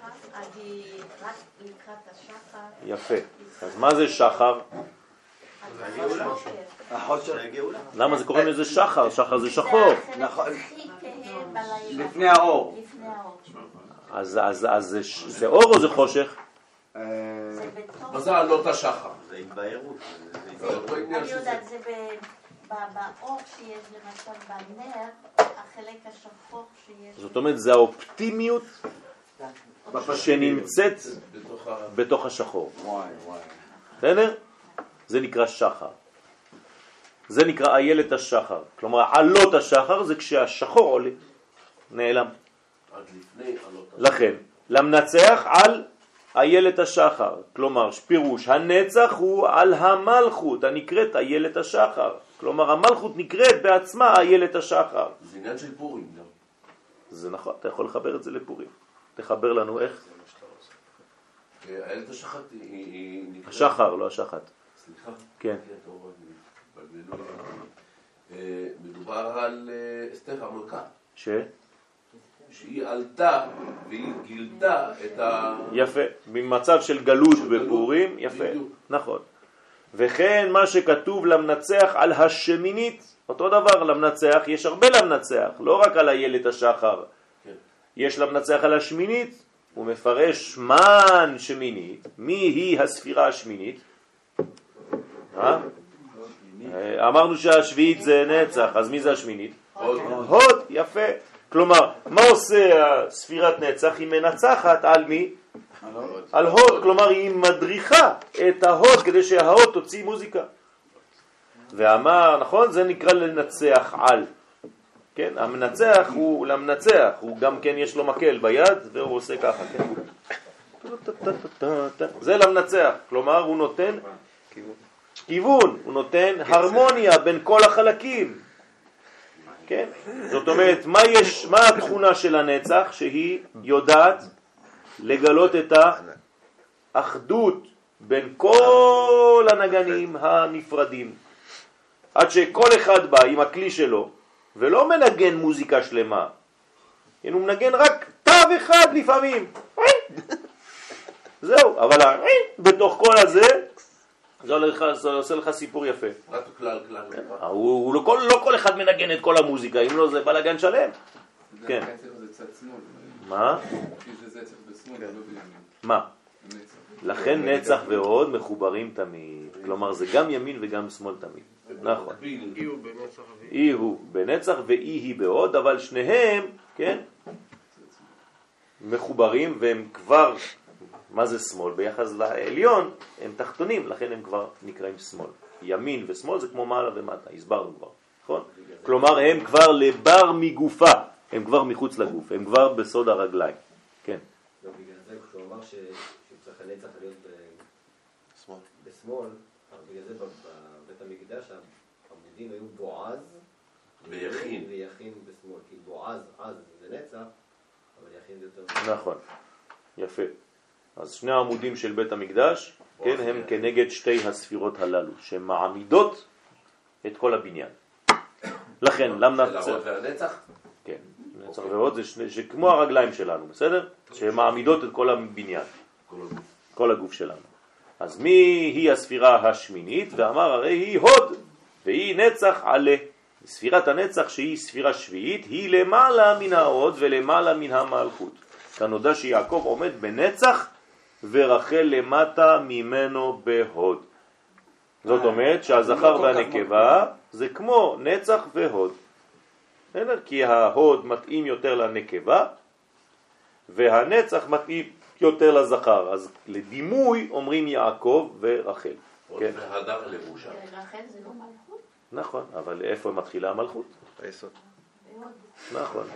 רק לקראת השחר. יפה. אז מה זה שחר? למה זה קוראים לזה שחר? שחר זה שחור. נכון. לפני האור. אז, אז, אז זה, ש- זה אור או זה חושך? אה. מה זה עלות השחר? זה התבהרות. עניין אני שזה- יודעת, זה באור שיש למשל בנר, החלק השחור שיש. זאת אומרת, זה האופטימיות שנמצאת בתוך השחור. בסדר? זה נקרא שחר. זה נקרא איילת השחר. כלומר, עלות השחר זה כשהשחור עולה, נעלם. עד לפני עלות השחר. לכן, למנצח על איילת השחר. כלומר, פירוש, הנצח הוא על המלכות הנקראת איילת השחר. כלומר, המלכות נקראת בעצמה איילת השחר. זה עניין של פורים גם. זה נכון, אתה יכול לחבר את זה לפורים. תחבר לנו איך? איילת השחת היא- נקראת... השחר, לא השחת. סליחה. כן. כמובן, התבלבלו לי. אה, מדובר על אה, אסתר המלכה, ש? שהיא עלתה והיא גילתה את ה... יפה. ממצב של גלות בפורים, יפה. נכון. וכן מה שכתוב למנצח על השמינית, אותו דבר למנצח, יש הרבה למנצח, לא רק על איילת השחר. כן. יש למנצח על השמינית, הוא מפרש מן שמינית, מי היא הספירה השמינית? אה? אה, אמרנו שהשביעית זה נצח, אז מי זה השמינית? עוד הוד, יפה. כלומר, מה עושה ספירת נצח? היא מנצחת על מי? על הוד, כלומר היא מדריכה את ההוד כדי שההוד תוציא מוזיקה. ואמר, נכון? זה נקרא לנצח על. כן, המנצח הוא למנצח, הוא גם כן יש לו מקל ביד והוא עושה ככה, כן? זה למנצח, כלומר הוא נותן כיוון, הוא נותן הרמוניה בין כל החלקים. כן? זאת אומרת, מה, יש, מה התכונה של הנצח? שהיא יודעת לגלות את האחדות בין כל הנגנים הנפרדים. עד שכל אחד בא עם הכלי שלו ולא מנגן מוזיקה שלמה. כן, הוא מנגן רק תו אחד לפעמים. [LAUGHS] זהו, אבל בתוך כל הזה, זה עושה לך- סיפור יפה. רק כלל כלל. הוא, הוא לא, כל, לא כל אחד מנגן את כל המוזיקה, אם לא זה בלאגן שלם. כן. מה? צריך בסוף. מה? לכן נצח והוד מחוברים תמיד. כלומר זה גם ימין וגם שמאל תמיד. נכון. אי הוא בנצח ואי היא בהוד, אבל שניהם, כן, מחוברים והם כבר, מה זה שמאל? ביחס לעליון הם תחתונים, לכן הם כבר נקראים שמאל. ימין ושמאל זה כמו מעלה ומטה, הסברנו כבר, נכון? כלומר הם כבר לבר מגופה, הם כבר מחוץ לגוף, הם כבר בסוד הרגליים, כן. לא, בגלל זה כשהוא אמר ש- שצריך הנצח להיות. בשמאל, בגלל זה בבית המקדש העמודים היו בועז ויכין. ויכין בשמאל, כי בועז, אז זה נצח, אבל יכין זה יותר... נכון, יפה. אז שני העמודים של בית המקדש, כן, הם כנגד שתי הספירות הללו, שמעמידות את כל הבניין. לכן, למה של? ההוד והנצח? כן, נצח ועוד זה שכמו הרגליים שלנו, בסדר? שמעמידות את כל הבניין, כל הגוף. כל הגוף שלנו. אז מי היא הספירה השמינית? ואמר הרי היא הוד, והיא נצח עלה. ספירת הנצח שהיא ספירה שביעית היא למעלה מן ההוד ולמעלה מן המלכות. כאן נודע שיעקב עומד בנצח ורחל למטה ממנו בהוד. זאת אומרת שהזכר והנקבה זה כמו נצח והוד. בסדר? כי ההוד מתאים יותר לנקבה והנצח מתאים יותר לזכר. אז לדימוי אומרים יעקב ורחל. עוד כן. והדר לבושה. רחל זה לא מלכות? נכון, אבל איפה מתחילה המלכות? היסוד. נכון.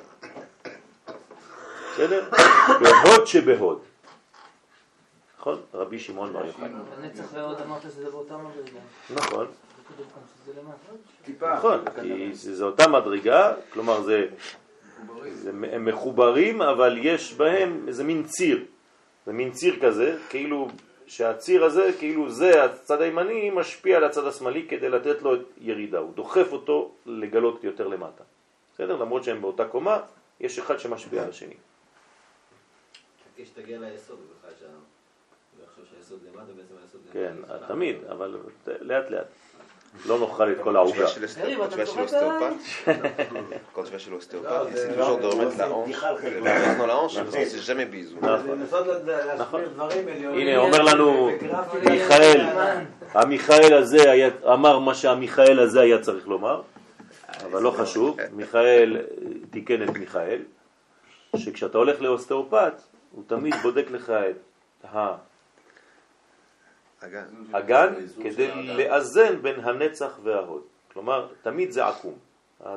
בסדר? בהוד שבהוד. נכון? רבי שמעון בר יוחאי. הנצח והוד אמרת שזה באותה מדרגה. נכון. נכון, כי זה אותה מדרגה, כלומר זה, זה, הם מחוברים, אבל יש בהם איזה מין ציר. זה מין ציר כזה, כאילו שהציר הזה, כאילו זה, הצד הימני משפיע על הצד השמאלי כדי לתת לו ירידה, הוא דוחף אותו לגלות יותר למטה. בסדר? למרות שהם באותה קומה, יש אחד שמשפיע על השני. חכה שתגיע ליסוד, בכלל שה... שהיסוד למטה, בעצם היסוד כן, למטה. תמיד, אבל לאט לאט. לא נאכל את כל העוגה. של אוסטאופת, של. Quand tu vas chez l'ostéopathe, Non, c'est c'est- toujours de non, remettre c'est la hanche, חשבון. la hanche dans la hanche, נכון. c'est jamais bisou. הנה, אומר לנו. מיכאל, המיכאל הזה אמר מה שהמיכאל הזה היה צריך לומר, אבל לא חשוב, מיכאל אה, תיקן את מיכאל, שכשאתה הולך לאוסטאופט, הוא תמיד בודק לך את אגן. האגן כדי לאזן בין הנצח וההוד. כלומר, תמיד זה עקום.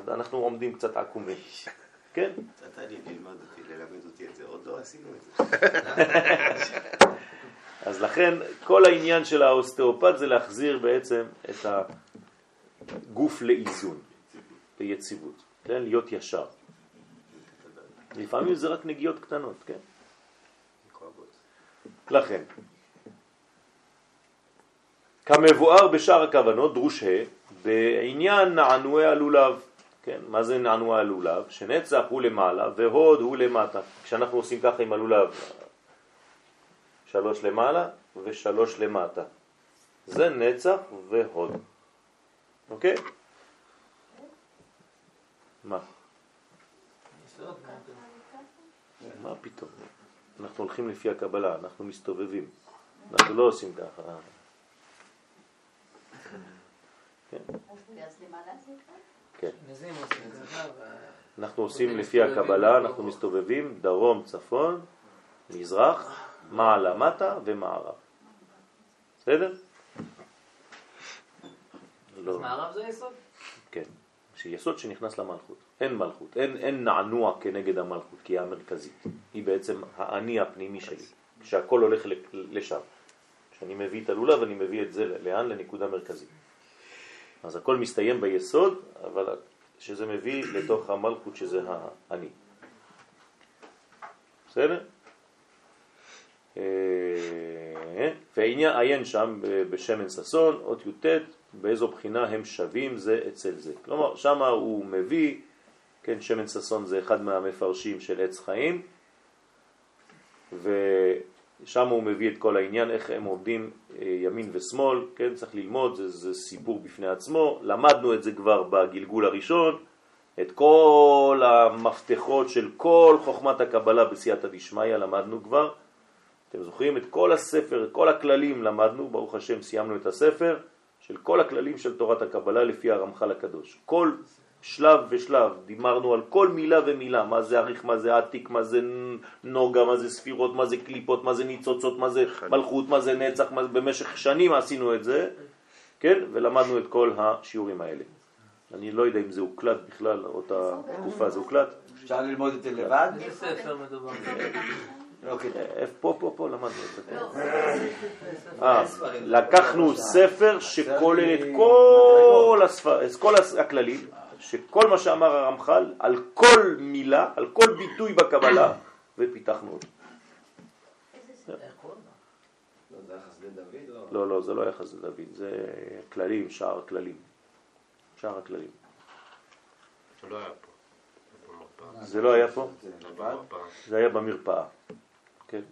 אנחנו עומדים קצת עקומים. [LAUGHS] כן? אתה ללמד אותי, ללמד אותי את זה, עוד לא עשינו את זה. [LAUGHS] אז לכן כל העניין של האוסטאופת זה להחזיר בעצם את הגוף לאיזון, ליציבות, כן? להיות ישר. לפעמים זה רק נגיעות קטנות, כן? לכן, כמבואר בשאר הכוונות, דרוש ה', בעניין נענועי הלולב, כן, מה זה נענועי הלולב? שנצח הוא למעלה והוד הוא למטה. כשאנחנו עושים ככה עם הלולב, שלוש למעלה ושלוש למטה. זה נצח והוד. אוקיי? מה? מה פתאום? אנחנו הולכים לפי הקבלה, אנחנו מסתובבים. אנחנו לא עושים ככה. כן, אז למעלה זה כאן? כן. נזים עושים ככה, וה- אנחנו עושים לפי הקבלה, אנחנו מסתובבים דרום, צפון, מזרח, מעלה, מטה ומערב. בסדר? אז לא. מערב זה יסוד? כן, שיסוד שנכנס למלכות. אין מלכות, אין, אין נענוע כנגד המלכות, כי היא המרכזית. היא בעצם האני הפנימי שלי, כשהכל הולך לשם. כשאני מביא את הלולב, אני מביא את זה לאן? לנקודה מרכזית. אז הכל מסתיים ביסוד, אבל שזה מביא לתוך המלכות שזה האני. בסדר? אה, והעניין עיין שם בשמן ששון, אות י"ט, באיזו בחינה הם שווים זה אצל זה. כלומר, שם הוא מביא, כן, שמן ששון זה אחד מהמפרשים של עץ חיים, ושם הוא מביא את כל העניין, איך הם עובדים אה, ימין ושמאל, כן, צריך ללמוד, זה, זה סיפור בפני עצמו, למדנו את זה כבר בגלגול הראשון, את כל המפתחות של כל חוכמת הקבלה בסייעתא דשמיא למדנו כבר, אתם זוכרים? את כל הספר, את כל הכללים למדנו, ברוך השם סיימנו את הספר של כל הכללים של תורת הקבלה לפי הרמח"ל הקדוש. כל שלב ושלב דימרנו על כל מילה ומילה, מה זה אריך, מה זה עתיק, מה זה נוגה, מה זה ספירות, מה זה קליפות, מה זה ניצוצות, מה זה מלכות, מה זה נצח, מה... במשך שנים עשינו את זה, כן? ולמדנו את כל השיעורים האלה. אני לא יודע אם זה הוקלט בכלל, אותה תקופה זה הוקלט. אפשר ללמוד את זה לבד? ספר מדובר? לא כדאי. איפה- פה, פה, פה למדנו את זה. אה, לקחנו ספר שכולל את כל הכללים, שכל מה שאמר הרמח"ל, על כל מילה, על כל ביטוי בקבלה, [COUGHS] ופיתחנו אותו. לא, זה לא, לא, זה לא היה חסד דוד, זה כללים, שער הכללים. שער הכללים. שלא היה פה. זה לא היה פה? זה. זה היה במרפאה. כן,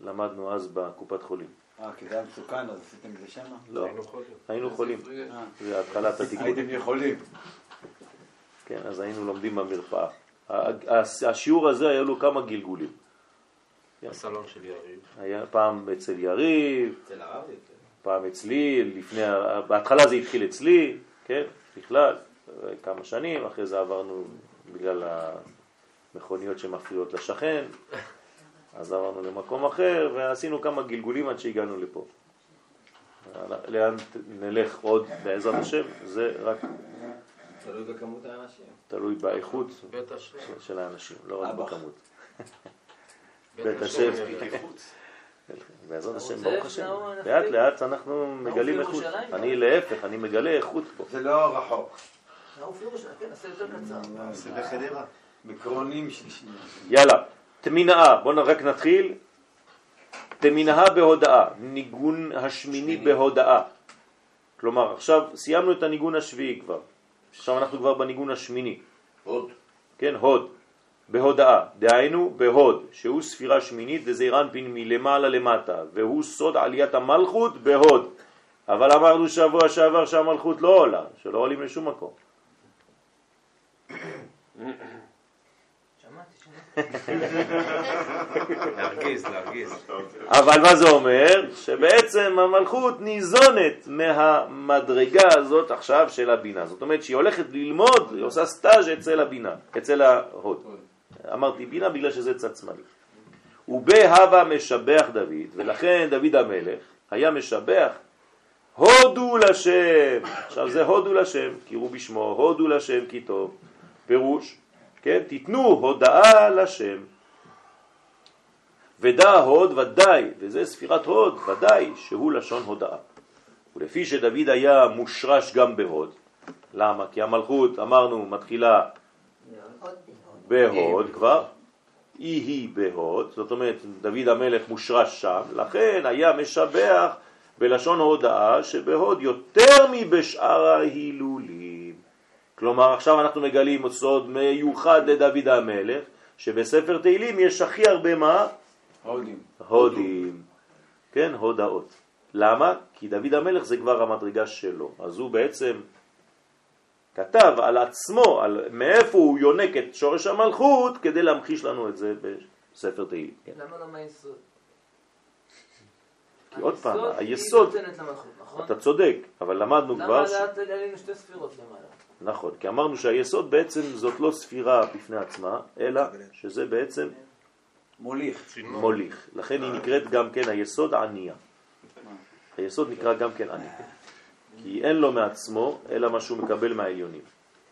למדנו אז בקופת חולים. אה, כי זה היה מסוכן, אז עשיתם את זה שמה? לא, היינו חולים. זה התחלת [LAUGHS] התיקון. הייתם יכולים. כן, אז היינו לומדים במרפאה. השיעור הזה היה לו כמה גלגולים. הסלון של יריב. היה פעם אצל יריב, אצל הרב? כן. פעם אצלי, לפני, בהתחלה זה התחיל אצלי, כן, בכלל, כמה שנים, אחרי זה עברנו בגלל המכוניות שמפריעות לשכן, אז עברנו למקום אחר ועשינו כמה גלגולים עד שהגענו לפה. לאן נלך עוד בעזרת השם, זה רק תלוי בכמות האנשים. תלוי באיכות. של- האנשים, לא רק. בכמות. בית השם. [LAUGHS] בעזרת השם, ברוך השם. לאט לאט אנחנו מגלים איכות. אני להפך, אני מגלה איכות פה. זה לא רחוק. נעוף לירושלים, כן, נעשה יותר קצר. בחדרה. מקרונים של שנייה. יאללה, תמינאה, בואו רק נתחיל. תמינאה בהודאה, ניגון השמיני בהודאה. כלומר, עכשיו סיימנו את הניגון השביעי כבר. עכשיו אנחנו כבר בניגון השמיני. עוד. כן, הוד, בהודאה, דהיינו בהוד, שהוא ספירה שמינית דזעיר אנפין מלמעלה למטה, והוא סוד עליית המלכות בהוד. אבל אמרנו שבוע שעבר שהמלכות לא עולה, שלא עולים לשום מקום. להרגיז, להרגיז. אבל מה זה אומר? שבעצם המלכות ניזונת מהמדרגה הזאת עכשיו של הבינה. זאת אומרת שהיא הולכת ללמוד, היא עושה סטאז' אצל הבינה, אצל ההוד. אמרתי בינה בגלל שזה צד שמאלי. ובהווה משבח דוד, ולכן דוד המלך היה משבח הודו לשם. עכשיו זה הודו לשם, קראו בשמו, הודו לשם כי טוב. פירוש, כן, תיתנו הודאה לשם. ודע הוד ודאי, וזה ספירת הוד, ודאי שהוא לשון הודאה. ולפי שדוד היה מושרש גם בהוד, למה? כי המלכות, אמרנו, מתחילה בהוד כבר, היא היא בהוד, זאת אומרת דוד המלך מושרש שם, לכן היה משבח בלשון הודאה שבהוד יותר מבשאר ההילולים. כלומר עכשיו אנחנו מגלים סוד מיוחד לדוד המלך, שבספר תהילים יש הכי הרבה מה? הודים. הודים, כן, הודאות. למה? כי דוד המלך זה כבר המדרגה שלו. אז הוא בעצם כתב על עצמו, על מאיפה הוא יונק את שורש המלכות, כדי להמחיש לנו את זה בספר תהילים. כן? למה לא מהיסוד? כי עוד פעם, היסוד היסוד, נותנת למלכות, נכון? אתה צודק, אבל למדנו למה כבר, ש- לאט עלינו שתי ספירות למעלה? נכון, כי אמרנו שהיסוד בעצם זאת לא ספירה בפני עצמה, אלא שזה בעצם מוליך. מוליך. לכן היא נקראת גם כן היסוד ענייה. היסוד נקרא גם כן עני. כי אין לו מעצמו, אלא מה שהוא מקבל מהעליונים.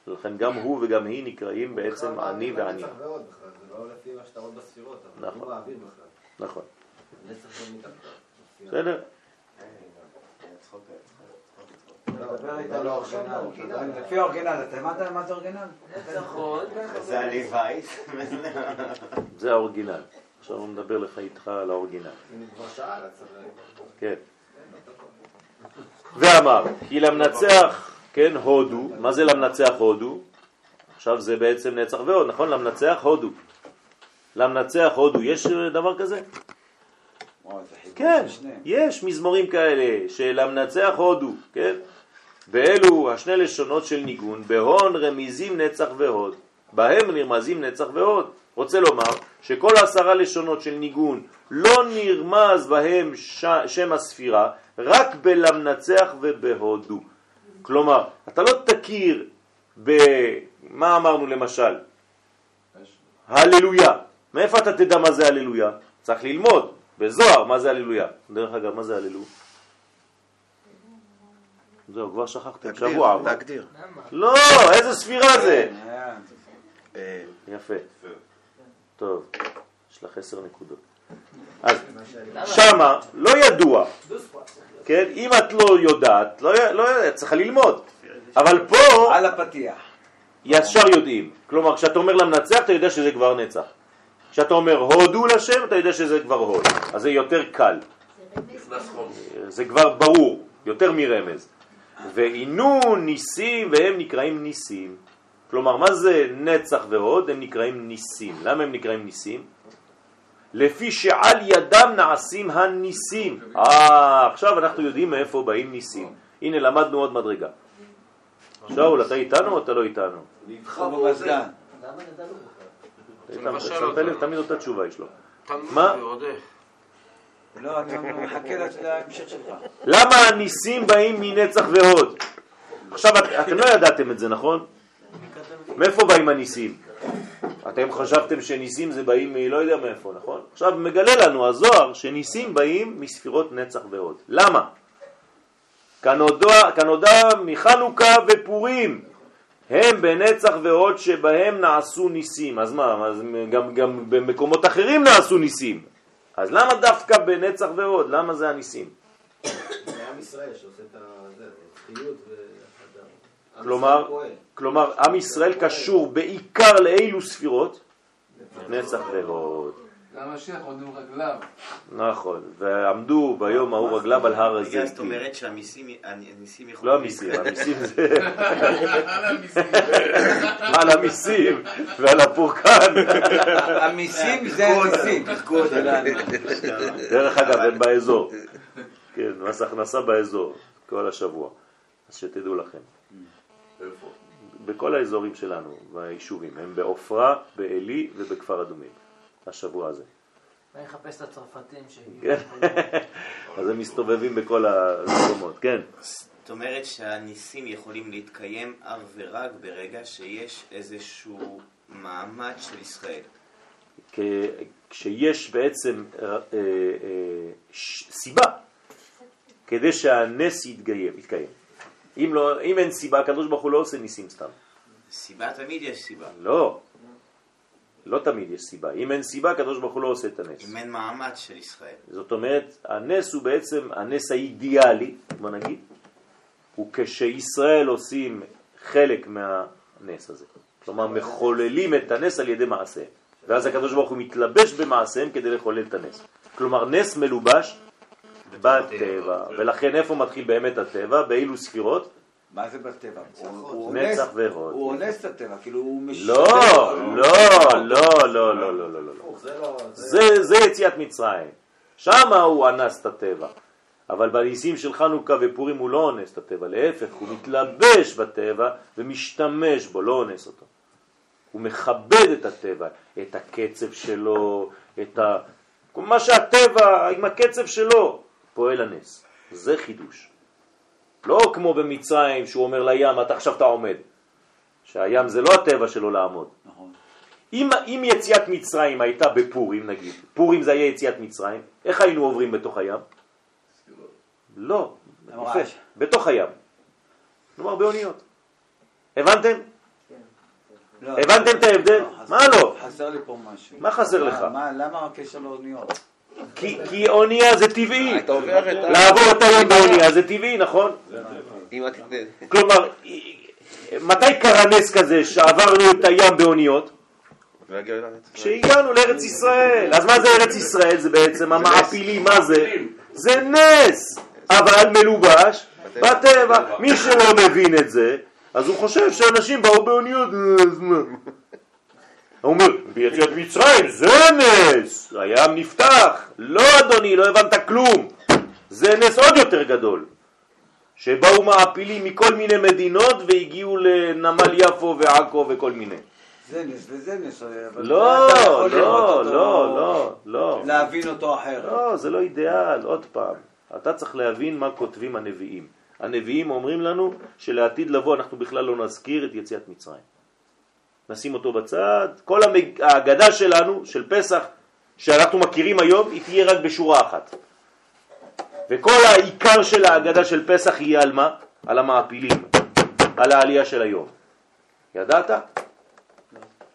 לכן גם הוא וגם היא נקראים בעצם בכלל עני מעביר וענייה. בנצח ועוד בכלל, זה לא לפי מה שאתה רואה בספירות, אבל נכון. הוא מעביר בכלל. נכון. נצח ועוד מתחתיו. בסדר? דבר איתה על האורגינל. לפי האורגינל, אתה הבנת מה זה אורגינל? עוד. זה הליווייס. זה האורגינל. עכשיו הוא מדבר לך איתך על האורגינל. כן. ואמר, כי למנצח, כן, הודו, מה זה למנצח הודו? עכשיו זה בעצם נצח ועוד, נכון? למנצח הודו. למנצח הודו, יש דבר כזה? כן. יש מזמורים כאלה של המנצח הודו, כן? ואלו השני לשונות של ניגון, בהון רמיזים נצח והוד, בהם נרמזים נצח והוד. רוצה לומר שכל העשרה לשונות של ניגון לא נרמז בהם ש... שם הספירה, רק בלמנצח ובהודו. כלומר, אתה לא תכיר ב... מה אמרנו למשל? הללויה. מאיפה אתה תדע מה זה הללויה? צריך ללמוד בזוהר מה זה הללויה. דרך אגב, מה זה הללו? זהו, כבר שכחתם, שבוע עבר. להגדיר. לא, איזה ספירה זה? אה, יפה. טוב, יש לך עשר נקודות. אז שמה לא ידוע, כן? אם את לא יודעת, לא לא יודעת, צריכה ללמוד. אבל פה על הפתיח. ישר יודעים. כלומר, כשאתה אומר למנצח, אתה יודע שזה כבר נצח. כשאתה אומר הודו לשם, אתה יודע שזה כבר הוד. אז זה יותר קל. זה כבר ברור, יותר מרמז. ועינו ניסים והם נקראים ניסים. כלומר, מה זה נצח והוד? הם נקראים ניסים. למה הם נקראים ניסים? לפי שעל ידם נעשים הניסים. אה, עכשיו אנחנו יודעים מאיפה באים ניסים. הנה, למדנו עוד מדרגה. שאול, אתה איתנו או אתה לא איתנו? נדחה במזגן. למה נדע לו בכלל? איתן, שמת לב, תמיד אותה תשובה יש לו. מה? לא. למה הניסים באים מנצח והוד? עכשיו, את- אתם לא ידעתם את זה, נכון? מאיפה באים הניסים? אתם חשבתם שניסים זה באים מלא יודע מאיפה, נכון? עכשיו מגלה לנו הזוהר שניסים באים מספירות נצח והוד. למה? כנודע מחנוכה ופורים הם בנצח והוד שבהם נעשו ניסים. אז מה, אז גם, גם במקומות אחרים נעשו ניסים. אז למה דווקא בנצח והוד? למה זה הניסים? עם ישראל שעושה את ה- זה, חיות והדר. עם כלומר. כלומר, עם ישראל קשור בעיקר לאילו ספירות? נצח והוד. רגליו. נכון, ועמדו ביום ההוא רגליו על הר רגע, זאת הזיתים. אומרת שהמיסים יכולים... לא המיסים, המיסים זה... על המיסים ועל הפורקן. המיסים זה הניסים. דרך אגב, הם באזור. כן, מס הכנסה באזור, כל השבוע. אז שתדעו לכם. איפה? בכל האזורים שלנו, ביישובים, הם בעופרה, בעלי ובכפר אדומים, השבוע הזה. אני אחפש את הצרפתים שהגיעו. כן. [LAUGHS] אז הם מסתובבים בכל המקומות, כן. זאת אומרת שהניסים יכולים להתקיים אך ורק ברגע שיש איזשהו מעמד של ישראל. כשיש בעצם אה, אה, ש- סיבה כדי שהנס יתקיים. יתקיים. אם, לא, אם אין סיבה, הקדוש ברוך הוא לא עושה ניסים סתם. סיבה תמיד יש סיבה. לא, לא תמיד יש סיבה. אם אין סיבה, הקדוש ברוך הוא לא עושה את הנס. אם אין מעמד של ישראל. זאת אומרת, הנס הוא בעצם הנס האידיאלי, בוא נגיד, הוא כשישראל עושים חלק מהנס הזה. כלומר, מחוללים את הנס על ידי מעשיהם. ואז הקדוש ברוך הוא מתלבש במעשיהם כדי לחולל את הנס. כלומר, נס מלובש בטבע. ולכן איפה מתחיל באמת הטבע? באילו ספירות? מה זה בטבע? נצח אונס- והוד. הוא אונס את הטבע, כאילו הוא משתף. לא, לא, לא, לא, לא, לא, לא, לא. זה לא... זה, יציאת מצרים. שמה הוא אנס את הטבע. אבל בניסים של חנוכה ופורים הוא לא אונס את הטבע, להפך, הוא מתלבש בטבע ומשתמש בו, לא אונס אותו. הוא מכבד את הטבע, את הקצב שלו, את ה... מה שהטבע עם הקצב שלו פועל הנס. זה חידוש. לא כמו במצרים שהוא אומר לים, אתה עכשיו אתה עומד. שהים זה לא הטבע שלו לעמוד. נכון. אם, אם יציאת מצרים הייתה בפורים נגיד, פורים זה היה יציאת מצרים, איך היינו עוברים בתוך הים? לא. יפה, בתוך הים. כלומר באוניות. הבנתם? לא, הבנתם את ההבדל? חסר- מה לא? חסר לי פה משהו. מה חסר לך? מה, למה הקשר לאוניות? כי, אונייה זה טבעי. אתה עובר את ה... לעבור את הים באונייה זה טבעי, נכון? כלומר, מתי קרה נס כזה שעברנו את הים באוניות? כשהגענו לארץ ישראל. אז מה זה ארץ ישראל? זה בעצם המעפילים, מה זה? זה נס, אבל מלובש בטבע. מי שלא מבין את זה, אז הוא חושב שאנשים באו באוניות, אז מה? הוא אומר, ביציאת מצרים זה נס, הים נפתח. לא אדוני, לא הבנת כלום. זה נס עוד יותר גדול. שבאו מעפילים מכל מיני מדינות והגיעו לנמל יפו ועכו וכל מיני. זה נס וזה נס. אבל לא, לא, לא, לא, לא. להבין אותו אחרת. לא, זה לא אידיאל, עוד פעם. אתה צריך להבין מה כותבים הנביאים. הנביאים אומרים לנו שלעתיד לבוא אנחנו בכלל לא נזכיר את יציאת מצרים. נשים אותו בצד. כל. ההגדה שלנו, של פסח, שאנחנו מכירים היום, היא תהיה רק בשורה אחת. וכל העיקר של ההגדה של פסח יהיה על מה? על המעפילים, על העלייה של היום. ידעת?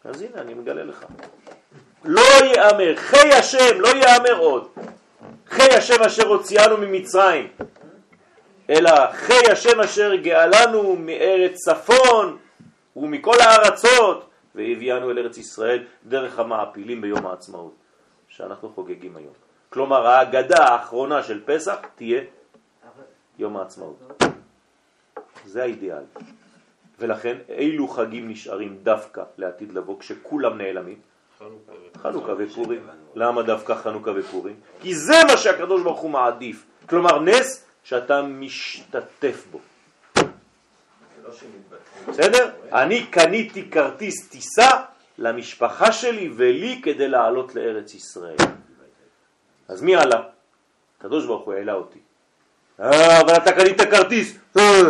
אז הנה, אני מגלה לך. לא יאמר, חי השם, לא יאמר עוד. חי השם אשר הוציאנו ממצרים, אלא חי השם אשר גאלנו מארץ צפון ומכל הארצות, והביאנו אל ארץ ישראל דרך המעפילים ביום העצמאות, שאנחנו חוגגים היום. כלומר, ההגדה האחרונה של פסח תהיה יום העצמאות. זה האידיאל. ולכן אילו חגים נשארים דווקא לעתיד לבוא כשכולם נעלמים? חנוכה ופורים. למה דווקא חנוכה ופורים? כי זה מה שהקדוש ברוך הוא מעדיף. כלומר נס שאתה משתתף בו. לא. בסדר? אני קניתי כרטיס טיסה למשפחה שלי ולי כדי לעלות לארץ ישראל. אז מי עלה? הקדוש ברוך הוא העלה אותי. אה, אבל אתה קנית כרטיס. אה.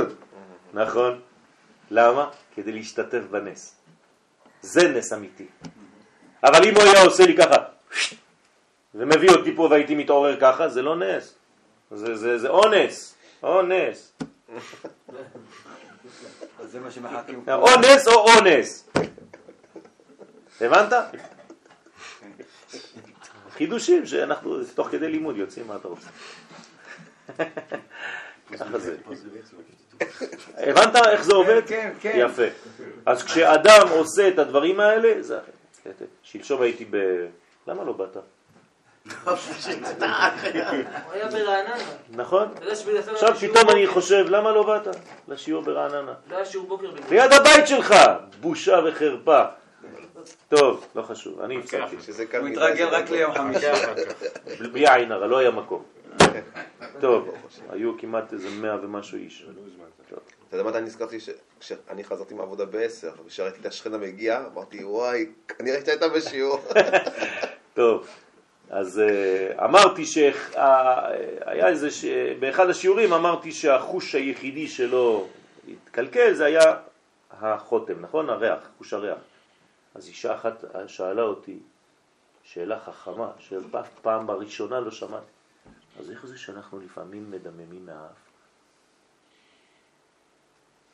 נכון. למה? כדי להשתתף בנס. זה נס אמיתי. אבל אם הוא היה עושה לי ככה, ומביא אותי פה והייתי מתעורר ככה, זה לא נס. זה, זה אונס. אונס. זה מה שמחכים. [LAUGHS] או נס או אונס. הבנת? חידושים שאנחנו תוך כדי לימוד יוצאים, מה אתה רוצה? [LAUGHS] ככה זה. [LAUGHS] הבנת איך זה עובד? כן, כן. יפה. אז כשאדם עושה את הדברים האלה, זה אחרת. שלשום הייתי ב... למה לא באת? הוא היה ברעננה. נכון? זה לא עכשיו פתאום אני. חושב, למה לא באת לשיעור ברעננה? לא היה שיעור בוקר בגלל זה. ליד הבית שלך! בושה וחרפה. טוב, לא חשוב, אני הפסקתי. הוא זה רק לא- ליום חמישי. בלי עין הרע, לא היה מקום. טוב, היו כמעט איזה מאה ומשהו איש. טוב. אתה יודע מתי נזכרתי שכשאני חזרתי מהעבודה בעשר, ושראיתי את השכנה מגיעה, אמרתי, וואי, כנראה שהייתה בשיעור. [LAUGHS] טוב, אז אה, אמרתי שהיה איזה, ש... באחד השיעורים אמרתי שהחוש היחידי שלו התקלקל זה היה החותם, נכון? הריח, חוש הריח. אז אישה אחת שאלה אותי שאלה חכמה, שאף פעם בראשונה לא שמעתי. אז איך זה שאנחנו לפעמים מדממים מהאף?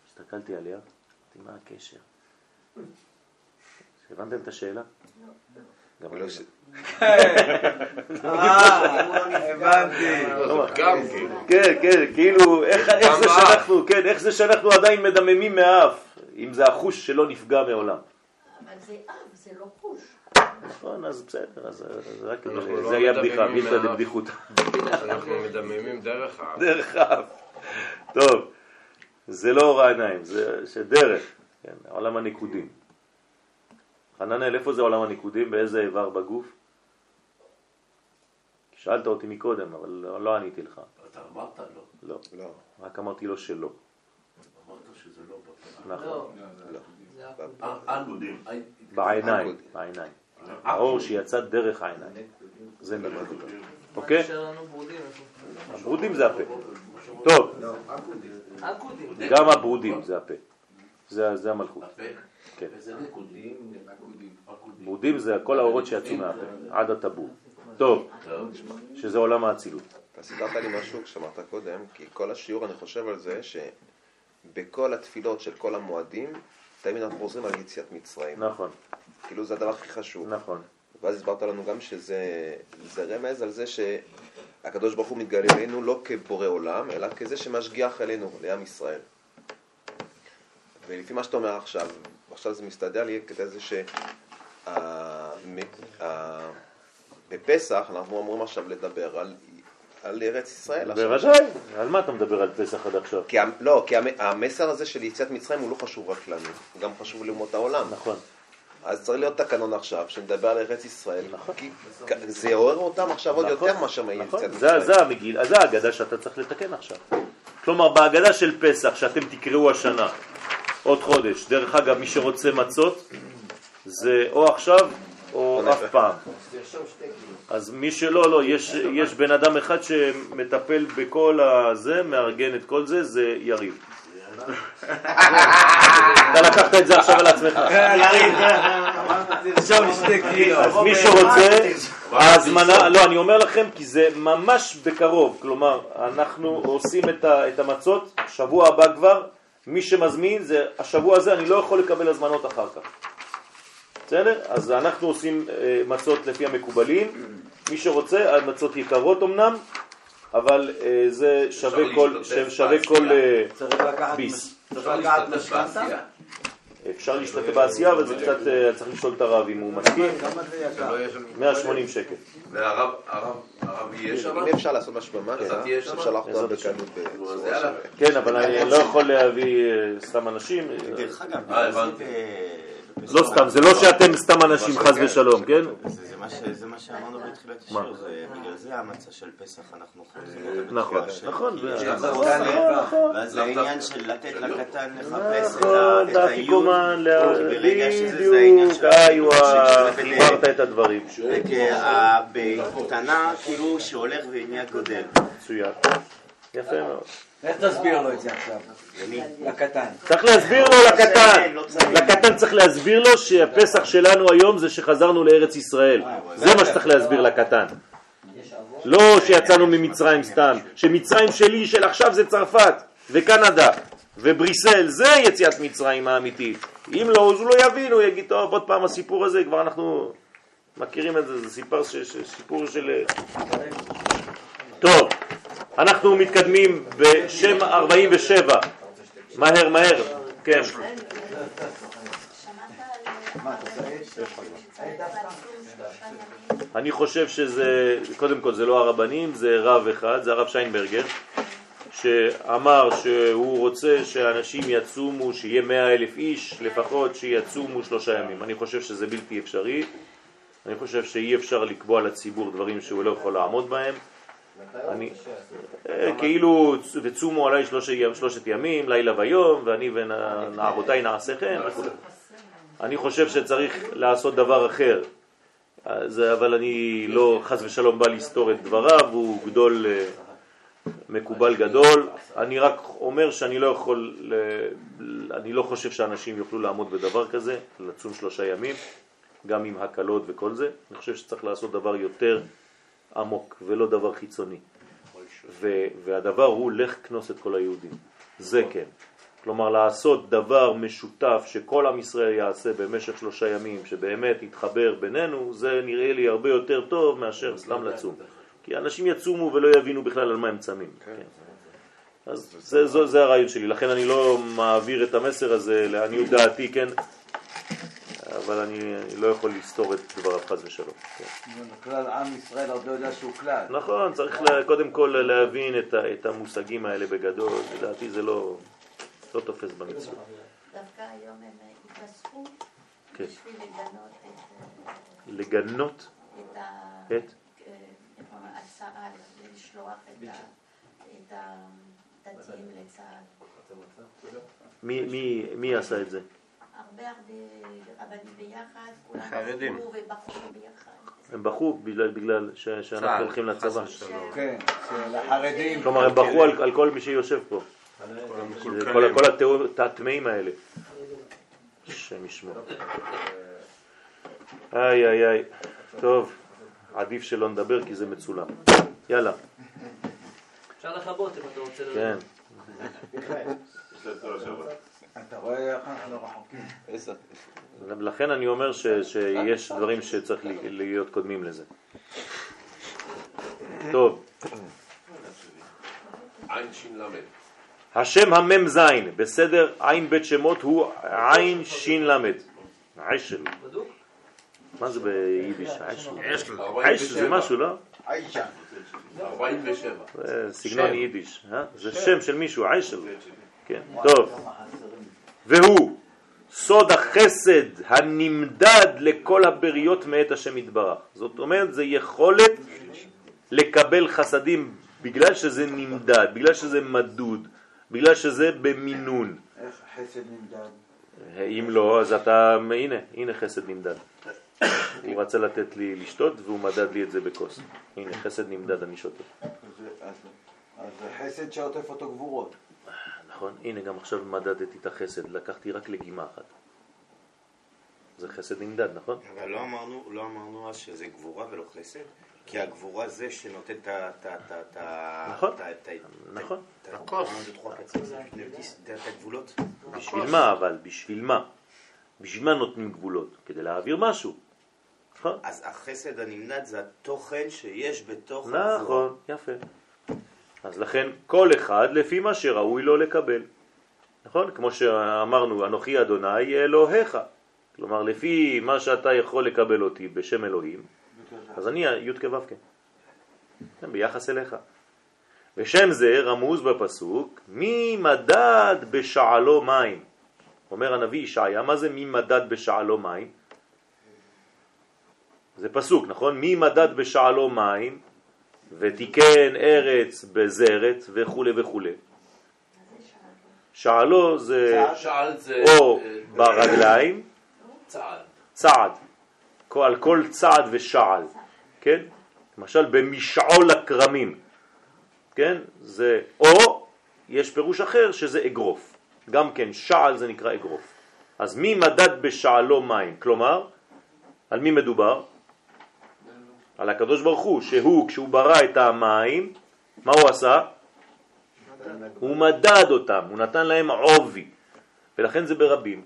הסתכלתי עליה, אמרתי, מה הקשר? הבנתם את השאלה? גם אני לא. ש- הבנתי. גם כן. כן, כן, כאילו, איך איך זה. שאנחנו, כן, איך זה שאנחנו עדיין מדממים מהאף, אם זה החוש שלא נפגע מעולם. אבל זה אב, זה לא חוש. נכון, אז בסדר, אז רק, לא זה היה בדיחה, מדממים בדיחה מהאף. דבדיחות. אנחנו מדממים דרך האף. דרך האף. טוב, זה לא אור העיניים, זה שדרך, כן, עולם הניקודים. חננאל, איפה זה עולם הניקודים? באיזה איבר בגוף? שאלת אותי מקודם, אבל לא, לא עניתי לך. אתה אמרת לא. לא, לא, רק אמרתי לו שלא. אמרת שזה לא בפה. נכון. לא, לא. הכול. אה, אנודים. בעיניים, בעיניים. האור שיצא דרך העיניים. זה נקודה. אוקיי? הברודים זה הפה. טוב. גם הברודים זה הפה. זה זה המלכות. כן. וזה נקודים. ברודים זה כל האורות שיצאו מהפה, עד הטבור. טוב, שזה עולם האצילות. אתה סיפרת לי משהו כשאמרת קודם, כי כל השיעור אני חושב על זה שבכל התפילות של כל המועדים, תמיד אנחנו חוזרים על יציאת מצרים. נכון, כאילו זה הדבר הכי חשוב. נכון. ואז הסברת לנו גם שזה זה רמז על זה שהקדוש ברוך הוא מתגלה אלינו לא כבורא עולם, אלא כזה שמשגיח עלינו, לעם ישראל. ולפי מה שאתה אומר עכשיו, עכשיו זה מסתדר לי כדי זה ש... ה- מ- ה- בפסח אנחנו אמורים עכשיו לדבר על, על ארץ ישראל. בוודאי, על מה אתה מדבר על פסח עד עכשיו? כי, לא, כי המ- המסר הזה של יציאת מצרים הוא לא חשוב רק לנו, הוא גם חשוב לאומות העולם. נכון. אז צריך להיות תקנון עכשיו שמדבר על ארץ ישראל, נכון. כי זה יעורר אותם עכשיו עוד נכון, יותר מאשר מיציאת נכון, מצרים. זה, זה המגיל, זה ההגדה שאתה צריך לתקן עכשיו. כלומר, בהגדה של פסח, שאתם תקראו השנה, עוד חודש, דרך אגב, מי שרוצה מצות, זה או עכשיו או אף פעם. אז מי שלא, לא, יש, יש בן אדם אחד שמטפל בכל הזה, מארגן את כל זה, זה יריב. אתה לקחת את זה עכשיו על עצמך. שתי קילו. אז מי שרוצה, ההזמנה, לא, אני אומר לכם כי זה ממש בקרוב, כלומר, אנחנו עושים את המצות, שבוע הבא כבר, מי שמזמין, זה השבוע הזה אני לא יכול לקבל הזמנות אחר כך. בסדר? אז אנחנו עושים אה, מצות לפי המקובלים, מי שרוצה, המצות יקרות אמנם, אבל אה, זה שווה כל, שווה כל. אה, ביס. צריך לקחת משכנתה? אפשר להשתתף בעשייה, אבל זה קצת, אה, צריך לשאול את הרב אם הוא מסכים, כמה זה יקר? שלא יהיה שם- 180 שקל. והרב הרב- הרב יהיה שם? אם אפשר לעשות משהו במטה, אתה תהיה שם? אפשר לחתום בעזרת בקלות. כן, אבל אני לא יכול להביא אה, סתם אנשים. דרך אגב, אה, לא סתם, זה לא שאתם סתם אנשים חס ושלום, כן? זה מה שאמרנו בתחילת? השיר, בגלל זה המצה של פסח אנחנו חוזרים נכון. נכון, נכון, נכון, נכון. ואז זה העניין של לתת לקטן לחפש את נכון, ה- את היוד, האפיקומן, כי ברגע שזה זה העניין בדיוק, של... שזה חיברת את הדברים. בקטנה כאילו שהולך ונהיה גודל. מצוין. יפה מאוד. איך תסביר לו את זה עכשיו? לקטן. צריך להסביר לו לקטן. לא צריך. לקטן צריך להסביר לו שהפסח שלנו היום זה שחזרנו לארץ ישראל. זה מה שצריך להסביר לקטן. לא שיצאנו ממצרים סתם, שמצרים שלי של עכשיו זה צרפת וקנדה ובריסל, זה יציאת מצרים האמיתית. אם לא, אז הוא לא יבין, הוא יגיד, טוב, עוד פעם הסיפור הזה, כבר אנחנו מכירים את זה, זה סיפור, ש, ש, סיפור של... טוב, אנחנו מתקדמים בשם 47. מהר, מהר, כן. אני חושב שזה, קודם כל זה לא הרבנים, זה רב אחד, זה הרב שיינברגר, שאמר שהוא רוצה שאנשים יצומו, שיהיה מאה אלף איש לפחות, שיצומו שלושה ימים. אני חושב שזה בלתי אפשרי, אני חושב שאי אפשר לקבוע לציבור דברים שהוא לא יכול לעמוד בהם. אני, אה, כאילו, וצומו עליי שלושת, ימים, לילה ויום, ואני ונערותיי נעשה כן. אני חושב שצריך לעשות דבר אחר. אז, אבל אני לא חס ושלום בא לסתור את דבריו, הוא גדול אה, מקובל גדול. אני רק אומר שאני לא יכול, ל- אני לא חושב שאנשים יוכלו לעמוד בדבר כזה, לצום שלושה ימים, גם עם הקלות וכל זה. אני חושב שצריך לעשות דבר יותר עמוק ולא דבר חיצוני. ו- והדבר הוא לך כנוס את כל היהודים. זה כן. כלומר לעשות דבר משותף שכל עם ישראל יעשה במשך שלושה ימים, שבאמת יתחבר בינינו, זה נראה לי הרבה יותר טוב מאשר סתם לצום. כי אנשים יצומו ולא יבינו בכלל על מה הם צמים. כן. אז זה, זה, זה הרעיון שלי, לכן אני לא מעביר את המסר הזה לעניות דעתי, כן? אבל אני, לא יכול לסתור את דבריו חס ושלום. כן. בכלל עם ישראל עוד לא יודע שהוא כלל. נכון, צריך קודם כל להבין את, המושגים האלה בגדול, לדעתי זה לא, לא תופס במציאות. דווקא היום הם התאספו כן. בשביל לגנות את, אה, לגנות את ה- את? אה, לשלוח את הדתיים לצה"ל. מי, מי, מי עשה את זה? הרבה הרבה רבנים ביחד, כולם חרדים. עשו ובחרו ביחד. הם בכו בגלל, בגלל ש, שאנחנו צה"ל, הולכים לצבא. כן, של החרדים. כלומר, הם בכו על, על כל מי שיושב פה. זה כל, הטמאים האלה. השם ישמור. איי איי איי. טוב, עדיף שלא נדבר כי זה מצולם. יאללה, אפשר לכבות אם אתה רוצה. כן. אתה רואה איך אנחנו רחוקים. לכן אני אומר שיש דברים שצריך להיות קודמים לזה. טוב, עין שין למד. השם המם זין, בסדר עין בית שמות הוא עין שין למד. עשל. בדוק? מה זה ביידיש? עשל. עשל 47. זה משהו, לא? עיישה. 47. זה סגנון יידיש. אה? זה שם של מישהו, עשל. כן, טוב. והוא סוד החסד הנמדד לכל הבריות מאת השם יתברך. זאת אומרת, זה יכולת לקבל חסדים בגלל שזה נמדד, בגלל שזה מדוד, בגלל שזה במינון. איך חסד נמדד? אם לא, אז אתה, הנה, הנה חסד נמדד. הוא רצה לתת לי לשתות והוא מדד לי את זה בכוס. הנה, חסד נמדד, אני שותה. אז אז זה חסד שעוטף אותו גבורות. נכון? הנה, גם עכשיו מדדתי את החסד, לקחתי רק לגימה אחת. זה חסד נמדד, נכון? אבל לא אמרנו, לא אמרנו אז שזה גבורה ולא חסד? כי הגבורה זה שנותן את ה... את ה- את ה- את ה- נכון. נכון. את הגבולות. בשביל מה אבל? בשביל מה? בשביל מה נותנים גבולות? כדי להעביר משהו. נכון? אז החסד הנמנד זה התוכן שיש בתוך הגבורה. נכון, יפה. אז לכן כל אחד לפי מה שראוי לו לקבל. נכון? כמו שאמרנו, אנוכי אדוני אלוהיך. כלומר, לפי מה שאתה יכול לקבל אותי בשם אלוהים, אז אני י' כו' כ'. כן, ביחס אליך. בשם זה רמוז בפסוק, מי מדד בשעלו מים. אומר הנביא ישעיה, מה זה מי מדד בשעלו מים? זה פסוק, נכון? מי מדד בשעלו מים ותיקן ארץ בזרת וכו' וכו'. שעלו זה שעל זה... או אה, ברגליים, צעד. צעד, על כל צעד ושעל, כן? למשל במשעול הכרמים, כן? זה, או יש פירוש אחר שזה אגרוף, גם כן שעל זה נקרא אגרוף. אז מי מדד בשעלו מים? כלומר, על מי מדובר? על הקדוש ברוך הוא, שהוא כשהוא ברא את המים, מה הוא עשה? הוא מדד אותם, הוא נתן להם עובי, ולכן זה ברבים.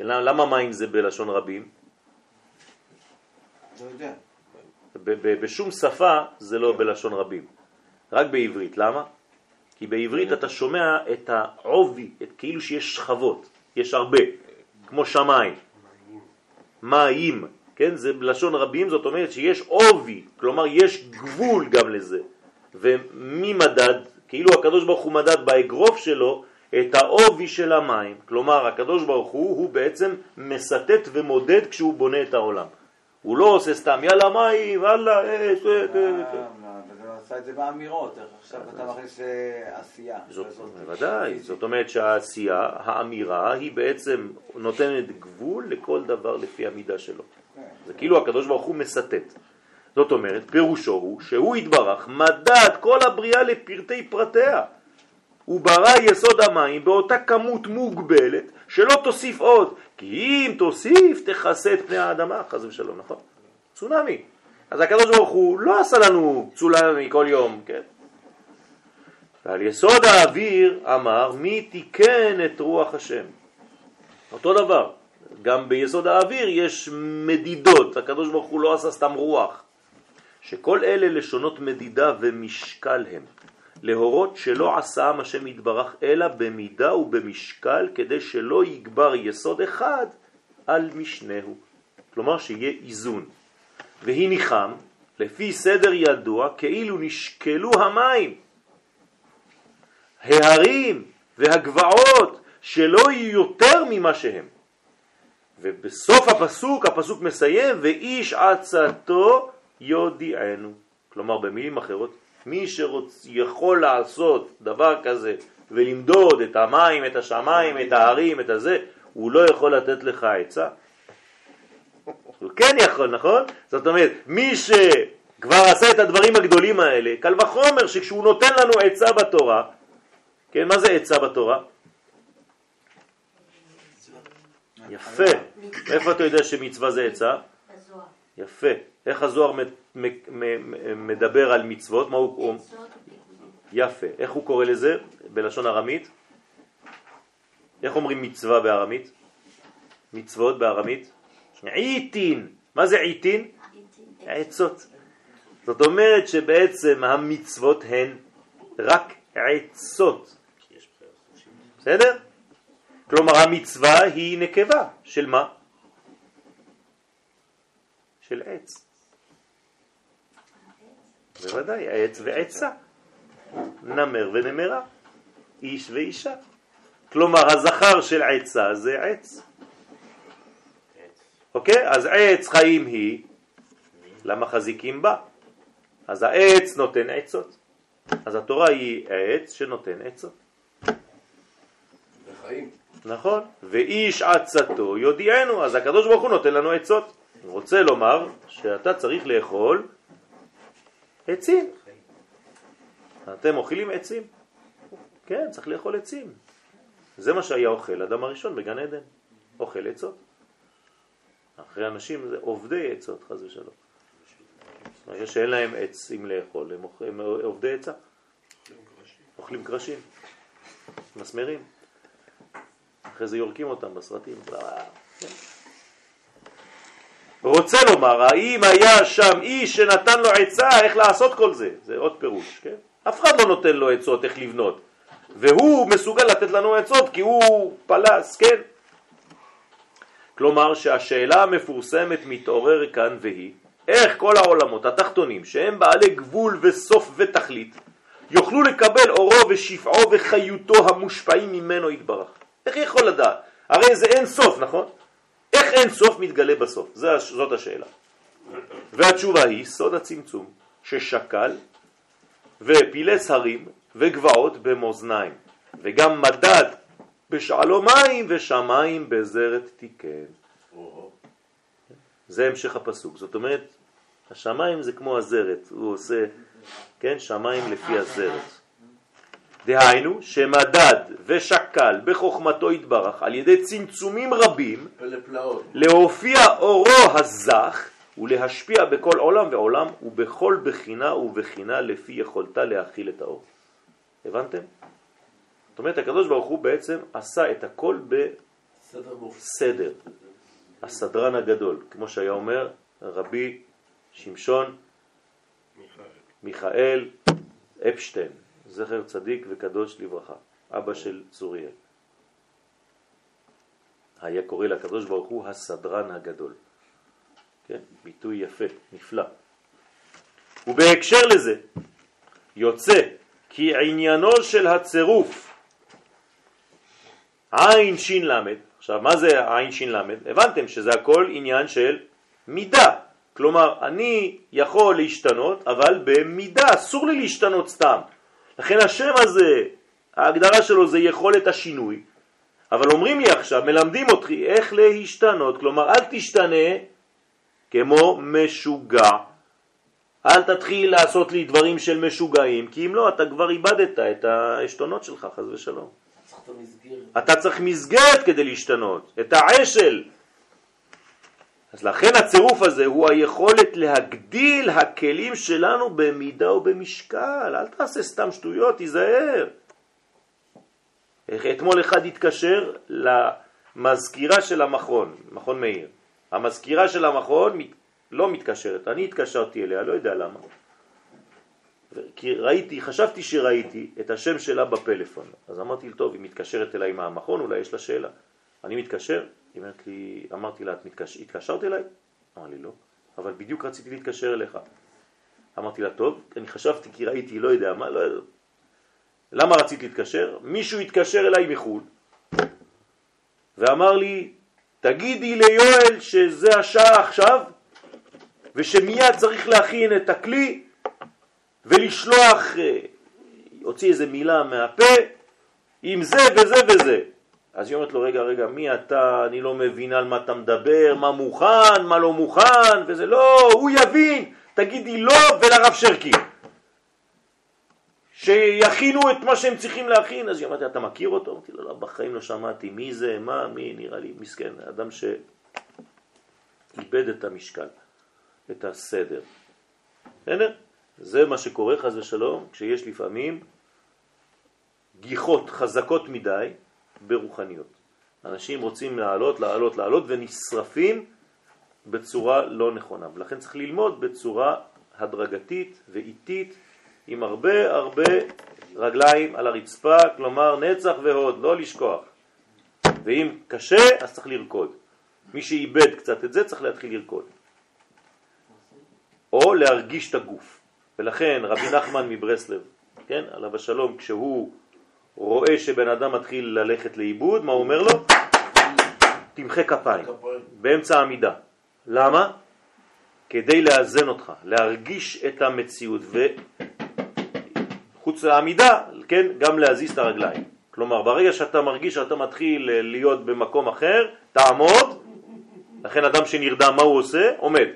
למה- למה מים זה בלשון רבים? לא יודע. בשום שפה זה לא בלשון רבים, רק בעברית. למה? כי בעברית אתה שומע את העובי, את כאילו שיש שכבות, יש הרבה, כמו שמיים, מים, כן? זה בלשון רבים, זאת אומרת שיש עובי, כלומר יש גבול גם לזה. ומי מדד? כאילו הקדוש ברוך הוא מדד באגרוף שלו את העובי של המים. כלומר, הקדוש ברוך הוא, הוא בעצם מסתת ומודד כשהוא בונה את העולם. הוא לא עושה סתם, יאללה מים, יאללה, אש, עשה את זה באמירות, עכשיו אתה מכניס אה, עשייה. בוודאי, זאת אומרת שהעשייה, האמירה, היא בעצם נותנת גבול לכל דבר לפי המידה שלו. זה כאילו הקדוש ברוך הוא מסתת. זאת אומרת, פירושו הוא שהוא יתברך מדד כל הבריאה לפרטי פרטיה. הוא ברא יסוד המים באותה כמות מוגבלת שלא תוסיף עוד, כי אם תוסיף תכסה את פני האדמה, חס ושלום, נכון? צונאמי. אז הקדוש ברוך הוא לא עשה לנו צונאמי כל יום, כן? ועל יסוד האוויר אמר מי תיקן את רוח השם. אותו דבר, גם ביסוד האוויר יש מדידות, הקדוש ברוך הוא לא עשה סתם רוח. שכל אלה לשונות מדידה ומשקל הם. להורות שלא עשם השם יתברך אלא במידה ובמשקל כדי שלא יגבר יסוד אחד על משנהו. כלומר שיהיה איזון. והניחם לפי סדר ידוע כאילו נשקלו המים, ההרים והגבעות שלא יהיו יותר ממה שהם. ובסוף הפסוק, הפסוק מסיים, ואיש עצתו יודיענו. כלומר, במילים אחרות, מי שיכול לעשות דבר כזה ולמדוד את המים, את השמיים, את ההרים, את הזה, הוא לא יכול לתת לך עצה. הוא כן יכול, נכון? זאת אומרת, מי שכבר עשה את הדברים הגדולים האלה, קל וחומר שכשהוא נותן לנו עצה בתורה, כן, מה זה עצה בתורה? יפה. איפה אתה יודע שמצווה זה עצה? יפה. איך הזוהר מדבר על מצוות? מה הוא... יפה. איך הוא קורא לזה בלשון ארמית? איך אומרים מצווה בארמית? מצוות בארמית? עיתין. מה זה עיתין? עצות. זאת אומרת שבעצם המצוות הן רק עצות. בסדר? כלומר המצווה היא נקבה. של מה? של עץ. בוודאי, עץ ועצה. נמר ונמרה. איש ואישה. כלומר הזכר של עצה זה עץ. אוקיי? אז עץ חיים היא, למה חזיקים בה? אז העץ נותן עצות. אז התורה היא עץ שנותן עצות. בחיים. נכון, ואיש עצתו יודיענו, אז הקדוש ברוך הוא נותן לנו עצות. הוא רוצה לומר שאתה צריך לאכול עצים. אתם אוכלים עצים? כן, צריך לאכול עצים. זה מה שהיה אוכל אדם הראשון בגן עדן, אוכל עצות. אחרי אנשים זה עובדי עצות, חז ושלום. ברגע שאין להם עצים לאכול, הם. הם עובדי עצה. אוכלים קרשים, מסמרים. אחרי זה יורקים אותם בסרטים. רוצה לומר, האם היה שם איש שנתן לו עצה איך לעשות כל זה? זה עוד פירוש, כן? אף אחד לא נותן לו עצות איך לבנות. והוא מסוגל לתת לנו עצות כי הוא פלס, כן? כלומר שהשאלה המפורסמת מתעורר כאן והיא, איך כל העולמות התחתונים שהם בעלי גבול וסוף ותכלית יוכלו לקבל אורו ושפעו וחיותו המושפעים ממנו יתברך. איך יכול לדעת? הרי זה אין סוף, נכון? איך אין סוף מתגלה בסוף? זאת השאלה. והתשובה היא סוד הצמצום ששקל ופילס הרים וגבעות במאזניים וגם מדד בשעלו מים ושמיים בזרת תיקן. זה המשך הפסוק. זאת אומרת, השמיים זה כמו הזרת, הוא עושה, כן, שמיים לפי הזרת. דהיינו שמדד ושקל בחוכמתו יתברך על ידי צמצומים רבים להופיע אורו הזך ולהשפיע בכל עולם ועולם ובכל בחינה ובחינה לפי יכולתה להכיל את האור. הבנתם? זאת אומרת, הקדוש ברוך הוא בעצם עשה את הכל בסדר. הסדרן הגדול, כמו שהיה אומר רבי שמשון מיכאל אפשטיין, זכר צדיק וקדוש לברכה, אבא של צוריאל. היה קורא לקדוש ברוך הוא הסדרן הגדול. כן, ביטוי יפה, נפלא. ובהקשר לזה יוצא כי עניינו של הצירוף עין שין למד, עכשיו מה זה עין שין למד? הבנתם שזה הכל עניין של מידה, כלומר אני יכול להשתנות אבל במידה, אסור לי להשתנות סתם, לכן השם הזה, ההגדרה שלו זה יכולת השינוי, אבל אומרים לי עכשיו, מלמדים אותי איך להשתנות, כלומר אל תשתנה כמו משוגע, אל תתחיל לעשות לי דברים של משוגעים, כי אם לא, אתה כבר איבדת את העשתונות שלך, חז ושלום. אתה צריך מסגרת כדי להשתנות, את העשל. אז לכן הצירוף הזה הוא היכולת להגדיל הכלים שלנו במידה ובמשקל. אל תעשה סתם שטויות, תיזהר. אתמול אחד התקשר למזכירה של המכון, מכון מאיר. המזכירה של המכון לא מתקשרת, אני התקשרתי אליה, לא יודע למה. כי ראיתי, חשבתי שראיתי את השם שלה בפלאפון. אז אמרתי טוב, היא מתקשרת אליי מהמכון, אולי יש לה שאלה. אני מתקשר, היא אומרת לי, אמרתי לה, את מתקשר, התקשרת אליי? אמר לי לא, אבל בדיוק רציתי להתקשר אליך. אמרתי לה, טוב, אני חשבתי כי ראיתי, לא יודע מה, לא יודע. למה רציתי להתקשר? מישהו התקשר אליי מחו"ל ואמר לי, תגידי ליואל שזה השעה עכשיו ושמיד צריך להכין את הכלי ולשלוח, אה, הוציא איזה מילה מהפה עם זה וזה וזה. אז היא אומרת לו, רגע, רגע, מי אתה? אני לא מבין על מה אתה מדבר, מה מוכן, מה לא מוכן, וזה לא, הוא יבין, תגידי לא ולרב שרקי. שיכינו את מה שהם צריכים להכין. אז היא אמרתי, אתה מכיר אותו? אמרתי לו, לא, בחיים לא שמעתי מי זה, מה, מי, נראה לי מסכן, אדם שאיבד את המשקל, את הסדר. בסדר? זה מה שקורה חז ושלום כשיש לפעמים גיחות חזקות מדי ברוחניות. אנשים רוצים לעלות, לעלות, לעלות ונשרפים בצורה לא נכונה. ולכן צריך ללמוד בצורה הדרגתית ואיטית עם הרבה הרבה רגליים על הרצפה, כלומר נצח והוד, לא לשכוח. ואם קשה, אז צריך לרקוד. מי שאיבד קצת את זה צריך להתחיל לרקוד. או להרגיש את הגוף. ולכן רבי נחמן מברסלב, כן, עליו השלום, כשהוא רואה שבן אדם מתחיל ללכת לאיבוד, מה הוא אומר לו? תמחה כפיים, באמצע העמידה. למה? כדי לאזן אותך, להרגיש את המציאות, וחוץ לעמידה, כן, גם להזיז את הרגליים. כלומר, ברגע שאתה מרגיש שאתה מתחיל להיות במקום אחר, תעמוד, לכן אדם שנרדם, מה הוא עושה? עומד.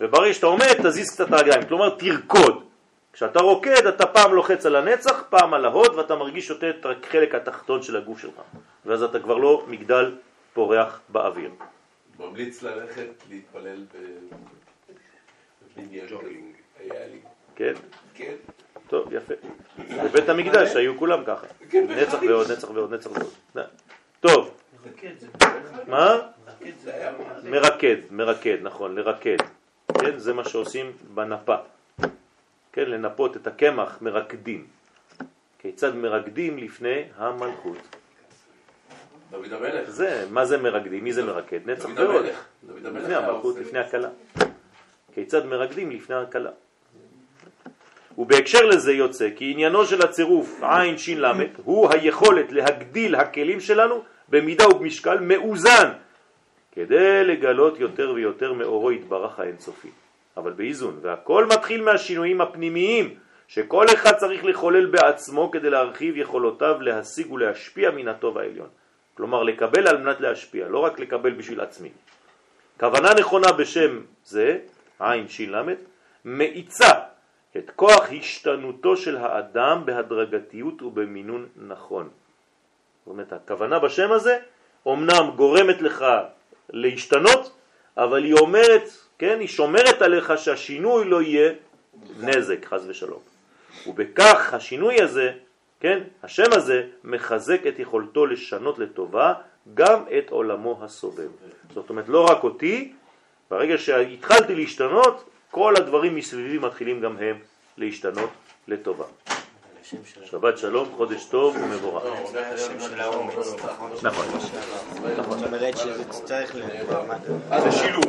וברגע שאתה עומד, תזיז קצת את הרגליים, כלומר תרקוד. כשאתה רוקד, אתה פעם לוחץ על הנצח, פעם על ההוד, ואתה מרגיש יותר את החלק התחתון של הגוף שלך. ואז אתה כבר לא מגדל פורח באוויר. ממליץ ללכת להתפלל בבניין כזה. היה לי. כן? כן. טוב, יפה. בבית המקדש היו כולם ככה. כן, נצח ועוד, נצח ועוד, נצח ועוד. טוב. מה? מרקד, מרקד, נכון, לרקד. כן, זה מה שעושים בנפה. כן, לנפות את הקמח, מרקדים. כיצד מרקדים לפני המלכות. דוד המלך. זה, מה זה מרקדים? מי זה מרקד? נצח המלך לפני המלכות. לפני הכלה. כיצד מרקדים לפני הכלה. ובהקשר לזה יוצא כי עניינו של הצירוף עין שין למד הוא היכולת להגדיל הכלים שלנו במידה ובמשקל מאוזן כדי לגלות יותר ויותר מאורו יתברך האינסופי. אבל באיזון, והכל מתחיל מהשינויים הפנימיים שכל אחד צריך לחולל בעצמו כדי להרחיב יכולותיו להשיג ולהשפיע מן הטוב העליון. כלומר לקבל על מנת להשפיע, לא רק לקבל בשביל עצמי. כוונה נכונה בשם זה, עין שין למד, מאיצה את כוח השתנותו של האדם בהדרגתיות ובמינון נכון. זאת אומרת, הכוונה בשם הזה אומנם גורמת לך להשתנות, אבל היא אומרת, כן, היא שומרת עליך שהשינוי לא יהיה נזק, חז ושלום. ובכך השינוי הזה, כן, השם הזה מחזק את יכולתו לשנות לטובה גם את עולמו הסובב. זאת אומרת, לא רק אותי, ברגע שהתחלתי להשתנות, כל הדברים מסביבי מתחילים גם הם להשתנות לטובה. שבת שלום, חודש טוב ומבורך. של האומץ, נכון? נכון. זאת אומרת שזה צריך ל... זה שילוב.